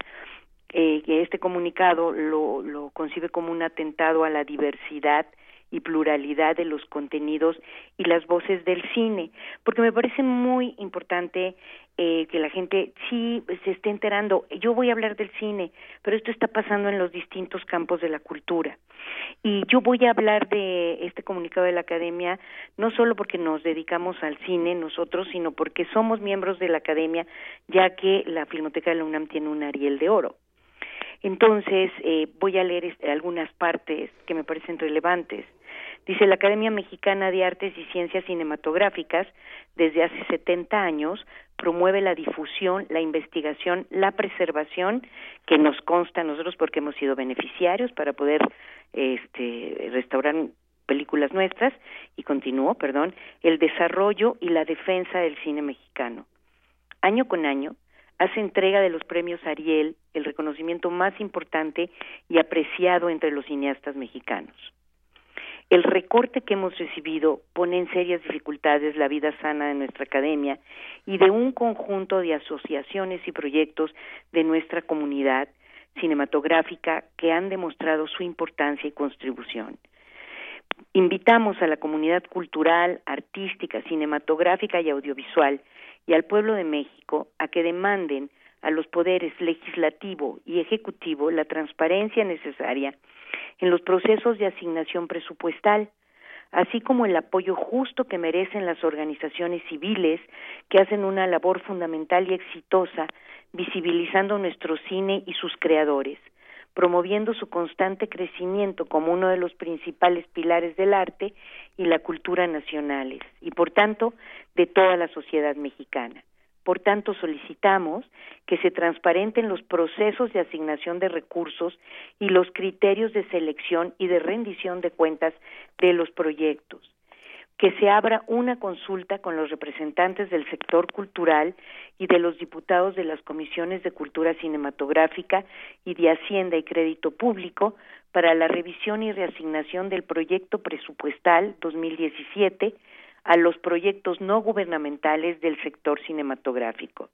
Eh, que este comunicado lo, lo concibe como un atentado a la diversidad y pluralidad de los contenidos y las voces del cine, porque me parece muy importante eh, que la gente sí se esté enterando. Yo voy a hablar del cine, pero esto está pasando en los distintos campos de la cultura. Y yo voy a hablar de este comunicado de la academia no solo porque nos dedicamos al cine nosotros, sino porque somos miembros de la academia, ya que la Filmoteca de la UNAM tiene un Ariel de Oro. Entonces, eh, voy a leer este, algunas partes que me parecen relevantes. Dice la Academia Mexicana de Artes y Ciencias Cinematográficas, desde hace 70 años, promueve la difusión, la investigación, la preservación, que nos consta a nosotros porque hemos sido beneficiarios para poder este, restaurar películas nuestras, y continúo, perdón, el desarrollo y la defensa del cine mexicano. Año con año, hace entrega de los premios Ariel, el reconocimiento más importante y apreciado entre los cineastas mexicanos. El recorte que hemos recibido pone en serias dificultades la vida sana de nuestra academia y de un conjunto de asociaciones y proyectos de nuestra comunidad cinematográfica que han demostrado su importancia y contribución. Invitamos a la comunidad cultural, artística, cinematográfica y audiovisual y al pueblo de México a que demanden a los poderes legislativo y ejecutivo la transparencia necesaria en los procesos de asignación presupuestal, así como el apoyo justo que merecen las organizaciones civiles que hacen una labor fundamental y exitosa visibilizando nuestro cine y sus creadores, promoviendo su constante crecimiento como uno de los principales pilares del arte y la cultura nacionales y por tanto de toda la sociedad mexicana. Por tanto, solicitamos que se transparenten los procesos de asignación de recursos y los criterios de selección y de rendición de cuentas de los proyectos. que se abra una consulta con los representantes del sector cultural y de los diputados de las comisiones de cultura cinematográfica y de Hacienda y Crédito Público para la revisión y reasignación del proyecto presupuestal 2017 a los proyectos no gubernamentales del sector cinematográfico.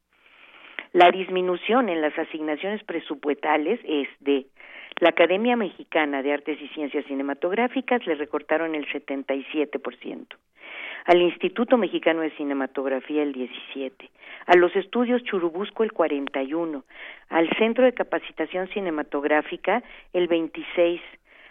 La disminución en las asignaciones presupuestales es de la Academia Mexicana de Artes y Ciencias Cinematográficas le recortaron el 77%, al Instituto Mexicano de Cinematografía el 17%, a los estudios Churubusco el 41%, al Centro de Capacitación Cinematográfica el 26%,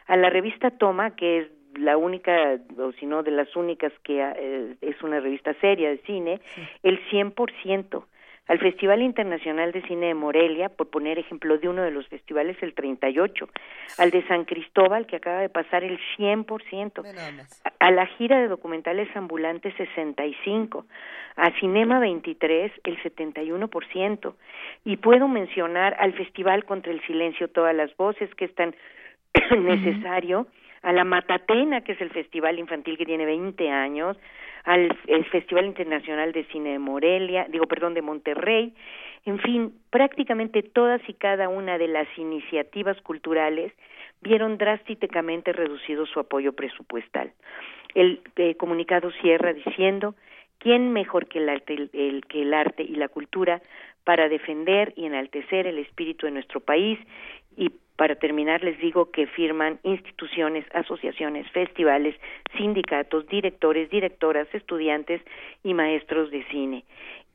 a la revista Toma, que es la única, o si no de las únicas que eh, es una revista seria de cine, el 100%, al Festival Internacional de Cine de Morelia, por poner ejemplo de uno de los festivales, el 38, al de San Cristóbal, que acaba de pasar el 100%, a, a la gira de documentales ambulantes 65, a Cinema 23 el 71%, y puedo mencionar al Festival contra el Silencio Todas las Voces, que es tan necesario, a la Matatena, que es el festival infantil que tiene 20 años, al el Festival Internacional de Cine de Morelia, digo, perdón, de Monterrey, en fin, prácticamente todas y cada una de las iniciativas culturales vieron drásticamente reducido su apoyo presupuestal. El eh, comunicado cierra diciendo ¿Quién mejor que el, arte, el, que el arte y la cultura para defender y enaltecer el espíritu de nuestro país? Y para terminar, les digo que firman instituciones, asociaciones, festivales, sindicatos, directores, directoras, estudiantes y maestros de cine.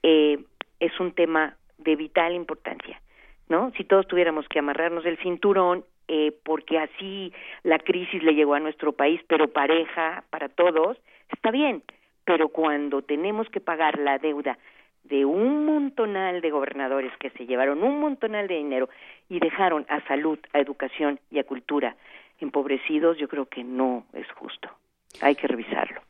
Eh, es un tema de vital importancia, ¿no? Si todos tuviéramos que amarrarnos el cinturón, eh, porque así la crisis le llegó a nuestro país, pero pareja para todos, está bien, pero cuando tenemos que pagar la deuda de un montonal de gobernadores que se llevaron un montonal de dinero y dejaron a salud, a educación y a cultura empobrecidos, yo creo que no es justo. Hay que revisarlo.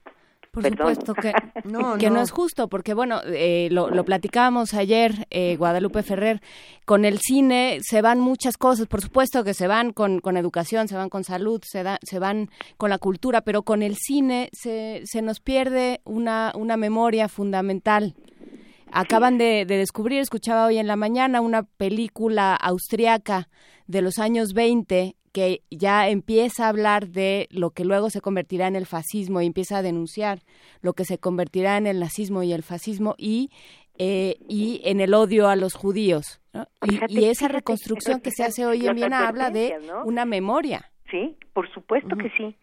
Por Perdón. supuesto que no, que no. es justo, porque bueno, eh, lo, lo platicábamos ayer, eh, Guadalupe Ferrer, con el cine se van muchas cosas, por supuesto que se van con, con educación, se van con salud, se, da, se van con la cultura, pero con el cine se, se nos pierde una, una memoria fundamental. Acaban de, de descubrir, escuchaba hoy en la mañana, una película austriaca de los años 20 que ya empieza a hablar de lo que luego se convertirá en el fascismo y empieza a denunciar lo que se convertirá en el nazismo y el fascismo y eh, y en el odio a los judíos. ¿no? Y, y esa reconstrucción que se hace hoy en Viena habla de una memoria. Sí, por supuesto que sí.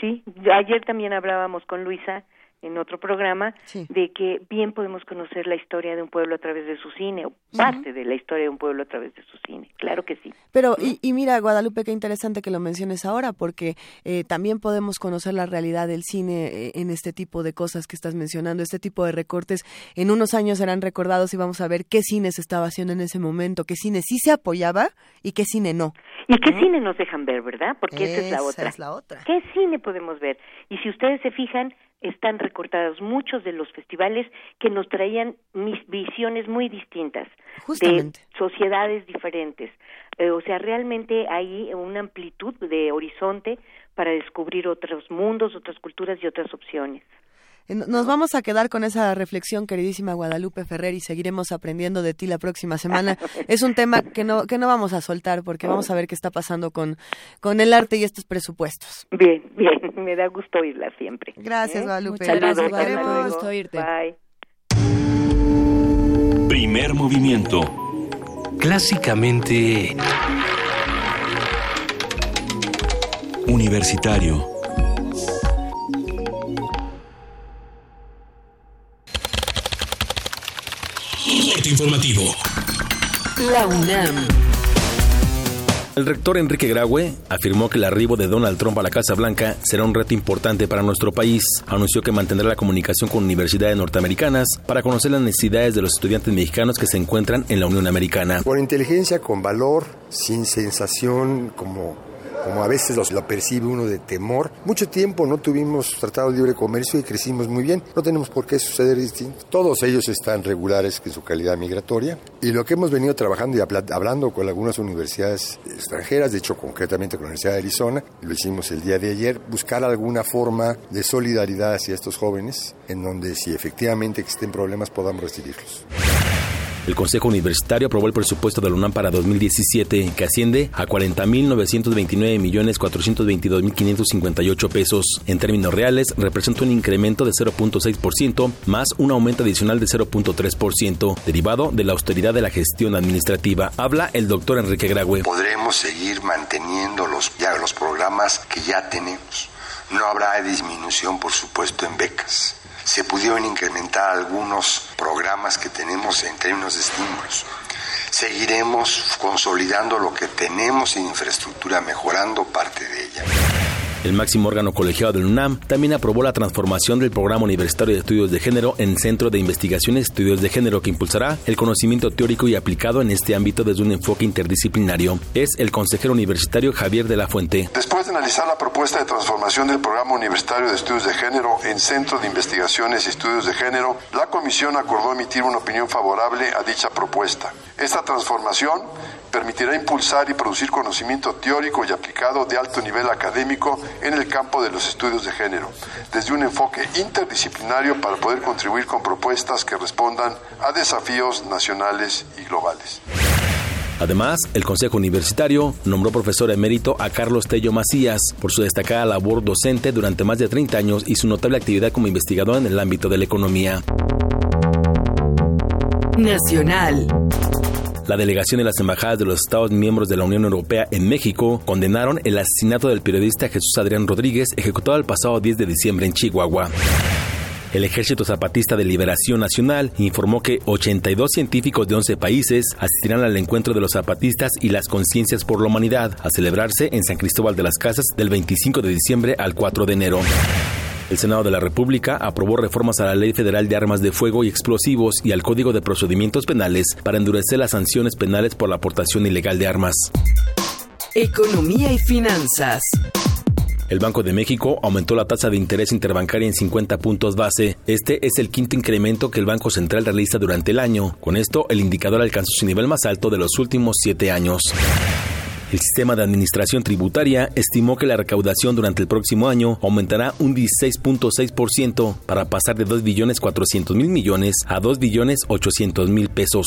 Sí, ayer también hablábamos con Luisa en otro programa de que bien podemos conocer la historia de un pueblo a través de su cine, o parte de la historia de un pueblo a través de su cine. Claro que sí. Pero, y, y mira, Guadalupe, qué interesante que lo menciones ahora, porque eh, también podemos conocer la realidad del cine eh, en este tipo de cosas que estás mencionando, este tipo de recortes. En unos años serán recordados y vamos a ver qué cine se estaba haciendo en ese momento, qué cine sí se apoyaba y qué cine no. ¿Y qué cine nos dejan ver, verdad? Porque esa es la Esa otra. es la otra. ¿Qué cine podemos ver? Y si ustedes se fijan, están recortados muchos de los festivales que nos traían mis visiones muy distintas Justamente. de sociedades diferentes. Eh, o sea, realmente hay una amplitud de horizonte para descubrir otros mundos, otras culturas y otras opciones. Eh, no- Nos vamos a quedar con esa reflexión, queridísima Guadalupe Ferrer, y seguiremos aprendiendo de ti la próxima semana. es un tema que no, que no vamos a soltar porque vamos a ver qué está pasando con, con el arte y estos presupuestos. Bien, bien, me da gusto oírla siempre. Gracias, ¿Eh? Guadalupe. Muchas gracias, Saludos, Guadalupe. gusto oírte. Bye. Primer movimiento. Clásicamente... Universitario. Corte informativo. La UNAM. El rector Enrique Graue afirmó que el arribo de Donald Trump a la Casa Blanca será un reto importante para nuestro país. Anunció que mantendrá la comunicación con universidades norteamericanas para conocer las necesidades de los estudiantes mexicanos que se encuentran en la Unión Americana. Con inteligencia, con valor, sin sensación como como a veces los- lo percibe uno de temor. Mucho tiempo no tuvimos tratado de libre comercio y crecimos muy bien. No tenemos por qué suceder distinto. Todos ellos están regulares en su calidad migratoria y lo que hemos venido trabajando y habla- hablando con algunas universidades extranjeras, de hecho concretamente con la Universidad de Arizona, lo hicimos el día de ayer, buscar alguna forma de solidaridad hacia estos jóvenes en donde si efectivamente existen problemas podamos recibirlos. El Consejo Universitario aprobó el presupuesto de la UNAM para 2017, que asciende a 40.929.422.558 pesos. En términos reales, representa un incremento de 0.6% más un aumento adicional de 0.3%, derivado de la austeridad de la gestión administrativa. Habla el doctor Enrique Graue. Podremos seguir manteniendo los, ya los programas que ya tenemos. No habrá disminución, por supuesto, en becas. Se pudieron incrementar algunos programas que tenemos en términos de estímulos. Seguiremos consolidando lo que tenemos en infraestructura, mejorando parte de ella. El máximo órgano colegiado del UNAM también aprobó la transformación del Programa Universitario de Estudios de Género en Centro de Investigación y Estudios de Género que impulsará el conocimiento teórico y aplicado en este ámbito desde un enfoque interdisciplinario. Es el consejero universitario Javier de la Fuente. Después de analizar la propuesta de transformación del Programa Universitario de Estudios de Género en Centro de Investigaciones y Estudios de Género, la Comisión acordó emitir una opinión favorable a dicha propuesta. Esta transformación permitirá impulsar y producir conocimiento teórico y aplicado de alto nivel académico en el campo de los estudios de género, desde un enfoque interdisciplinario para poder contribuir con propuestas que respondan a desafíos nacionales y globales. Además, el Consejo Universitario nombró profesor emérito a Carlos Tello Macías por su destacada labor docente durante más de 30 años y su notable actividad como investigador en el ámbito de la economía. Nacional. La delegación de las embajadas de los Estados miembros de la Unión Europea en México condenaron el asesinato del periodista Jesús Adrián Rodríguez ejecutado el pasado 10 de diciembre en Chihuahua. El Ejército Zapatista de Liberación Nacional informó que 82 científicos de 11 países asistirán al encuentro de los zapatistas y las conciencias por la humanidad a celebrarse en San Cristóbal de las Casas del 25 de diciembre al 4 de enero. El Senado de la República aprobó reformas a la Ley Federal de Armas de Fuego y Explosivos y al Código de Procedimientos Penales para endurecer las sanciones penales por la aportación ilegal de armas. Economía y finanzas. El Banco de México aumentó la tasa de interés interbancaria en 50 puntos base. Este es el quinto incremento que el Banco Central realiza durante el año. Con esto, el indicador alcanzó su nivel más alto de los últimos siete años. El sistema de administración tributaria estimó que la recaudación durante el próximo año aumentará un 16.6% para pasar de 2 billones 400 mil millones a 2 billones 800 mil pesos.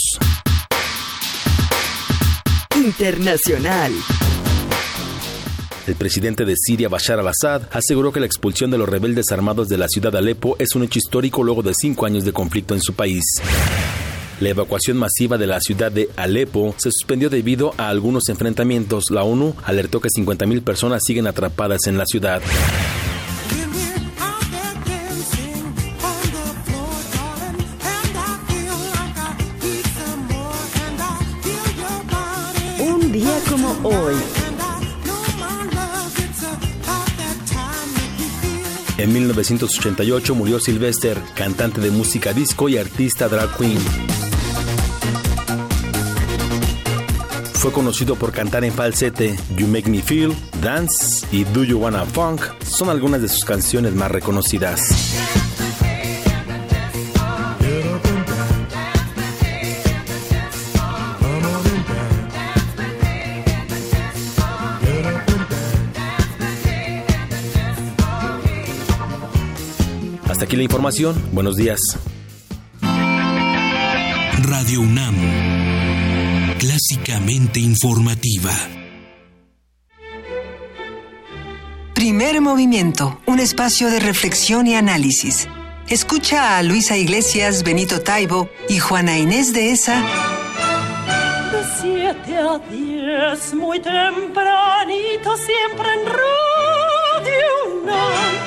Internacional. El presidente de Siria, Bashar al-Assad, aseguró que la expulsión de los rebeldes armados de la ciudad de Alepo es un hecho histórico luego de cinco años de conflicto en su país. La evacuación masiva de la ciudad de Alepo se suspendió debido a algunos enfrentamientos. La ONU alertó que 50.000 personas siguen atrapadas en la ciudad. En 1988 murió Sylvester, cantante de música disco y artista drag queen. Fue conocido por cantar en falsete You Make Me Feel, Dance y Do You Wanna Funk. Son algunas de sus canciones más reconocidas. Aquí la información. Buenos días. Radio UNAM. Clásicamente informativa. Primer movimiento, un espacio de reflexión y análisis. Escucha a Luisa Iglesias, Benito Taibo y Juana Inés de esa. De siete a diez, muy tempranito, siempre en Radio UNAM.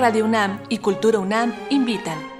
Radio UNAM y Cultura UNAM invitan.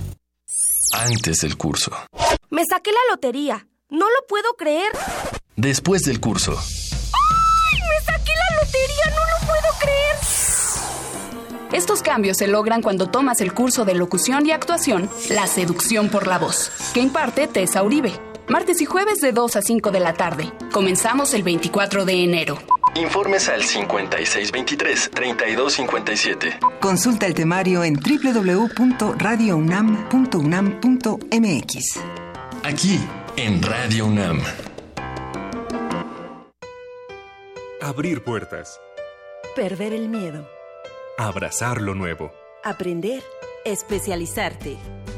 Antes del curso. Me saqué la lotería. No lo puedo creer. Después del curso. ¡Ay! ¡Me saqué la lotería! ¡No lo puedo creer! Estos cambios se logran cuando tomas el curso de locución y actuación La Seducción por la Voz, que imparte Tessa Uribe. Martes y jueves de 2 a 5 de la tarde. Comenzamos el 24 de enero. Informes al 5623-3257. Consulta el temario en www.radiounam.unam.mx. Aquí, en Radio UNAM. Abrir puertas. Perder el miedo. Abrazar lo nuevo. Aprender. Especializarte.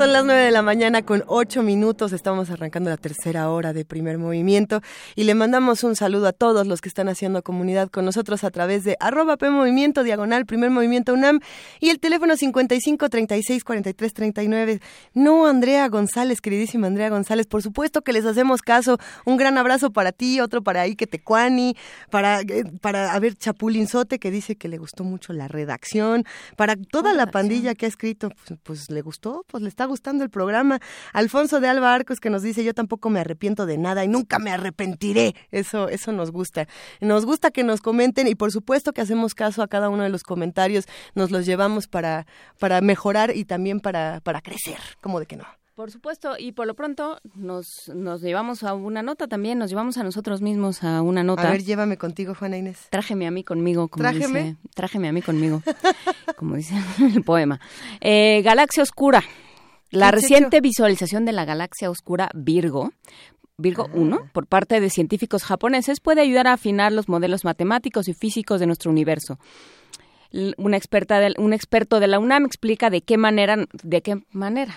Son las 9 de la mañana con 8 minutos. Estamos arrancando la tercera hora de primer movimiento y le mandamos un saludo a todos los que están haciendo comunidad con nosotros a través de arroba P Movimiento, diagonal, primer movimiento UNAM y el teléfono 55 36 43 39. No, Andrea González, queridísima Andrea González, por supuesto que les hacemos caso. Un gran abrazo para ti, otro para Ike Tecuani, para, eh, para, a ver, Chapulinzote que dice que le gustó mucho la redacción, para toda la pandilla que ha escrito, pues, pues le gustó, pues le está gustando el programa. Alfonso de Alba Arcos que nos dice, yo tampoco me arrepiento de nada y nunca me arrepentiré. Eso, eso nos gusta. Nos gusta que nos comenten y por supuesto que hacemos caso a cada uno de los comentarios, nos los llevamos para, para mejorar y también para, para crecer, como de que no. Por supuesto, y por lo pronto nos, nos llevamos a una nota también, nos llevamos a nosotros mismos a una nota. A ver, llévame contigo, Juana Inés. Trájeme a mí conmigo, como ¿Trájeme? dice. Trájeme a mí conmigo, como dice el poema. Eh, Galaxia Oscura. La ¿Qué es reciente visualización de la galaxia oscura Virgo, Virgo 1, por parte de científicos japoneses, puede ayudar a afinar los modelos matemáticos y físicos de nuestro universo. Una experta un experto de la UNAM explica de qué manera, de qué manera.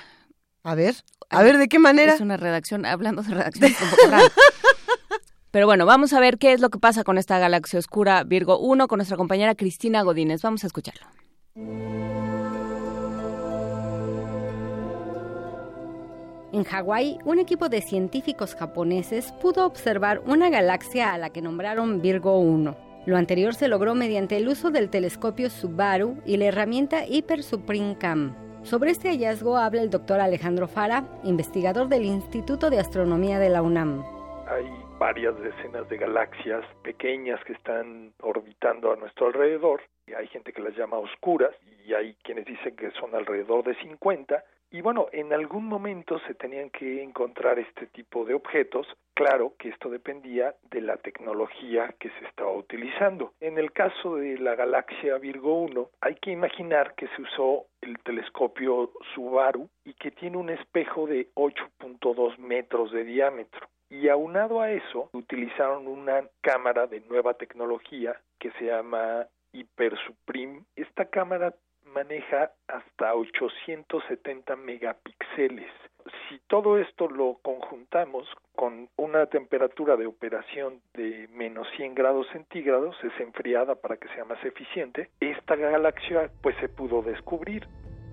A ver, a ver, ¿de qué manera? Es una redacción, hablando de redacción, es un poco raro. Pero bueno, vamos a ver qué es lo que pasa con esta galaxia oscura Virgo 1 con nuestra compañera Cristina Godínez. Vamos a escucharlo. En Hawái, un equipo de científicos japoneses pudo observar una galaxia a la que nombraron Virgo 1. Lo anterior se logró mediante el uso del telescopio Subaru y la herramienta Hyper Supreme Cam. Sobre este hallazgo habla el doctor Alejandro Fara, investigador del Instituto de Astronomía de la UNAM. Hay varias decenas de galaxias pequeñas que están orbitando a nuestro alrededor. Hay gente que las llama oscuras y hay quienes dicen que son alrededor de 50. Y bueno, en algún momento se tenían que encontrar este tipo de objetos. Claro que esto dependía de la tecnología que se estaba utilizando. En el caso de la galaxia Virgo 1, hay que imaginar que se usó el telescopio Subaru y que tiene un espejo de 8.2 metros de diámetro. Y aunado a eso, utilizaron una cámara de nueva tecnología que se llama Hyper Supreme. Esta cámara maneja hasta 870 megapíxeles. Si todo esto lo conjuntamos con una temperatura de operación de menos 100 grados centígrados, es enfriada para que sea más eficiente, esta galaxia pues se pudo descubrir.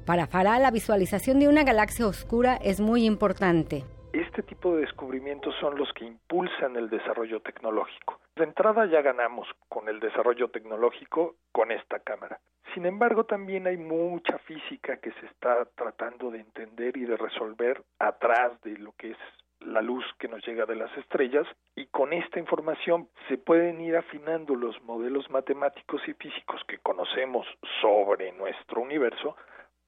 Para Farah, la visualización de una galaxia oscura es muy importante. Este tipo de descubrimientos son los que impulsan el desarrollo tecnológico. De entrada ya ganamos con el desarrollo tecnológico con esta cámara. Sin embargo, también hay mucha física que se está tratando de entender y de resolver atrás de lo que es la luz que nos llega de las estrellas y con esta información se pueden ir afinando los modelos matemáticos y físicos que conocemos sobre nuestro universo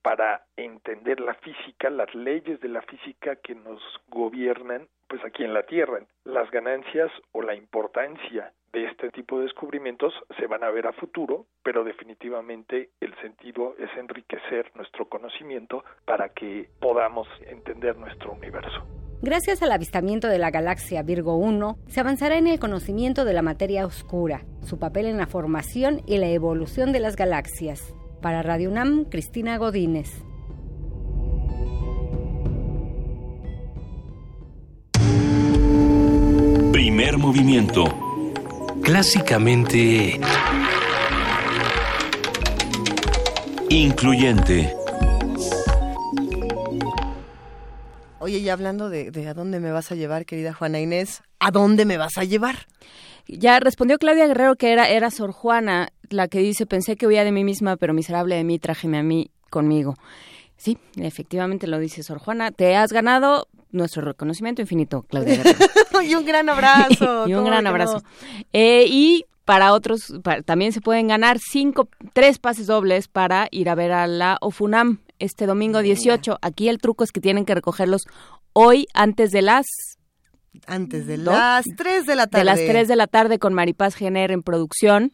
para entender la física, las leyes de la física que nos gobiernan pues aquí en la Tierra. Las ganancias o la importancia de este tipo de descubrimientos se van a ver a futuro, pero definitivamente el sentido es enriquecer nuestro conocimiento para que podamos entender nuestro universo. Gracias al avistamiento de la galaxia Virgo 1, se avanzará en el conocimiento de la materia oscura, su papel en la formación y la evolución de las galaxias. Para Radio UNAM, Cristina Godínez. Primer movimiento. Clásicamente... Incluyente. Oye, y hablando de, de, a dónde me vas a llevar, querida Juana Inés, ¿a dónde me vas a llevar? Ya respondió Claudia Guerrero que era, era Sor Juana la que dice, pensé que huía de mí misma, pero miserable de mí, trájeme a mí conmigo. Sí, efectivamente lo dice Sor Juana. Te has ganado nuestro reconocimiento infinito, Claudia y un gran abrazo. y un gran abrazo. No? Eh, y para otros, para, también se pueden ganar cinco, tres pases dobles para ir a ver a la OFUNAM este domingo 18. Aquí el truco es que tienen que recogerlos hoy antes de las antes de las 3 de la tarde. De las 3 de la tarde con Maripaz Gener en producción.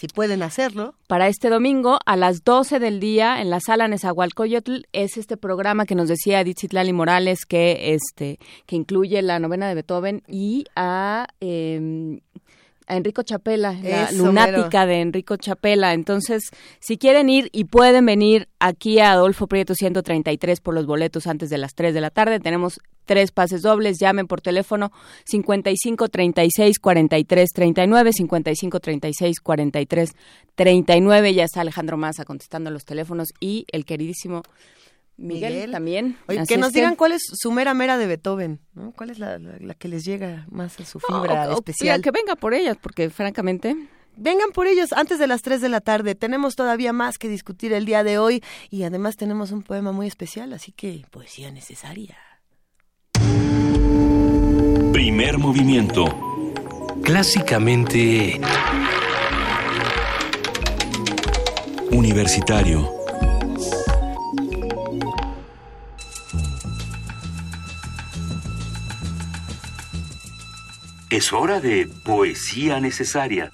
Si pueden hacerlo. Para este domingo a las 12 del día en la sala Nezahualcóyotl es este programa que nos decía Dichitlali Morales que este que incluye la novena de Beethoven y a eh, a Enrico Chapela, la Eso, lunática de Enrico Chapela. Entonces, si quieren ir y pueden venir aquí a Adolfo Prieto 133 por los boletos antes de las 3 de la tarde, tenemos tres pases dobles. Llamen por teléfono 55 36 43 39, 55 36 43 39. Ya está Alejandro Maza contestando los teléfonos y el queridísimo Miguel, Miguel. también. Oye, que es nos digan cuál es su mera mera de Beethoven, ¿no? ¿Cuál es la, la- la que les llega más a su fibra o- especial? Que venga por ellas, porque francamente... Vengan por ellos antes de las 3 de la tarde. Tenemos todavía más que discutir el día de hoy y además tenemos un poema muy especial, así que poesía necesaria. Primer movimiento. Clásicamente... Universitario. Es hora de poesía necesaria.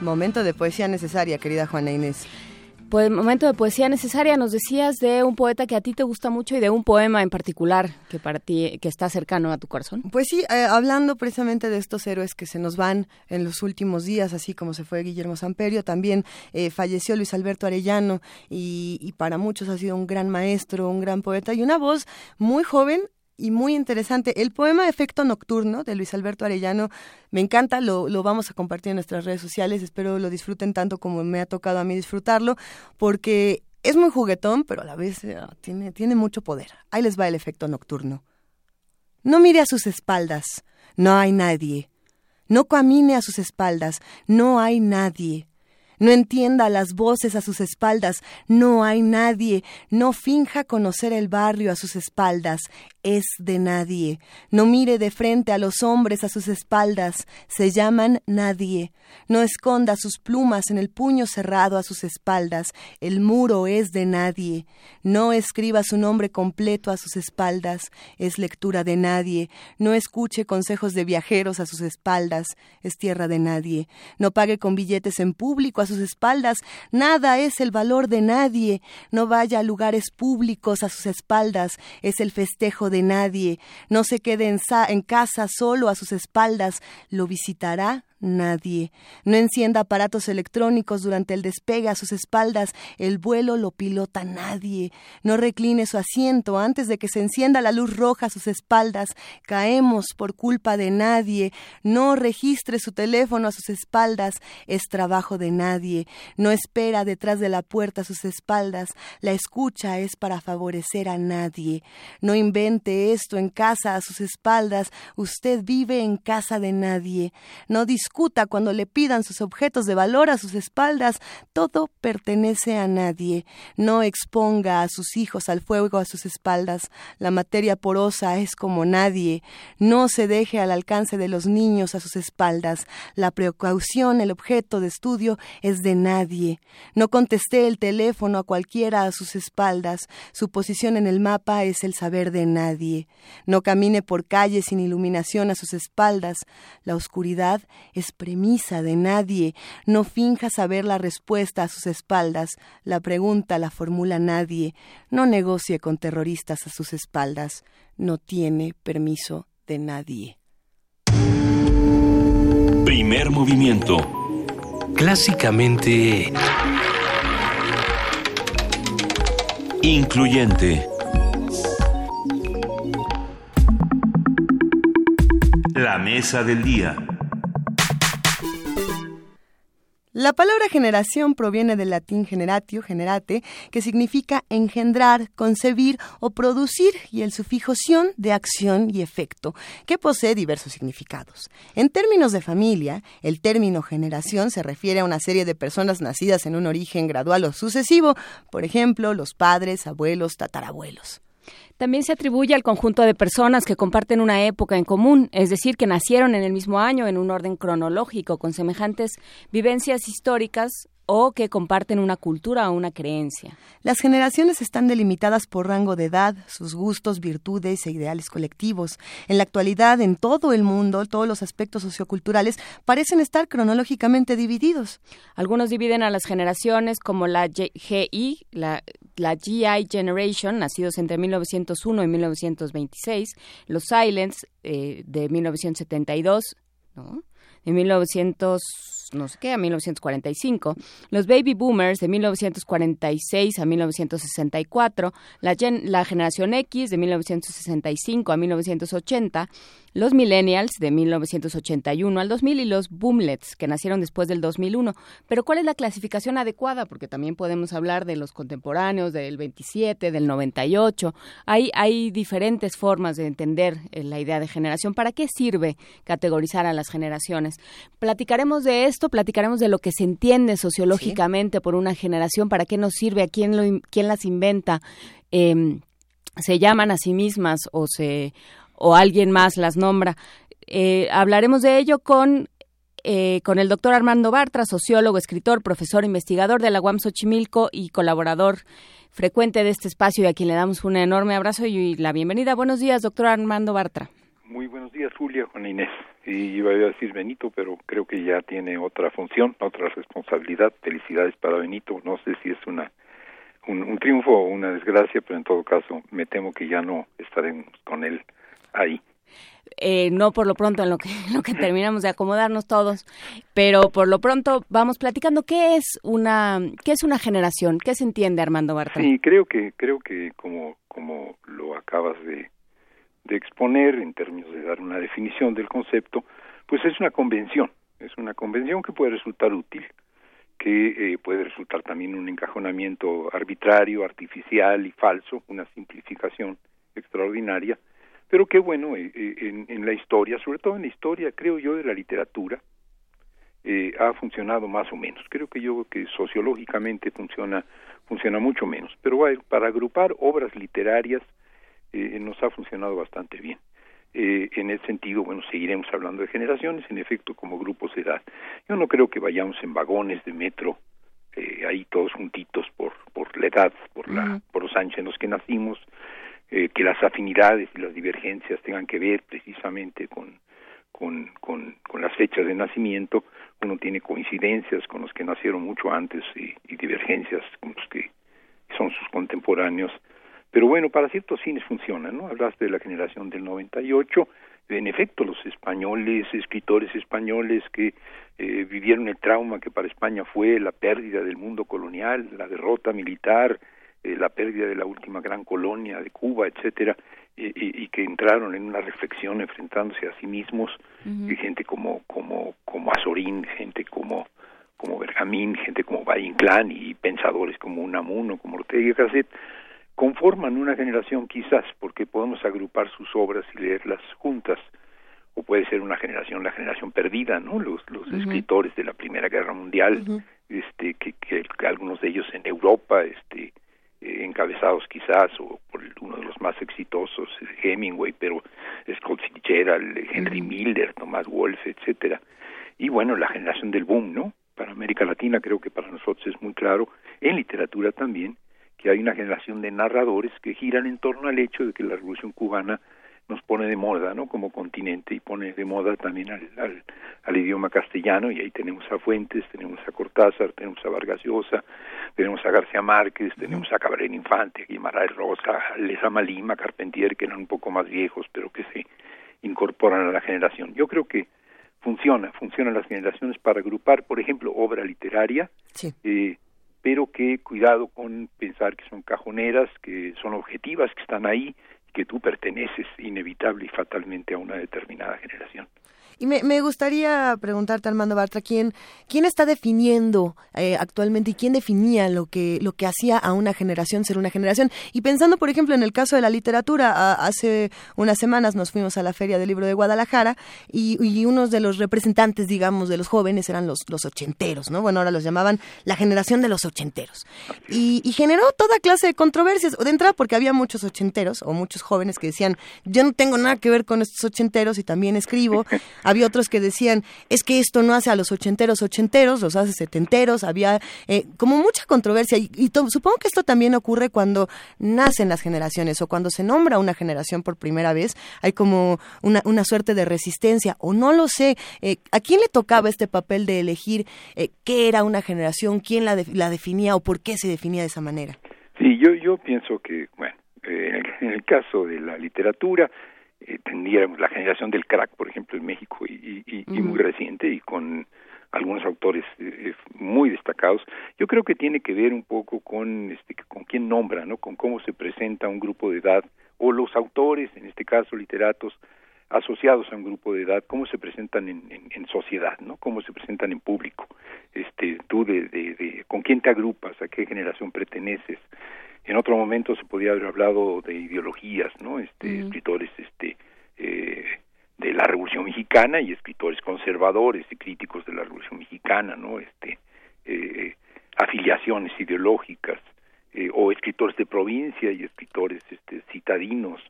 Momento de poesía necesaria, querida Juana Inés. Pues momento de poesía necesaria, nos decías de un poeta que a ti te gusta mucho y de un poema en particular que para ti que está cercano a tu corazón. Pues sí, eh, hablando precisamente de estos héroes que se nos van en los últimos días, así como se fue Guillermo Samperio, también eh, falleció Luis Alberto Arellano y, y para muchos ha sido un gran maestro, un gran poeta y una voz muy joven y muy interesante. El poema Efecto Nocturno de Luis Alberto Arellano me encanta, lo, lo vamos a compartir en nuestras redes sociales, espero lo disfruten tanto como me ha tocado a mí disfrutarlo, porque es muy juguetón, pero a la vez eh, tiene, tiene mucho poder. Ahí les va el efecto nocturno. No mire a sus espaldas, no hay nadie. No camine a sus espaldas, no hay nadie. No entienda las voces a sus espaldas, no hay nadie. No finja conocer el barrio a sus espaldas, es de nadie. No mire de frente a los hombres a sus espaldas, se llaman nadie. No esconda sus plumas en el puño cerrado a sus espaldas, el muro es de nadie. No escriba su nombre completo a sus espaldas, es lectura de nadie. No escuche consejos de viajeros a sus espaldas, es tierra de nadie. No pague con billetes en público a sus espaldas, nada es el valor de nadie. No vaya a lugares públicos a sus espaldas, es el festejo de nadie. No se quede en, sa- en casa solo a sus espaldas, lo visitará nadie. No encienda aparatos electrónicos durante el despegue a sus espaldas, el vuelo lo pilota nadie. No recline su asiento antes de que se encienda la luz roja a sus espaldas, caemos por culpa de nadie. No registre su teléfono a sus espaldas, es trabajo de nadie. No espera detrás de la puerta a sus espaldas, la escucha es para favorecer a nadie. No invente esto en casa a sus espaldas, usted vive en casa de nadie. No cuando le pidan sus objetos de valor a sus espaldas, todo pertenece a nadie. No exponga a sus hijos al fuego a sus espaldas, la materia porosa es como nadie. No se deje al alcance de los niños a sus espaldas, la precaución, el objeto de estudio es de nadie. No contesté el teléfono a cualquiera a sus espaldas, su posición en el mapa es el saber de nadie. No camine por calles sin iluminación a sus espaldas, la oscuridad es premisa de nadie. No finja saber la respuesta a sus espaldas, la pregunta la formula nadie. No negocie con terroristas a sus espaldas, no tiene permiso de nadie. Primer movimiento. Clásicamente... Incluyente. La mesa del día. La palabra generación proviene del latín generatio, generate, que significa engendrar, concebir o producir, y el sufijo sion de acción y efecto, que posee diversos significados. En términos de familia, el término generación se refiere a una serie de personas nacidas en un origen gradual o sucesivo, por ejemplo, los padres, abuelos, tatarabuelos. También se atribuye al conjunto de personas que comparten una época en común, es decir, que nacieron en el mismo año en un orden cronológico con semejantes vivencias históricas o que comparten una cultura o una creencia. Las generaciones están delimitadas por rango de edad, sus gustos, virtudes e ideales colectivos. En la actualidad, en todo el mundo, todos los aspectos socioculturales parecen estar cronológicamente divididos. Algunos dividen a las generaciones como la GI, la, la GI Generation, nacidos entre 1901 y 1926, los Silents eh, de 1972, ¿no? de 1900 no sé qué, a 1945, los baby boomers de 1946 a 1964, la, la generación X de 1965 a 1980, los millennials de 1981 al 2000 y los boomlets que nacieron después del 2001. Pero ¿cuál es la clasificación adecuada? Porque también podemos hablar de los contemporáneos, del 27, del 98. Hay, hay diferentes formas de entender eh, la idea de generación. ¿Para qué sirve categorizar a las generaciones? Platicaremos de esto, platicaremos de lo que se entiende sociológicamente por una generación, para qué nos sirve, a quién, lo, quién las inventa. Eh, se llaman a sí mismas o se o alguien más las nombra. Eh, hablaremos de ello con eh, con el doctor Armando Bartra, sociólogo, escritor, profesor, investigador de la UAM Xochimilco y colaborador frecuente de este espacio y a quien le damos un enorme abrazo y la bienvenida. Buenos días, doctor Armando Bartra. Muy buenos días, Julia, Juana Inés. Y iba a decir Benito, pero creo que ya tiene otra función, otra responsabilidad. Felicidades para Benito. No sé si es una un, un triunfo o una desgracia, pero en todo caso me temo que ya no estaremos con él ahí. Eh, no por lo pronto en lo que, lo que terminamos de acomodarnos todos, pero por lo pronto vamos platicando qué es una qué es una generación, qué se entiende Armando Bartra. Sí, creo que creo que como como lo acabas de, de exponer en términos de dar una definición del concepto, pues es una convención, es una convención que puede resultar útil, que eh, puede resultar también un encajonamiento arbitrario, artificial y falso, una simplificación extraordinaria pero qué bueno, eh, eh, en, en, la historia, sobre todo en la historia, creo yo, de la literatura, eh, ha funcionado más o menos. Creo que yo que sociológicamente funciona, funciona mucho menos. Pero bueno, para agrupar obras literarias eh, nos ha funcionado bastante bien. Eh, en ese sentido, bueno, seguiremos hablando de generaciones, en efecto, como grupos de edad. Yo no creo que vayamos en vagones de metro, eh, ahí todos juntitos por, por la edad, por, la, uh -huh. por los años en los que nacimos, eh, que las afinidades y las divergencias tengan que ver precisamente con, con, con, con, las fechas de nacimiento, uno tiene coincidencias con los que nacieron mucho antes y, y, divergencias con los que son sus contemporáneos. Pero bueno, para ciertos fines funciona, ¿no? Hablaste de la generación del 98, en efecto, los españoles, escritores españoles que eh, vivieron el trauma que para España fue la pérdida del mundo colonial, la derrota militar, eh, la pérdida de la última gran colonia de Cuba, etcétera, y, y, que entraron en una reflexión enfrentándose a sí mismos, gente como como como Azorín, gente como como Bergamín, gente como Valle Inclán y pensadores como Unamuno, como Ortega y Gasset, conforman una generación quizás porque podemos agrupar sus obras y leerlas juntas. O puede ser una generación la generación perdida no los los escritores de la primera guerra mundial este que, que, algunos de ellos en Europa este eh, encabezados quizás o por uno de los más exitosos Hemingway pero Scott Fitzgerald Henry Miller Thomas Wolfe etcétera. Y bueno la generación del boom no para América Latina creo que para nosotros es muy claro. En literatura también que hay una generación de narradores que giran en torno al hecho de que la revolución cubana nos pone de moda, ¿no? Como continente y pone de moda también al, al, al, idioma castellano y ahí tenemos a Fuentes, tenemos a Cortázar, tenemos a Vargas Llosa, tenemos a García Márquez, tenemos a Cabrera Infante, a Guimaraes Rosa, Lezama Lima, Carpentier, que eran un poco más viejos, pero que se incorporan a la generación. Yo creo que funciona, funcionan las generaciones para agrupar, por ejemplo, obra literaria, sí. eh, pero que cuidado con pensar que son cajoneras, que son objetivas, que están ahí, que tú perteneces inevitable y fatalmente a una determinada generación. Y me, gustaría preguntarte, Armando Bartra, ¿quién, quién está definiendo eh, actualmente y quién definía lo que, lo que hacía a una generación ser una generación? Y pensando, por ejemplo, en el caso de la literatura, hace unas semanas nos fuimos a la Feria del Libro de Guadalajara y, y, unos de los representantes, digamos, de los jóvenes eran los, los ochenteros, ¿no? Bueno, ahora los llamaban la generación de los ochenteros. Y, y generó toda clase de controversias, de entrada porque había muchos ochenteros o muchos jóvenes que decían, yo no tengo nada que ver con estos ochenteros y también escribo. había otros que decían, es que esto no hace a los ochenteros ochenteros, los hace setenteros, había eh, como mucha controversia. Y, y supongo que esto también ocurre cuando nacen las generaciones o cuando se nombra una generación por primera vez, hay como una, una suerte de resistencia o no lo sé, eh, ¿a quién le tocaba este papel de elegir eh, qué era una generación, quién la, de, la definía o por qué se definía de esa manera? Sí, yo, yo pienso que, bueno, en el, en el caso de la literatura, eh, tendríamos la generación del crack, por ejemplo, en México y, y, y muy reciente y con algunos autores eh, muy destacados. Yo creo que tiene que ver un poco con este con quién nombra, ¿no? Con cómo se presenta un grupo de edad o los autores, en este caso literatos asociados a un grupo de edad, cómo se presentan en, en, en sociedad, ¿no? Cómo se presentan en público. Este, tú de, de, de con quién te agrupas, a qué generación perteneces, en otro momento se podría haber hablado de ideologías, ¿no? Este, escritores, este, eh, de la Revolución Mexicana y escritores conservadores y críticos de la Revolución Mexicana, ¿no? Este, eh, afiliaciones ideológicas, eh, o escritores de provincia y escritores, este, citadinos,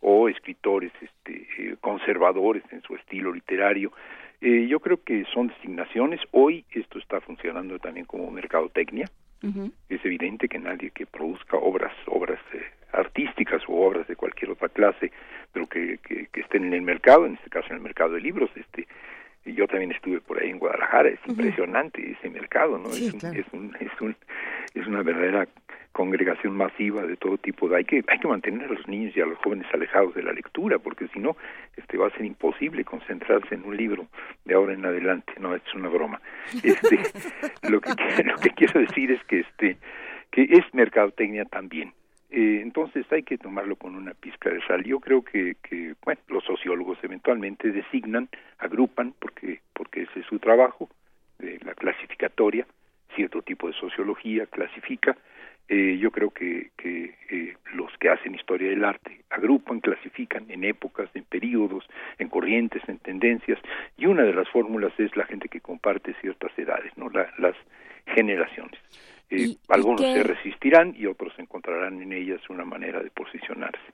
o escritores, este, eh, conservadores en su estilo literario. Eh, yo creo que son designaciones. Hoy esto está funcionando también como mercadotecnia. Uh -huh. Es evidente que nadie que produzca obras, obras eh, artísticas o obras de cualquier otra clase, pero que, que, que, estén en el mercado, en este caso en el mercado de libros, este, yo también estuve por ahí en Guadalajara, es uh -huh. impresionante ese mercado, ¿no? Sí, es, un, claro. es, un, es, un, es una verdadera congregación masiva de todo tipo de hay que hay que mantener a los niños y a los jóvenes alejados de la lectura porque si no este va a ser imposible concentrarse en un libro de ahora en adelante. No es una broma. Este lo que lo que quiero decir es que este que es mercadotecnia también. Eh, entonces hay que tomarlo con una pizca de sal. Yo creo que que bueno los sociólogos eventualmente designan agrupan porque porque ese es su trabajo de la clasificatoria. Cierto tipo de sociología clasifica eh, yo creo que, que eh, los que hacen historia del arte agrupan, clasifican en épocas, en periodos, en corrientes, en tendencias, y una de las fórmulas es la gente que comparte ciertas edades, no la, las generaciones. Eh, ¿Y, algunos y se resistirán y otros encontrarán en ellas una manera de posicionarse.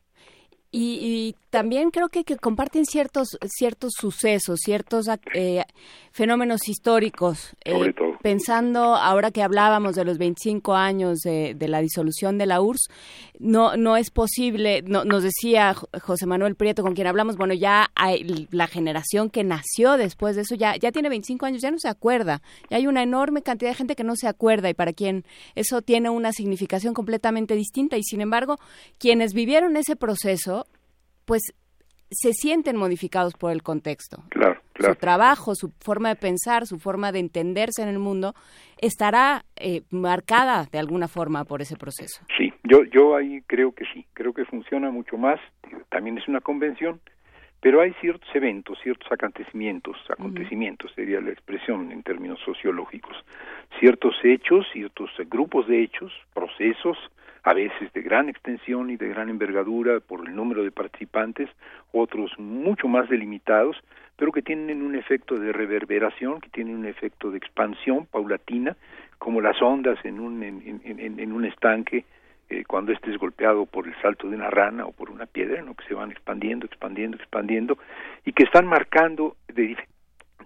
Y, y, también creo que, que, comparten ciertos ciertos sucesos, ciertos eh, fenómenos históricos. Eh. Pensando, ahora que hablábamos de los 25 años de, de, la disolución de la URSS, no, no es posible, no, nos decía José Manuel Prieto, con quien hablamos, bueno, ya hay, la generación que nació después de eso ya, ya tiene 25 años, ya no se acuerda. Ya hay una enorme cantidad de gente que no se acuerda y para quien eso tiene una significación completamente distinta. Y sin embargo, quienes vivieron ese proceso, pues se sienten modificados por el contexto. Claro, claro. Su trabajo, su forma de pensar, su forma de entenderse en el mundo estará eh, marcada de alguna forma por ese proceso. Sí, yo, yo ahí creo que sí, creo que funciona mucho más. También es una convención, pero hay ciertos eventos, ciertos acontecimientos, acontecimientos sería la expresión en términos sociológicos, ciertos hechos, ciertos grupos de hechos, procesos, a veces de gran extensión y de gran envergadura por el número de participantes, otros mucho más delimitados, pero que tienen un efecto de reverberación, que tienen un efecto de expansión paulatina, como las ondas en un, en, en- en un estanque eh, cuando este es golpeado por el salto de una rana o por una piedra, ¿no? que se van expandiendo, expandiendo, expandiendo, y que están marcando de dif-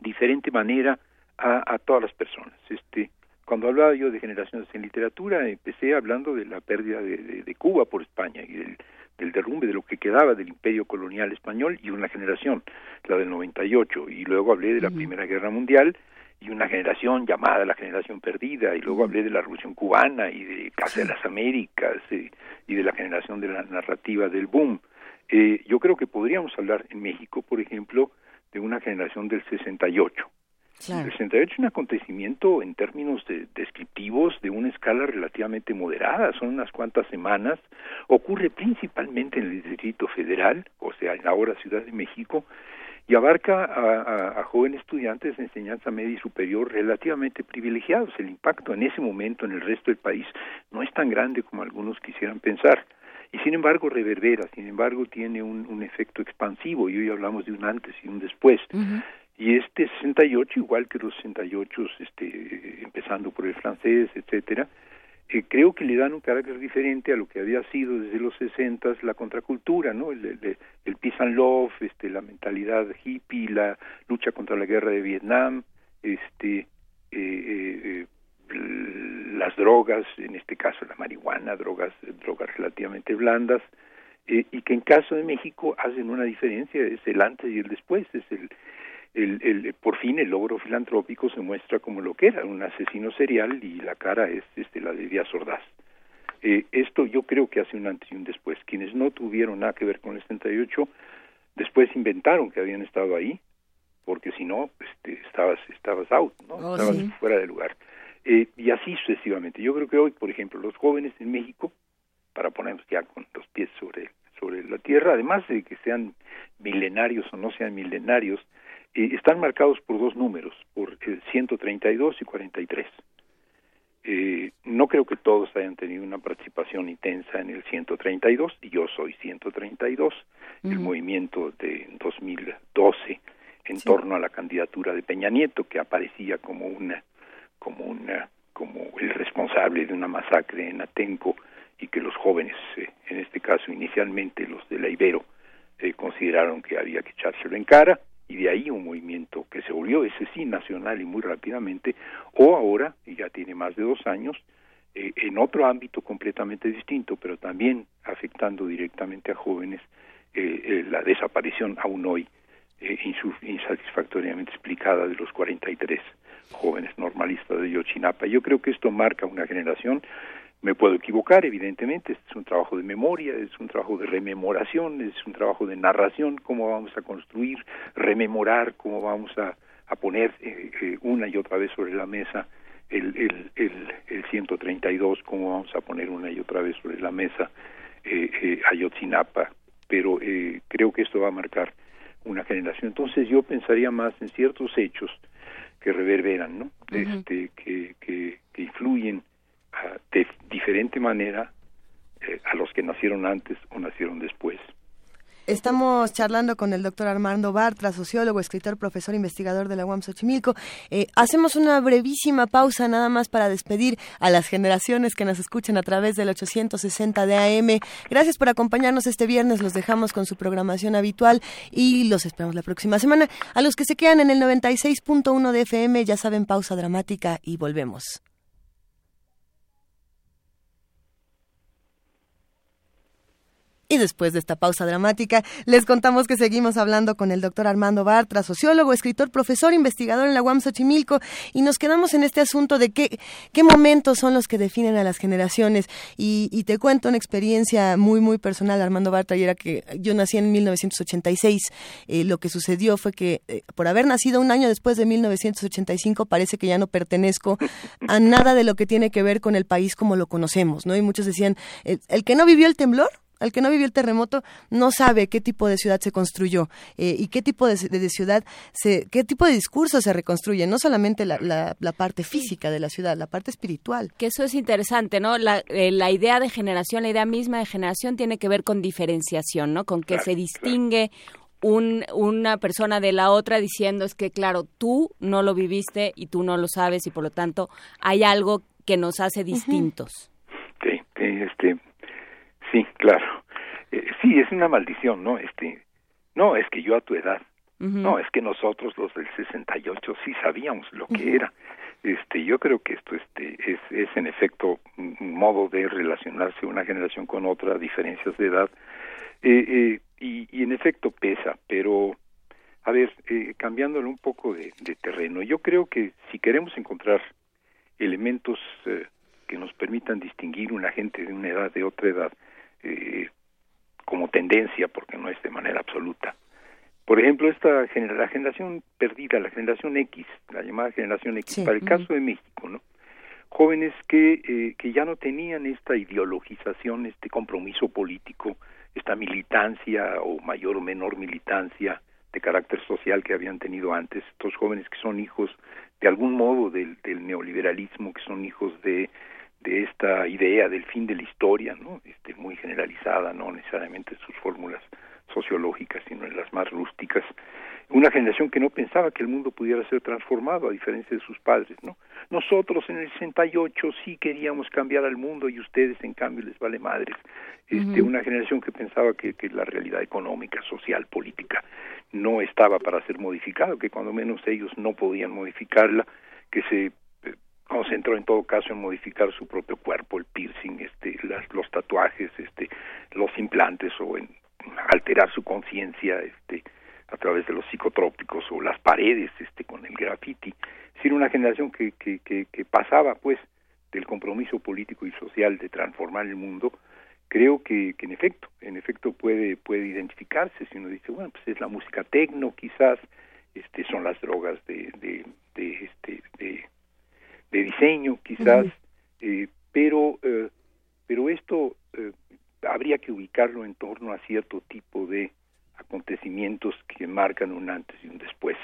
diferente manera a, a todas las personas. Este, cuando hablaba yo de generaciones en literatura, empecé hablando de la pérdida de, de- de Cuba por España y del, del derrumbe de lo que quedaba del imperio colonial español y una generación, la del 98, y luego hablé de la Primera Guerra Mundial y una generación llamada la generación perdida, y luego hablé de la Revolución Cubana y de Casa de las Américas eh, y de la generación de la narrativa del boom. Eh, yo creo que podríamos hablar en México, por ejemplo, de una generación del 68. El 68 es un acontecimiento en términos de- descriptivos de una escala relativamente moderada, son unas cuantas semanas, ocurre principalmente en el Distrito Federal, o sea, en la ahora Ciudad de México, y abarca a, a- a jóvenes estudiantes de enseñanza media y superior relativamente privilegiados. El impacto en ese momento en el resto del país no es tan grande como algunos quisieran pensar. Y sin embargo reverbera, sin embargo tiene un, un efecto expansivo, y hoy hablamos de un antes y un después. Y este 68, igual que los 68, este, empezando por el francés, etcétera, eh, creo que le dan un carácter diferente a lo que había sido desde los 60 la contracultura, ¿no? El, el, el peace and love, este, la mentalidad hippie, la lucha contra la guerra de Vietnam, este, eh, eh, las drogas, en este caso la marihuana, drogas, drogas relativamente blandas, y que en caso de México hacen una diferencia, es el antes y el después, es el, el, el, por fin el logro filantrópico se muestra como lo que era, un asesino serial y la cara es este, la de Díaz Ordaz. Eh, esto yo creo que hace un antes y un después. Quienes no tuvieron nada que ver con el 68, después inventaron que habían estado ahí, porque si no, este, estabas, estabas out, ¿no? Oh, estabas sí. fuera de lugar. Eh, y así sucesivamente. Yo creo que hoy, por ejemplo, los jóvenes en México, para ponernos ya con los pies sobre, sobre la tierra, además de que sean milenarios o no sean milenarios, eh, están marcados por dos números, por el 132 y 43. Eh, no creo que todos hayan tenido una participación intensa en el 132, y yo soy 132, el movimiento de 2012 en torno a la candidatura de Peña Nieto, que aparecía como una, como una, como el responsable de una masacre en Atenco y que los jóvenes, eh, en este caso inicialmente los de la Ibero, eh, consideraron que había que echárselo en cara y de ahí un movimiento que se volvió ese sí nacional y muy rápidamente o ahora y ya tiene más de dos años eh, en otro ámbito completamente distinto pero también afectando directamente a jóvenes eh, eh, la desaparición aún hoy eh, insatisfactoriamente explicada de los 43 jóvenes normalistas de Yochinapa. Yo creo que esto marca una generación me puedo equivocar, evidentemente, este es un trabajo de memoria, es un trabajo de rememoración, es un trabajo de narración, cómo vamos a construir, rememorar, cómo vamos a, a poner eh, eh, una y otra vez sobre la mesa el, el, el, el 132, cómo vamos a poner una y otra vez sobre la mesa eh, eh, Ayotzinapa, pero eh, creo que esto va a marcar una generación. Entonces yo pensaría más en ciertos hechos que reverberan, ¿no? este, que, que, que influyen de diferente manera eh, a los que nacieron antes o nacieron después. Estamos charlando con el doctor Armando Bartra, sociólogo, escritor, profesor, investigador de la UAM Xochimilco. Eh, hacemos una brevísima pausa nada más para despedir a las generaciones que nos escuchan a través del 860 de AM. Gracias por acompañarnos este viernes. Los dejamos con su programación habitual y los esperamos la próxima semana. A los que se quedan en el 96.1 de FM, ya saben, pausa dramática y volvemos. Y después de esta pausa dramática, les contamos que seguimos hablando con el doctor Armando Bartra, sociólogo, escritor, profesor, investigador en la UAM Xochimilco, y nos quedamos en este asunto de qué, qué momentos son los que definen a las generaciones. Y, te cuento una experiencia muy, muy personal, Armando Bartra, y era que yo nací en 1986. Eh, lo que sucedió fue que eh, por haber nacido un año después de 1985, parece que ya no pertenezco a nada de lo que tiene que ver con el país como lo conocemos, ¿no? Y muchos decían, el que no vivió el temblor, al que no vivió el terremoto no sabe qué tipo de ciudad se construyó eh, y qué tipo de, ciudad, se, qué tipo de discurso se reconstruye, no solamente la, la, parte física de la ciudad, la parte espiritual. Que eso es interesante, ¿no? La, eh, la idea de generación, la idea misma de generación tiene que ver con diferenciación, ¿no? Con que se distingue un, una persona de la otra diciendo es que, claro, tú no lo viviste y tú no lo sabes y por lo tanto hay algo que nos hace distintos. Sí, este, Sí, claro. Eh, sí, es una maldición, ¿no? Este, no, es que yo a tu edad, no, es que nosotros los del 68 sí sabíamos lo que era. Este, yo creo que esto este es, es en efecto un modo de relacionarse una generación con otra, diferencias de edad, eh, eh, y, y, en efecto pesa, pero a ver, eh, cambiándole un poco de, de, terreno, yo creo que si queremos encontrar elementos eh, que nos permitan distinguir una gente de una edad de otra edad, eh, como tendencia, porque no es de manera absoluta. Por ejemplo, esta la generación perdida, la generación X, la llamada generación X, para el caso de México, ¿no? Jóvenes que, eh, que ya no tenían esta ideologización, este compromiso político, esta militancia o mayor o menor militancia de carácter social que habían tenido antes, estos jóvenes que son hijos de algún modo del neoliberalismo, que son hijos de de esta idea del fin de la historia, ¿no? Este, muy generalizada, no necesariamente en sus fórmulas sociológicas, sino en las más rústicas. Una generación que no pensaba que el mundo pudiera ser transformado, a diferencia de sus padres, ¿no? Nosotros en el 68 sí queríamos cambiar al mundo y ustedes, en cambio, les vale madres. Este, Una generación que pensaba que, que la realidad económica, social, política no estaba para ser modificada, que cuando menos ellos no podían modificarla, que se concentró en todo caso en modificar su propio cuerpo, el piercing, este, las, los tatuajes, este, los implantes o en alterar su conciencia, este, a través de los psicotrópicos o las paredes, este, con el graffiti. Es decir, una generación que, que, que, que pasaba, pues, del compromiso político y social de transformar el mundo, creo que, que en efecto, en efecto puede, puede identificarse si uno dice, bueno, pues es la música tecno, quizás, este, son las drogas de, de, de este, de de diseño quizás, eh, pero, eh, pero esto eh, habría que ubicarlo en torno a cierto tipo de acontecimientos que marcan un antes y un después.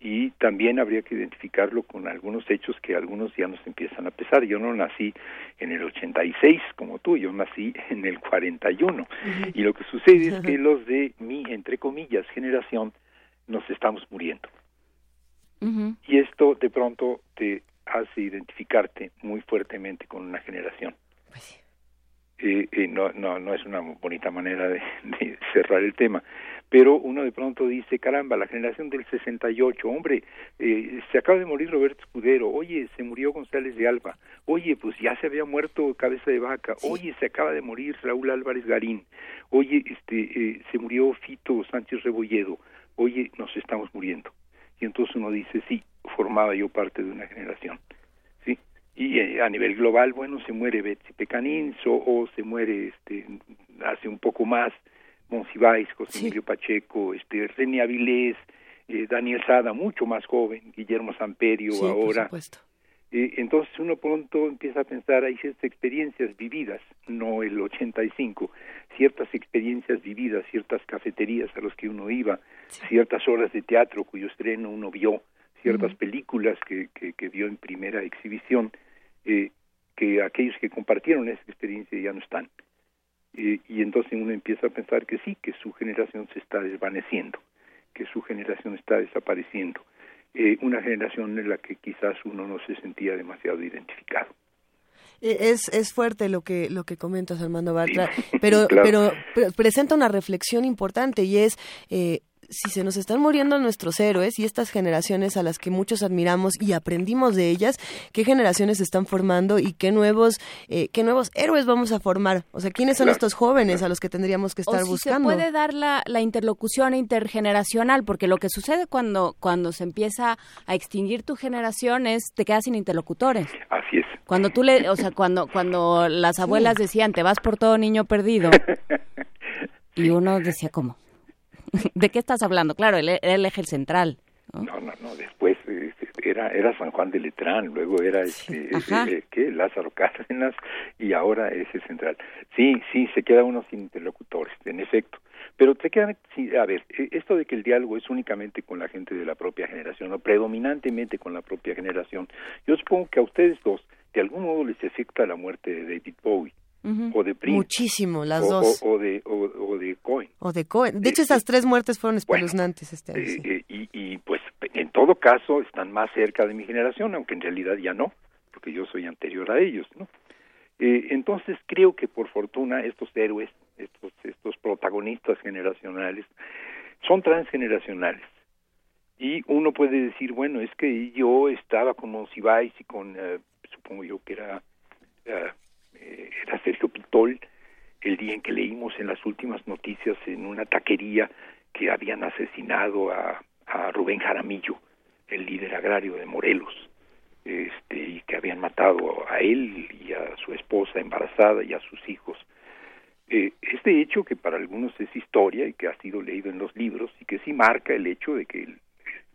Y también habría que identificarlo con algunos hechos que algunos ya nos empiezan a pesar. Yo no nací en el 86 como tú, yo nací en el 41. Y lo que sucede es que los de mi, entre comillas, generación, nos estamos muriendo. Y esto de pronto te hace identificarte muy fuertemente con una generación. Pues no, no, no es una bonita manera de, cerrar el tema, pero uno de pronto dice, caramba, la generación del 68, hombre, eh, se acaba de morir Roberto Escudero, oye, se murió González de Alba, oye, pues ya se había muerto Cabeza de Vaca, oye, se acaba de morir Raúl Álvarez Garín, oye, este, eh, se murió Fito Sánchez Rebolledo, oye, nos estamos muriendo. Y entonces uno dice, sí, formaba yo parte de una generación. ¿sí? Y eh, a nivel global, bueno, se muere Betsy Pecanins o, se muere este, hace un poco más Monsiváis, José Emilio Pacheco, este, René Avilés, eh, Daniel Sada, mucho más joven, Guillermo Samperio ahora. Eh, entonces uno pronto empieza a pensar, hay ciertas experiencias vividas, no el 85, ciertas experiencias vividas, ciertas cafeterías a las que uno iba, ciertas horas de teatro cuyo estreno uno vio, ciertas películas que, que, vio en primera exhibición, eh, que aquellos que compartieron esa experiencia ya no están. Eh, y entonces uno empieza a pensar que sí, que su generación se está desvaneciendo, que su generación está desapareciendo. Eh, una generación en la que quizás uno no se sentía demasiado identificado. Es, es fuerte lo que lo que comentas Armando Bartra, pero, pero presenta una reflexión importante y es si se nos están muriendo nuestros héroes y estas generaciones a las que muchos admiramos y aprendimos de ellas, qué generaciones se están formando y qué nuevos, eh, qué nuevos héroes vamos a formar. O sea, ¿quiénes son Claro, estos jóvenes a los que tendríamos que estar o si buscando? se puede dar la, la interlocución intergeneracional, porque lo que sucede cuando, cuando se empieza a extinguir tu generación es te quedas sin interlocutores. Así es. Cuando tú le, o sea, cuando, cuando las abuelas decían te vas por todo niño perdido, y uno decía, ¿cómo? ¿De qué estás hablando? Claro, él era el eje central. ¿no? No, no, no, después eh, era era San Juan de Letrán, luego era este eh, ¿qué? Lázaro Cárdenas y ahora es el central. Sí, sí, se queda uno sin interlocutores, en efecto. Pero te quedan, sí, a ver, eh, esto de que el diálogo es únicamente con la gente de la propia generación, o predominantemente con la propia generación, yo supongo que a ustedes dos, de algún modo les afecta la muerte de David Bowie, o de Prince, Muchísimo, las o, dos. o, o de, o, de Cohen. O de Cohen. De hecho, esas tres muertes fueron espeluznantes este año. Eh, sí. eh, y, y, pues en todo caso están más cerca de mi generación, aunque en realidad ya no, porque yo soy anterior a ellos, ¿no? Eh, entonces creo que por fortuna estos héroes, estos, estos protagonistas generacionales, son transgeneracionales. Y uno puede decir, bueno, es que yo estaba con Monsiváis y con, eh, supongo yo que era, eh, eh, era Sergio Pitol, el día en que leímos en las últimas noticias en una taquería que habían asesinado a, Rubén Jaramillo, el líder agrario de Morelos, este, y que habían matado a él y a su esposa embarazada y a sus hijos. Este hecho que para algunos es historia y que ha sido leído en los libros y que sí marca el hecho de que el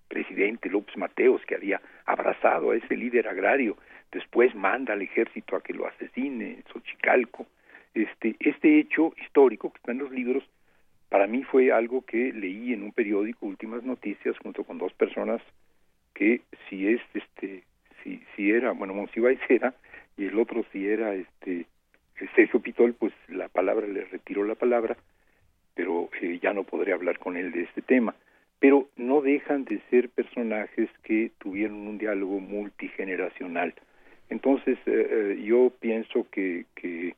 presidente López Mateos, que había abrazado a ese líder agrario, después manda al ejército a que lo asesine en Xochicalco. Este, este hecho histórico que está en los libros, para mí fue algo que leí en un periódico, Últimas Noticias, junto con dos personas que si es, este, si, si era, bueno, Monsiváis era, y el otro si era, este, Sergio Pitol, pues la palabra, le retiró la palabra, pero eh, ya no podré hablar con él de este tema. Pero no dejan de ser personajes que tuvieron un diálogo multigeneracional. Entonces, eh, eh, yo pienso que, que,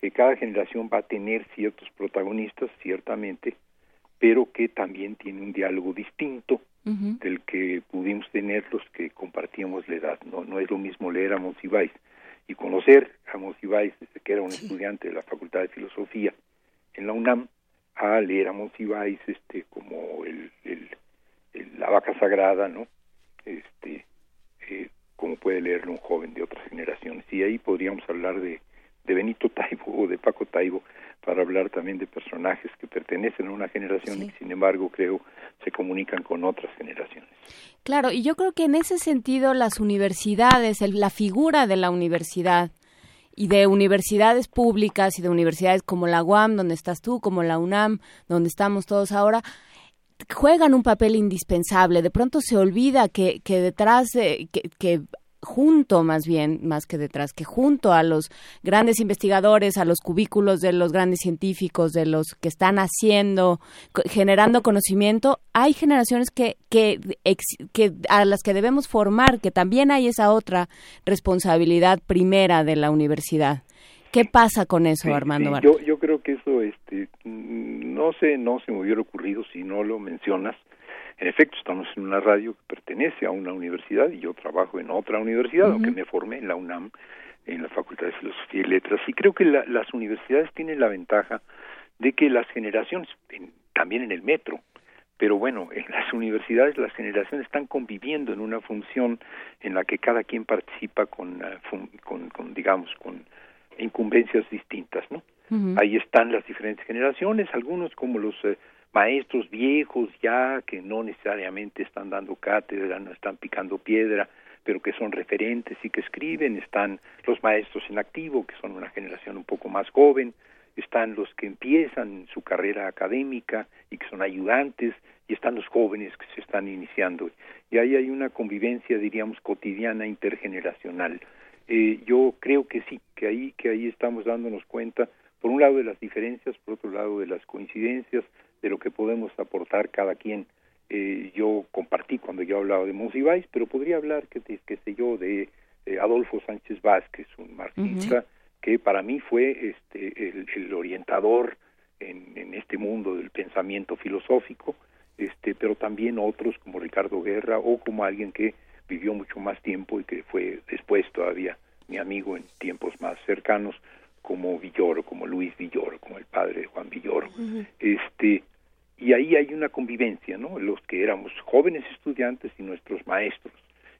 que cada generación va a tener ciertos protagonistas, ciertamente, pero que también tiene un diálogo distinto del que pudimos tener los que compartíamos la edad. No, no es lo mismo leer a Monsiváis y conocer a Monsiváis desde que era un estudiante de la Facultad de Filosofía en la UNAM a leer a Monsiváis este como el, el- el- la vaca sagrada, ¿no? Este eh, como puede leerlo un joven de otras generaciones. Y ahí podríamos hablar de, de Benito Taibo o de Paco Taibo para hablar también de personajes que pertenecen a una generación y que sin embargo creo se comunican con otras generaciones. Claro, y yo creo que en ese sentido las universidades, el- la figura de la universidad y de universidades públicas y de universidades como la UAM, donde estás tú, como la UNAM, donde estamos todos ahora, juegan un papel indispensable. De pronto se olvida que, que detrás, de, que, que junto más bien, más que detrás, que junto a los grandes investigadores, a los cubículos de los grandes científicos, de los que están haciendo, generando conocimiento, hay generaciones que, que, que a las que debemos formar, que también hay esa otra responsabilidad primera de la universidad. ¿Qué pasa con eso, Sí, Armando sí, yo, yo creo que eso este mm, no sé no se me hubiera ocurrido si no lo mencionas en efecto estamos en una radio que pertenece a una universidad y yo trabajo en otra universidad aunque me formé en la UNAM en la Facultad de Filosofía y Letras y creo que la- las universidades tienen la ventaja de que las generaciones en- también en el metro pero bueno, en las universidades las generaciones están conviviendo en una función en la que cada quien participa con, eh, con, con, digamos, con incumbencias distintas, ¿no? Ahí están las diferentes generaciones, algunos como los eh, maestros viejos ya que no necesariamente están dando cátedra, no están picando piedra, pero que son referentes y que escriben, están los maestros en activo, que son una generación un poco más joven, están los que empiezan su carrera académica y que son ayudantes, y están los jóvenes que se están iniciando. Y ahí hay una convivencia, diríamos, cotidiana, intergeneracional. Eh, yo creo que sí, que ahí, que ahí estamos dándonos cuenta, por un lado de las diferencias, por otro lado de las coincidencias, de lo que podemos aportar cada quien. Eh, yo compartí cuando yo hablaba de Monsiváis, pero podría hablar, que, de- qué sé yo, de eh, Adolfo Sánchez Vázquez, un marxista que para mí fue este, el, el orientador en, en este mundo del pensamiento filosófico, este, pero también otros como Ricardo Guerra o como alguien que vivió mucho más tiempo y que fue después todavía mi amigo en tiempos más cercanos, como Villoro, como Luis Villoro, como el padre de Juan Villoro. Este, y ahí hay una convivencia, ¿no? Los que éramos jóvenes estudiantes y nuestros maestros,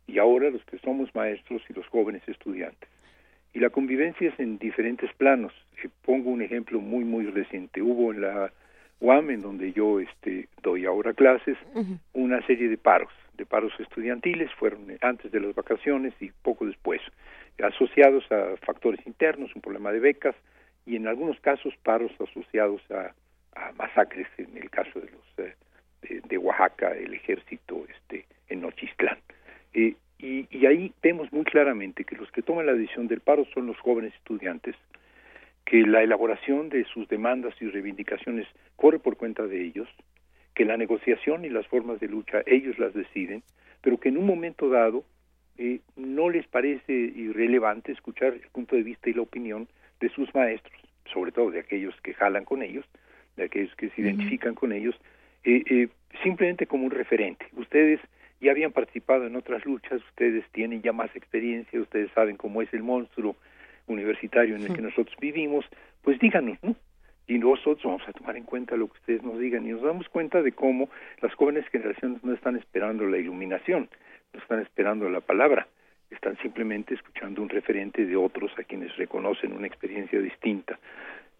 y ahora los que somos maestros y los jóvenes estudiantes. Y la convivencia es en diferentes planos. Eh, pongo un ejemplo muy, muy reciente. Hubo en la UAM, en donde yo este, doy ahora clases, una serie de paros, de paros estudiantiles, fueron antes de las vacaciones y poco después, asociados a factores internos, un problema de becas, y en algunos casos paros asociados a, masacres, en el caso de los eh, de Oaxaca, el ejército este, en Nochistlán. Eh, y, y ahí vemos muy claramente que los que toman la decisión del paro son los jóvenes estudiantes, que la elaboración de sus demandas y reivindicaciones corre por cuenta de ellos, que la negociación y las formas de lucha ellos las deciden, pero que en un momento dado eh, no les parece irrelevante escuchar el punto de vista y la opinión de sus maestros, sobre todo de aquellos que jalan con ellos, de aquellos que se identifican con ellos, eh, eh, simplemente como un referente. Ustedes ya habían participado en otras luchas, ustedes tienen ya más experiencia, ustedes saben cómo es el monstruo universitario en el que nosotros vivimos, pues díganos, ¿no? Y nosotros vamos a tomar en cuenta lo que ustedes nos digan y nos damos cuenta de cómo las jóvenes generaciones no están esperando la iluminación, no están esperando la palabra, están simplemente escuchando un referente de otros a quienes reconocen una experiencia distinta,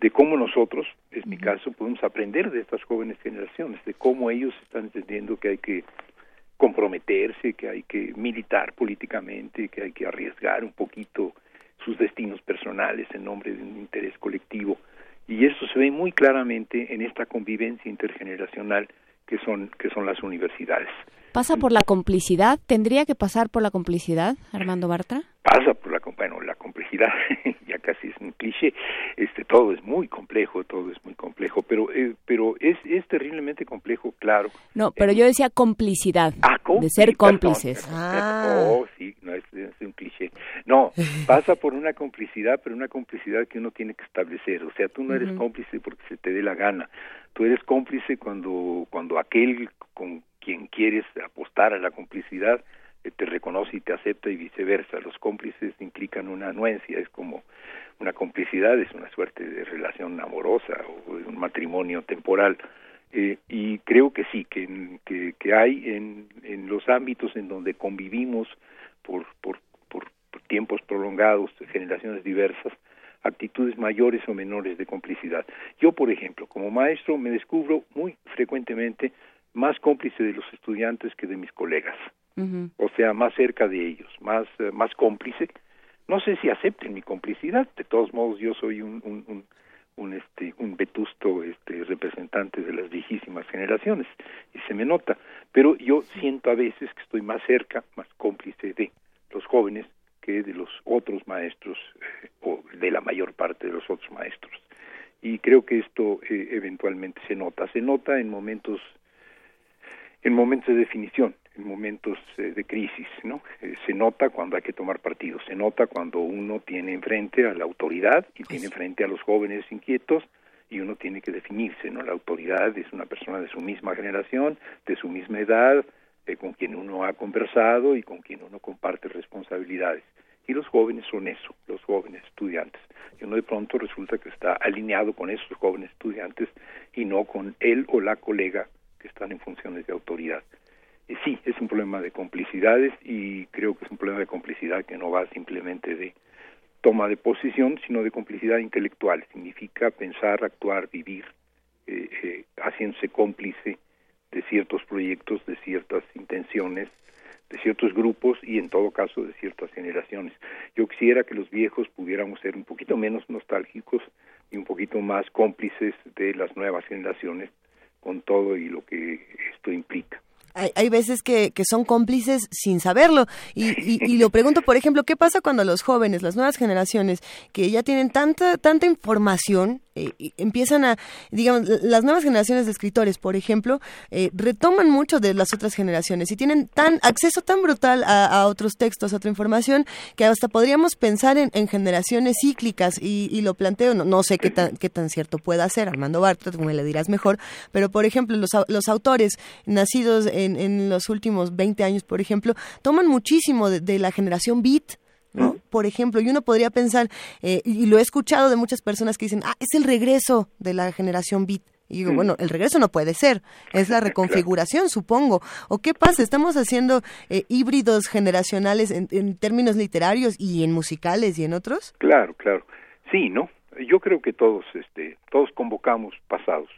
de cómo nosotros, en mi caso, podemos aprender de estas jóvenes generaciones, de cómo ellos están entendiendo que hay que comprometerse, que hay que militar políticamente, que hay que arriesgar un poquito sus destinos personales en nombre de un interés colectivo. Y eso se ve muy claramente en esta convivencia intergeneracional que son, que son las universidades. ¿Pasa por la complicidad? ¿Tendría que pasar por la complicidad, Armando Bartra? Pasa por la, bueno, la complejidad, ya casi es un cliché, este, todo es muy complejo, todo es muy complejo, pero, eh, pero es, es terriblemente complejo, claro. No, pero yo decía complicidad, Ah, de ser cómplices. Oh, sí, no es, es un cliché. No, pasa por una complicidad, pero una complicidad que uno tiene que establecer. O sea, tú no eres cómplice porque se te dé la gana. Tú eres cómplice cuando, cuando aquel con quien quieres apostar a la complicidad eh, te reconoce y te acepta y viceversa. Los cómplices implican una anuencia, es como una complicidad, es una suerte de relación amorosa o un matrimonio temporal. Eh, y creo que sí, que, que, que hay en, en los ámbitos en donde convivimos por, por, por tiempos prolongados, generaciones diversas, actitudes mayores o menores de complicidad. Yo, por ejemplo, como maestro me descubro muy frecuentemente más cómplice de los estudiantes que de mis colegas, o sea, más cerca de ellos, más, eh, más cómplice. No sé si acepten mi complicidad, de todos modos yo soy un, un, un, un, este, un vetusto este, representante de las viejísimas generaciones y se me nota, pero yo siento a veces que estoy más cerca, más cómplice de los jóvenes que de los otros maestros o de la mayor parte de los otros maestros. Y creo que esto eh, eventualmente se nota, se nota en momentos en momentos de definición, en momentos eh, de crisis, ¿no? Eh, se nota cuando hay que tomar partido, se nota cuando uno tiene enfrente a la autoridad y tiene enfrente a los jóvenes inquietos y uno tiene que definirse, ¿no? La autoridad es una persona de su misma generación, de su misma edad, eh, con quien uno ha conversado y con quien uno comparte responsabilidades. Y los jóvenes son eso, los jóvenes estudiantes. Y uno de pronto resulta que está alineado con esos jóvenes estudiantes y no con él o la colega que están en funciones de autoridad. Y sí, es un problema de complicidades y creo que es un problema de complicidad que no va simplemente de toma de posición, sino de complicidad intelectual. Significa pensar, actuar, vivir, eh, eh, haciéndose cómplice de ciertos proyectos, de ciertas intenciones, de ciertos grupos y en todo caso de ciertas generaciones. Yo quisiera que los viejos pudiéramos ser un poquito menos nostálgicos y un poquito más cómplices de las nuevas generaciones con todo y lo que esto implica. Hay, hay veces que, que son cómplices sin saberlo. Y, y, y lo pregunto, por ejemplo, ¿qué pasa cuando los jóvenes, las nuevas generaciones, que ya tienen tanta, tanta información eh, empiezan a, digamos, las nuevas generaciones de escritores, por ejemplo, eh, retoman mucho de las otras generaciones y tienen tan acceso tan brutal a, otros textos, a otra información, que hasta podríamos pensar en, en generaciones cíclicas y, y lo planteo, no, no sé qué tan, qué tan cierto pueda ser, Armando Bartra, tú me le dirás mejor, pero por ejemplo, los, los autores nacidos en, en los últimos 20 años, por ejemplo, toman muchísimo de, de la generación beat, ¿no? Por ejemplo, y uno podría pensar, eh, y lo he escuchado de muchas personas que dicen, ah, es el regreso de la generación beat. Y digo, bueno, el regreso no puede ser, es la reconfiguración, supongo. ¿O qué pasa? ¿Estamos haciendo eh, híbridos generacionales en, en términos literarios y en musicales y en otros? Claro, claro. Sí, ¿no? Yo creo que todos, este, todos convocamos pasados,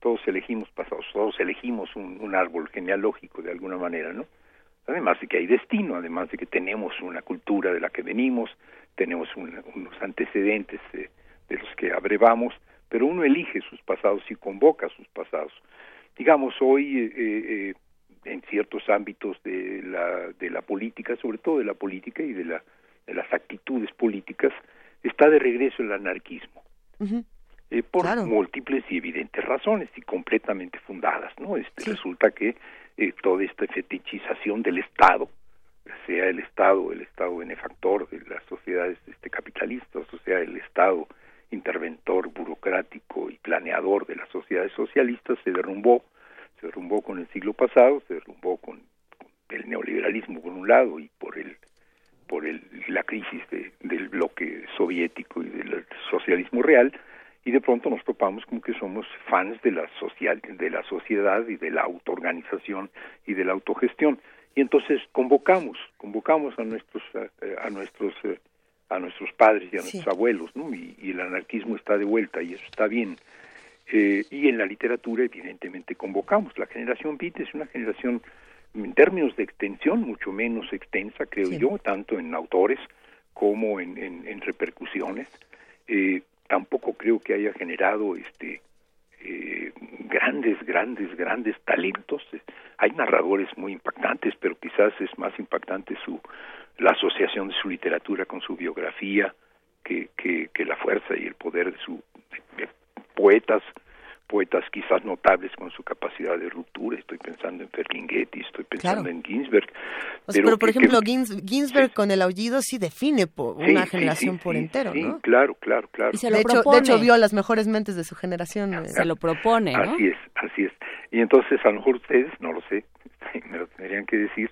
todos elegimos pasados, todos elegimos un, un árbol genealógico de alguna manera, ¿no? Además de que hay destino, además de que tenemos una cultura de la que venimos, tenemos un- unos antecedentes de los que abrevamos, pero uno elige sus pasados y convoca sus pasados. Digamos, hoy eh, eh, en ciertos ámbitos de la, de la política, sobre todo de la política y de, la, de las actitudes políticas, está de regreso el anarquismo eh, por múltiples y evidentes razones y completamente fundadas, ¿no? Este resulta que eh, toda esta fetichización del Estado, sea el Estado, el Estado benefactor de las sociedades este capitalistas, o sea el Estado interventor burocrático y planeador de las sociedades socialistas se derrumbó, se derrumbó con el siglo pasado, se derrumbó con, con el neoliberalismo por un lado y por el por el, la crisis de- del bloque soviético y del socialismo real y de pronto nos topamos como que somos fans de la social de la sociedad y de la autoorganización y de la autogestión. Y entonces convocamos convocamos a nuestros a, a nuestros eh, a nuestros padres y a nuestros abuelos ¿no? y, y el anarquismo está de vuelta y eso está bien. Eh, y en la literatura evidentemente convocamos. La generación beat es una generación en términos de extensión mucho menos extensa creo yo tanto en autores como en, en, en repercusiones. Eh, tampoco creo que haya generado este eh, grandes grandes grandes talentos. Hay narradores muy impactantes pero quizás es más impactante su la asociación de su literatura con su biografía que, que, la fuerza y el poder de su poetas poetas quizás notables con su capacidad de ruptura estoy pensando en Ferlinghetti estoy pensando Claro. en Ginsberg O sea, pero, por que- que- ejemplo, Gins- Ginsberg con el aullido sí define po- Sí, una sí, generación sí, por sí, entero, sí, ¿no? claro claro claro de, hecho, de hecho, vio a las mejores mentes de su generación. eh. Se lo propone, ¿no? Así es, así es. Y entonces a lo mejor ustedes, no lo sé, me lo tendrían que decir,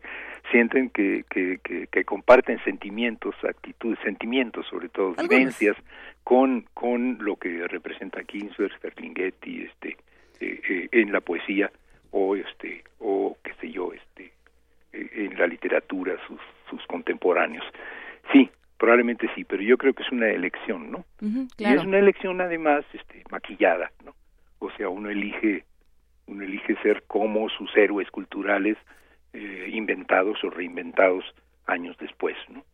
sienten que, que, que, que comparten sentimientos, actitudes, sentimientos sobre todo, Algunos. vivencias con, con lo que representa Ginsberg, Ferlinghetti, este, eh, eh, en la poesía o este o qué sé yo, este, eh, en la literatura sus, sus contemporáneos. Sí, probablemente sí, pero yo creo que es una elección, ¿no? Y claro. es una elección además este, maquillada, ¿no? O sea, uno elige, uno elige ser como sus héroes culturales eh, inventados o reinventados años después, ¿no?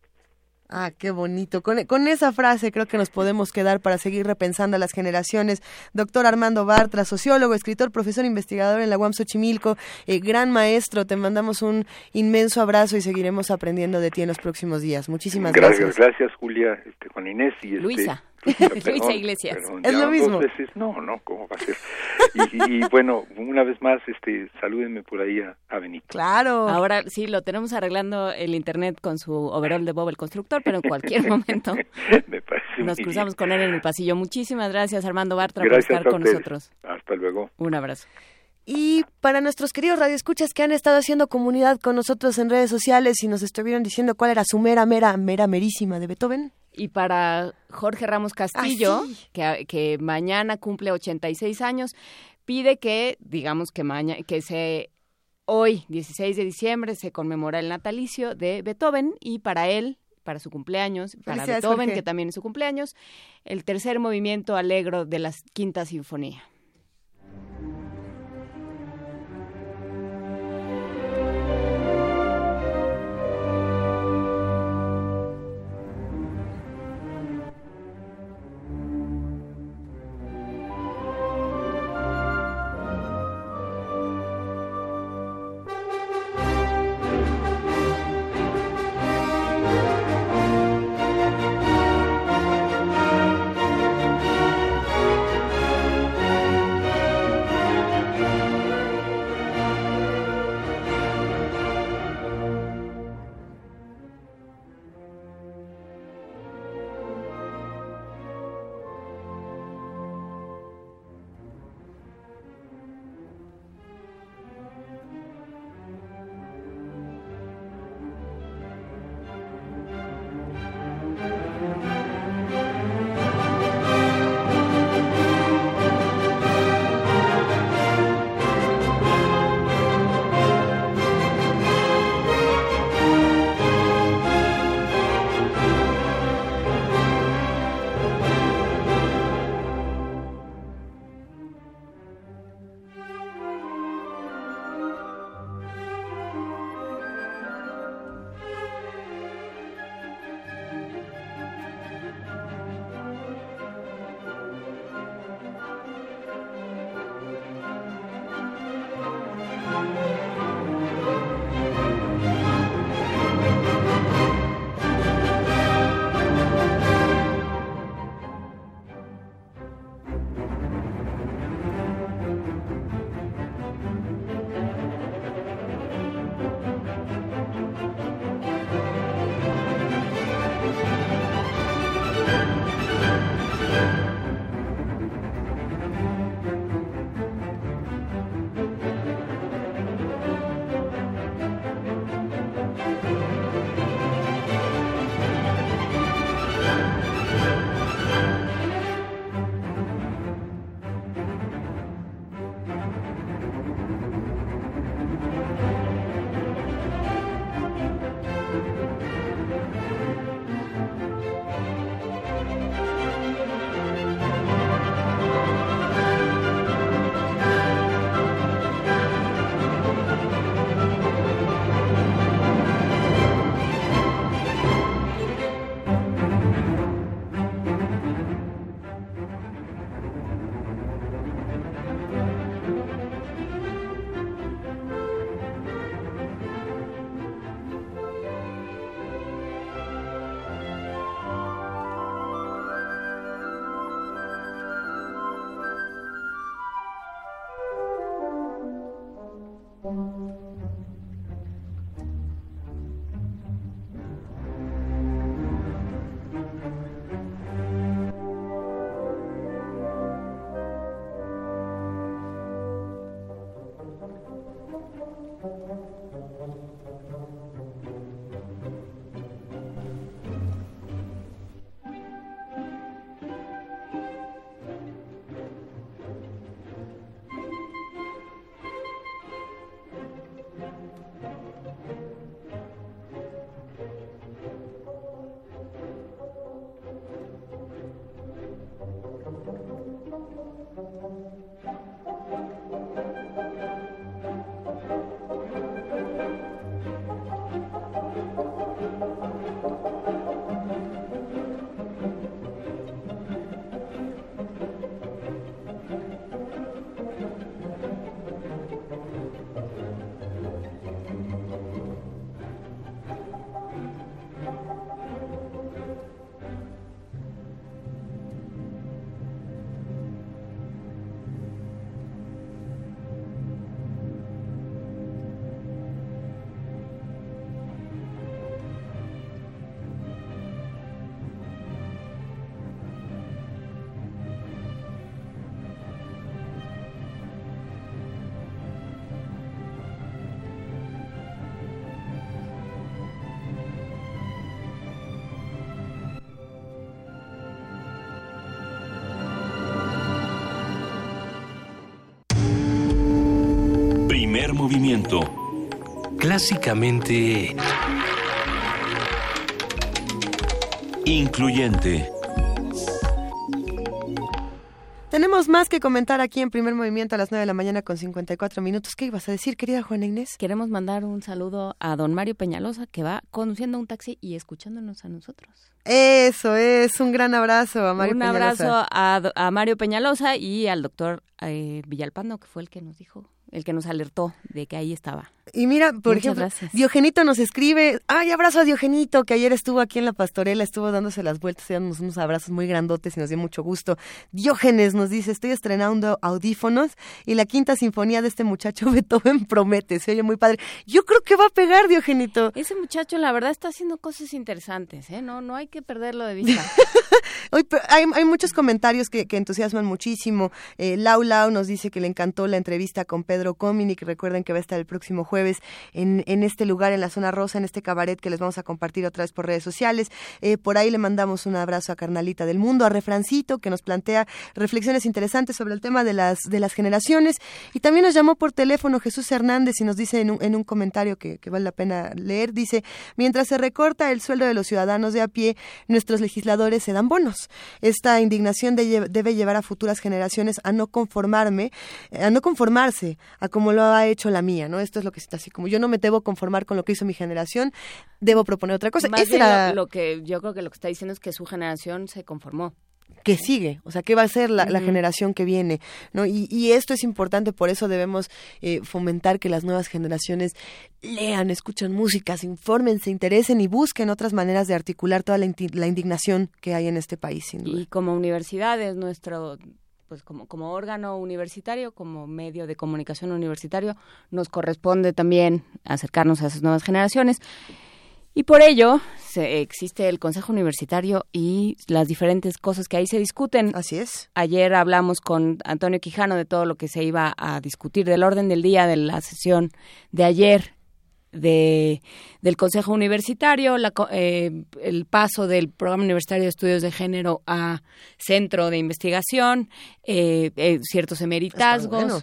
Ah, qué bonito. Con, con esa frase creo que nos podemos quedar para seguir repensando a las generaciones. Doctor Armando Bartra, sociólogo, escritor, profesor, investigador en la UAM Xochimilco, eh, gran maestro, te mandamos un inmenso abrazo y seguiremos aprendiendo de ti en los próximos días. Muchísimas gracias, gracias. gracias Julia, este, Juan Inés y este, Luisa. Luisa, Iglesias. perdón, Es lo mismo. Dos veces, no, no, ¿cómo va a ser? Y, y, bueno, una vez más, este, salúdenme por ahí a, a Benito. Claro. Ahora sí, lo tenemos arreglando el internet con su overall de Bob el constructor, pero en cualquier momento Me parece nos cruzamos bien. con él en el pasillo. Muchísimas gracias, Armando Bartra, Gracias por estar con ustedes. nosotros. Hasta luego. Un abrazo. Y para nuestros queridos radioescuchas que han estado haciendo comunidad con nosotros en redes sociales y nos estuvieron diciendo cuál era su mera, mera, mera, merísima de Beethoven. Y para Jorge Ramos Castillo, Ah, sí. que, que mañana cumple 86 años, pide que, digamos que mañana, que se hoy, 16 de diciembre, se conmemora el natalicio de Beethoven y para él, para su cumpleaños, para Beethoven, Jorge. que también es su cumpleaños, el tercer movimiento alegro de la Quinta Sinfonía. Movimiento. Clásicamente... Incluyente. Tenemos más que comentar aquí en primer movimiento a las 9 de la mañana con 54 minutos. ¿Qué ibas a decir, querida Juana Inés? Queremos mandar un saludo a don Mario Peñalosa, que va conduciendo un taxi y escuchándonos a nosotros. Eso es, un gran abrazo a Mario un Peñalosa. abrazo a, do- a Mario Peñalosa y al doctor eh, Villalpando, que fue el que nos dijo, el que nos alertó de que ahí estaba. Y mira, por Muchas ejemplo, gracias. Diogenito nos escribe, ay, abrazo a Diogenito, que ayer estuvo aquí en la pastorela, estuvo dándose las vueltas, dándonos unos abrazos muy grandotes y nos dio mucho gusto. Diógenes nos dice, estoy estrenando audífonos y la quinta sinfonía de este muchacho Beethoven promete, se oye muy padre. Yo creo que va a pegar, Diogenito. Ese muchacho, la verdad, está haciendo cosas interesantes, ¿eh? No, no hay que perderlo de vista. Hoy, hay, hay muchos comentarios que, que entusiasman muchísimo. Eh, Lau Lau nos dice que le encantó la entrevista con Pedro Cominic. Recuerden que va a estar el próximo jueves en, en este lugar, en la zona rosa, en este cabaret que les vamos a compartir otra vez por redes sociales. Eh, por ahí le mandamos un abrazo a Carnalita del Mundo, a Refrancito, que nos plantea reflexiones interesantes sobre el tema de las, de las generaciones. Y también nos llamó por teléfono Jesús Hernández y nos dice en un, en un comentario que, que vale la pena leer, dice, mientras se recorta el sueldo de los ciudadanos de a pie, nuestros legisladores se dan bonos. Esta indignación de debe llevar a futuras generaciones a no conformarme, a no conformarse a como lo ha hecho la mía, ¿no? Esto es lo que está así, como yo no me debo conformar con lo que hizo mi generación, debo proponer otra cosa. Más bien era lo, lo que yo creo que lo que está diciendo es que su generación se conformó. que sigue, o sea, qué va a ser la, generación que viene, ¿no? Y, y esto es importante, por eso debemos eh, fomentar que las nuevas generaciones lean, escuchen música, se informen, se interesen y busquen otras maneras de articular toda la, la indignación que hay en este país, sin duda. Y como universidades, nuestro pues como, como órgano universitario, como medio de comunicación universitario, nos corresponde también acercarnos a esas nuevas generaciones. Y por ello se, existe el Consejo Universitario y las diferentes cosas que ahí se discuten. Así es. Ayer hablamos con Antonio Quijano de todo lo que se iba a discutir, del orden del día de la sesión de ayer de, del Consejo Universitario, la eh, el paso del Programa Universitario de Estudios de Género a Centro de Investigación, eh, eh, ciertos emeritazgos. bueno.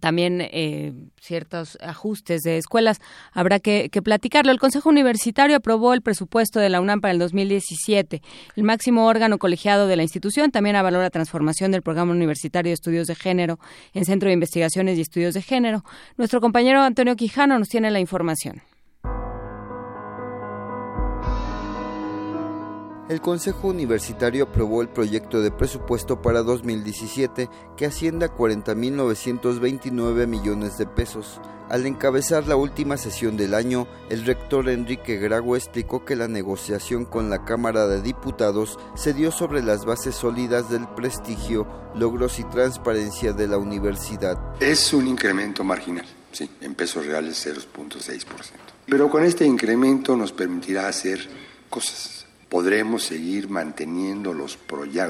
También eh, ciertos ajustes de escuelas. Habrá que, que, platicarlo. El Consejo Universitario aprobó el presupuesto de la UNAM para el 2017. El máximo órgano colegiado de la institución también avaló la transformación del Programa Universitario de Estudios de Género en Centro de Investigaciones y Estudios de Género. Nuestro compañero Antonio Quijano nos tiene la información. El Consejo Universitario aprobó el proyecto de presupuesto para 2017 que asciende a 40.929 millones de pesos. Al encabezar la última sesión del año, el rector Enrique Grago explicó que la negociación con la Cámara de Diputados se dio sobre las bases sólidas del prestigio, logros y transparencia de la universidad. Es un incremento marginal, sí, en pesos reales 0.6%. Pero con este incremento nos permitirá hacer cosas podremos seguir manteniendo los,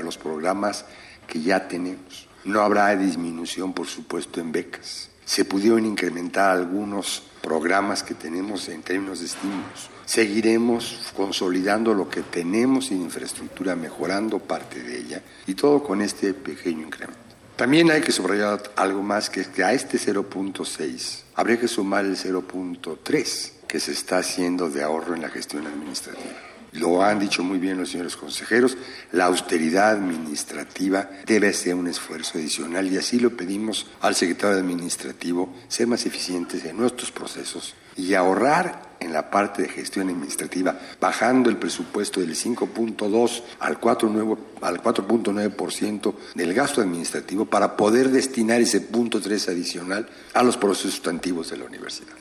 los programas que ya tenemos. No habrá disminución, por supuesto, en becas. Se pudieron incrementar algunos programas que tenemos en términos de estímulos. Seguiremos consolidando lo que tenemos en infraestructura, mejorando parte de ella, y todo con este pequeño incremento. También hay que subrayar algo más, que es que a este 0.6 habría que sumar el 0.3 que se está haciendo de ahorro en la gestión administrativa. Lo han dicho muy bien los señores consejeros, la austeridad administrativa debe ser un esfuerzo adicional y así lo pedimos al secretario administrativo, ser más eficientes en nuestros procesos y ahorrar en la parte de gestión administrativa, bajando el presupuesto del 5.2 al 4.9% del gasto administrativo para poder destinar ese punto 3 adicional a los procesos sustantivos de la universidad.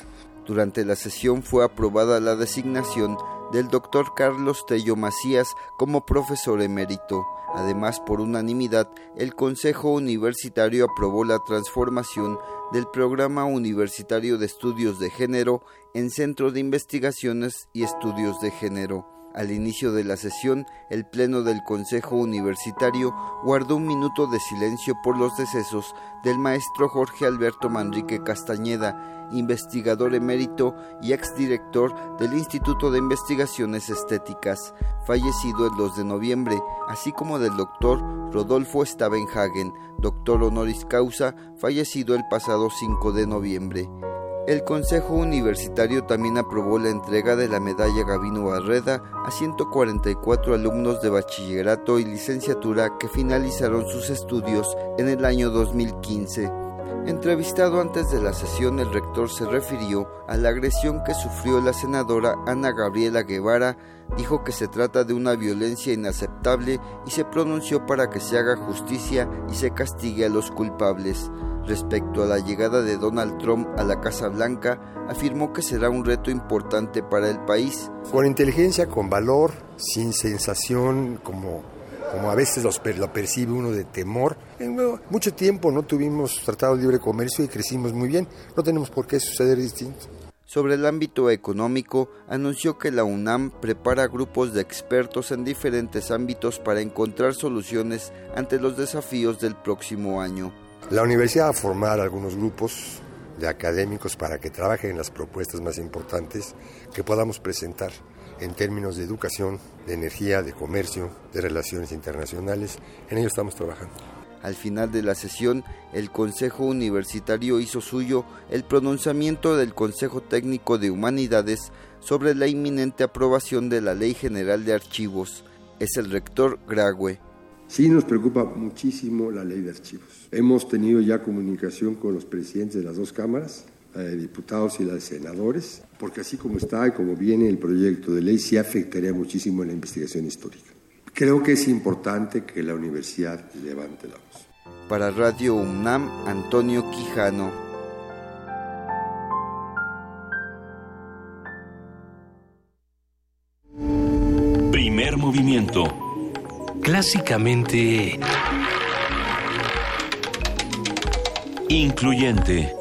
Durante la sesión fue aprobada la designación del doctor Carlos Tello Macías como profesor emérito. Además, por unanimidad, el Consejo Universitario aprobó la transformación del Programa Universitario de Estudios de Género en Centro de Investigaciones y Estudios de Género. Al inicio de la sesión, el Pleno del Consejo Universitario guardó un minuto de silencio por los decesos del maestro Jorge Alberto Manrique Castañeda, investigador emérito y exdirector del Instituto de Investigaciones Estéticas, fallecido el 2 de noviembre, así como del doctor Rodolfo Stavenhagen, doctor honoris causa, fallecido el pasado 5 de noviembre. El Consejo Universitario también aprobó la entrega de la medalla Gavino Barreda a 144 alumnos de bachillerato y licenciatura que finalizaron sus estudios en el año 2015. Entrevistado antes de la sesión, el rector se refirió a la agresión que sufrió la senadora Ana Gabriela Guevara, dijo que se trata de una violencia inaceptable y se pronunció para que se haga justicia y se castigue a los culpables. Respecto a la llegada de Donald Trump a la Casa Blanca, afirmó que será un reto importante para el país. Con inteligencia, con valor, sin sensación como como a veces lo percibe uno de temor. En mucho tiempo no tuvimos tratado de libre comercio y crecimos muy bien. No tenemos por qué suceder distinto. Sobre el ámbito económico, anunció que la UNAM prepara grupos de expertos en diferentes ámbitos para encontrar soluciones ante los desafíos del próximo año. La universidad va a formar algunos grupos de académicos para que trabajen en las propuestas más importantes que podamos presentar en términos de educación, de energía, de comercio, de relaciones internacionales. En ello estamos trabajando. Al final de la sesión, el Consejo Universitario hizo suyo el pronunciamiento del Consejo Técnico de Humanidades sobre la inminente aprobación de la Ley General de Archivos. Es el rector Grague. Sí nos preocupa muchísimo la ley de archivos. Hemos tenido ya comunicación con los presidentes de las dos cámaras la de diputados y la de senadores, porque así como está y como viene el proyecto de ley, sí afectaría muchísimo en la investigación histórica. Creo que es importante que la universidad levante la voz. Para Radio UNAM, Antonio Quijano. Primer movimiento. Clásicamente... Incluyente.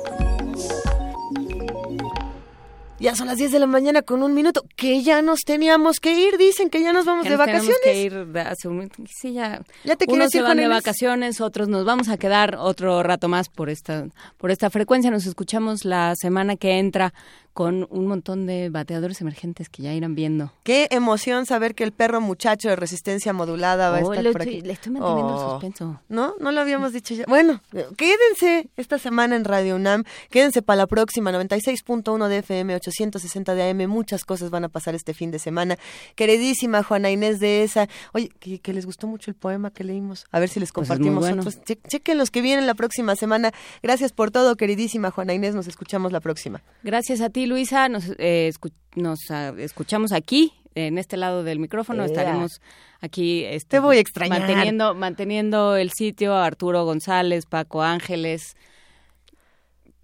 Ya son las 10 de la mañana con un minuto, que ya nos teníamos que ir, dicen que ya nos vamos Ya de nos tenemos vacaciones. que ir de hace un- sí, ya. ¿Ya te Unos se van de vacaciones, otros nos vamos a quedar otro rato más por esta, por esta frecuencia. Nos escuchamos la semana que entra con un montón de bateadores emergentes que ya irán viendo. Qué emoción saber que el perro muchacho de resistencia modulada va a Oh, estar por estoy- aquí. le estoy manteniendo el Oh. suspenso. No, no lo habíamos dicho ya. Bueno, quédense esta semana en Radio UNAM, quédense para la próxima 96.1 de FM, 860 de AM, muchas cosas van a pasar este fin de semana. Queridísima Juana Inés de esa, oye, que, que les gustó mucho el poema que leímos, a ver si les Pues compartimos bueno. otros. Che- chequen los que vienen la próxima semana. Gracias por todo, queridísima Juana Inés, nos escuchamos la próxima. Gracias a ti, Luisa. Nos, eh, escu- nos ah, escuchamos aquí, en este lado del micrófono. Estaremos aquí. este, Te voy a extrañar. Manteniendo, manteniendo el sitio. Arturo González, Paco Ángeles.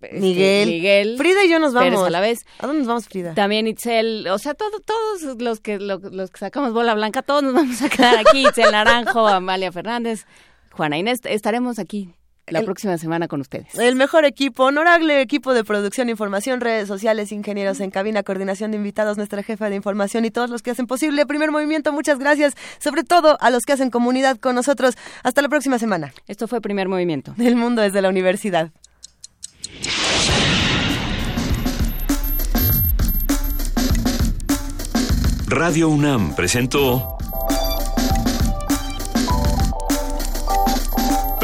este, Miguel. Miguel. Frida y yo nos Pérez vamos. a la vez. ¿A dónde nos vamos, Frida? También Itzel, o sea, todo, todos los que lo- los que sacamos bola blanca, todos nos vamos a quedar aquí. Itzel Naranjo, Amalia Fernández, Juana Inés, estaremos aquí la próxima semana con ustedes. El mejor equipo, honorable equipo de producción, información, redes sociales, ingenieros en cabina, coordinación de invitados, nuestra jefa de información y todos los que hacen posible el primer movimiento. Muchas gracias, sobre todo a los que hacen comunidad con nosotros. Hasta la próxima semana. Esto fue Primer Movimiento. El mundo desde la universidad. Radio UNAM presentó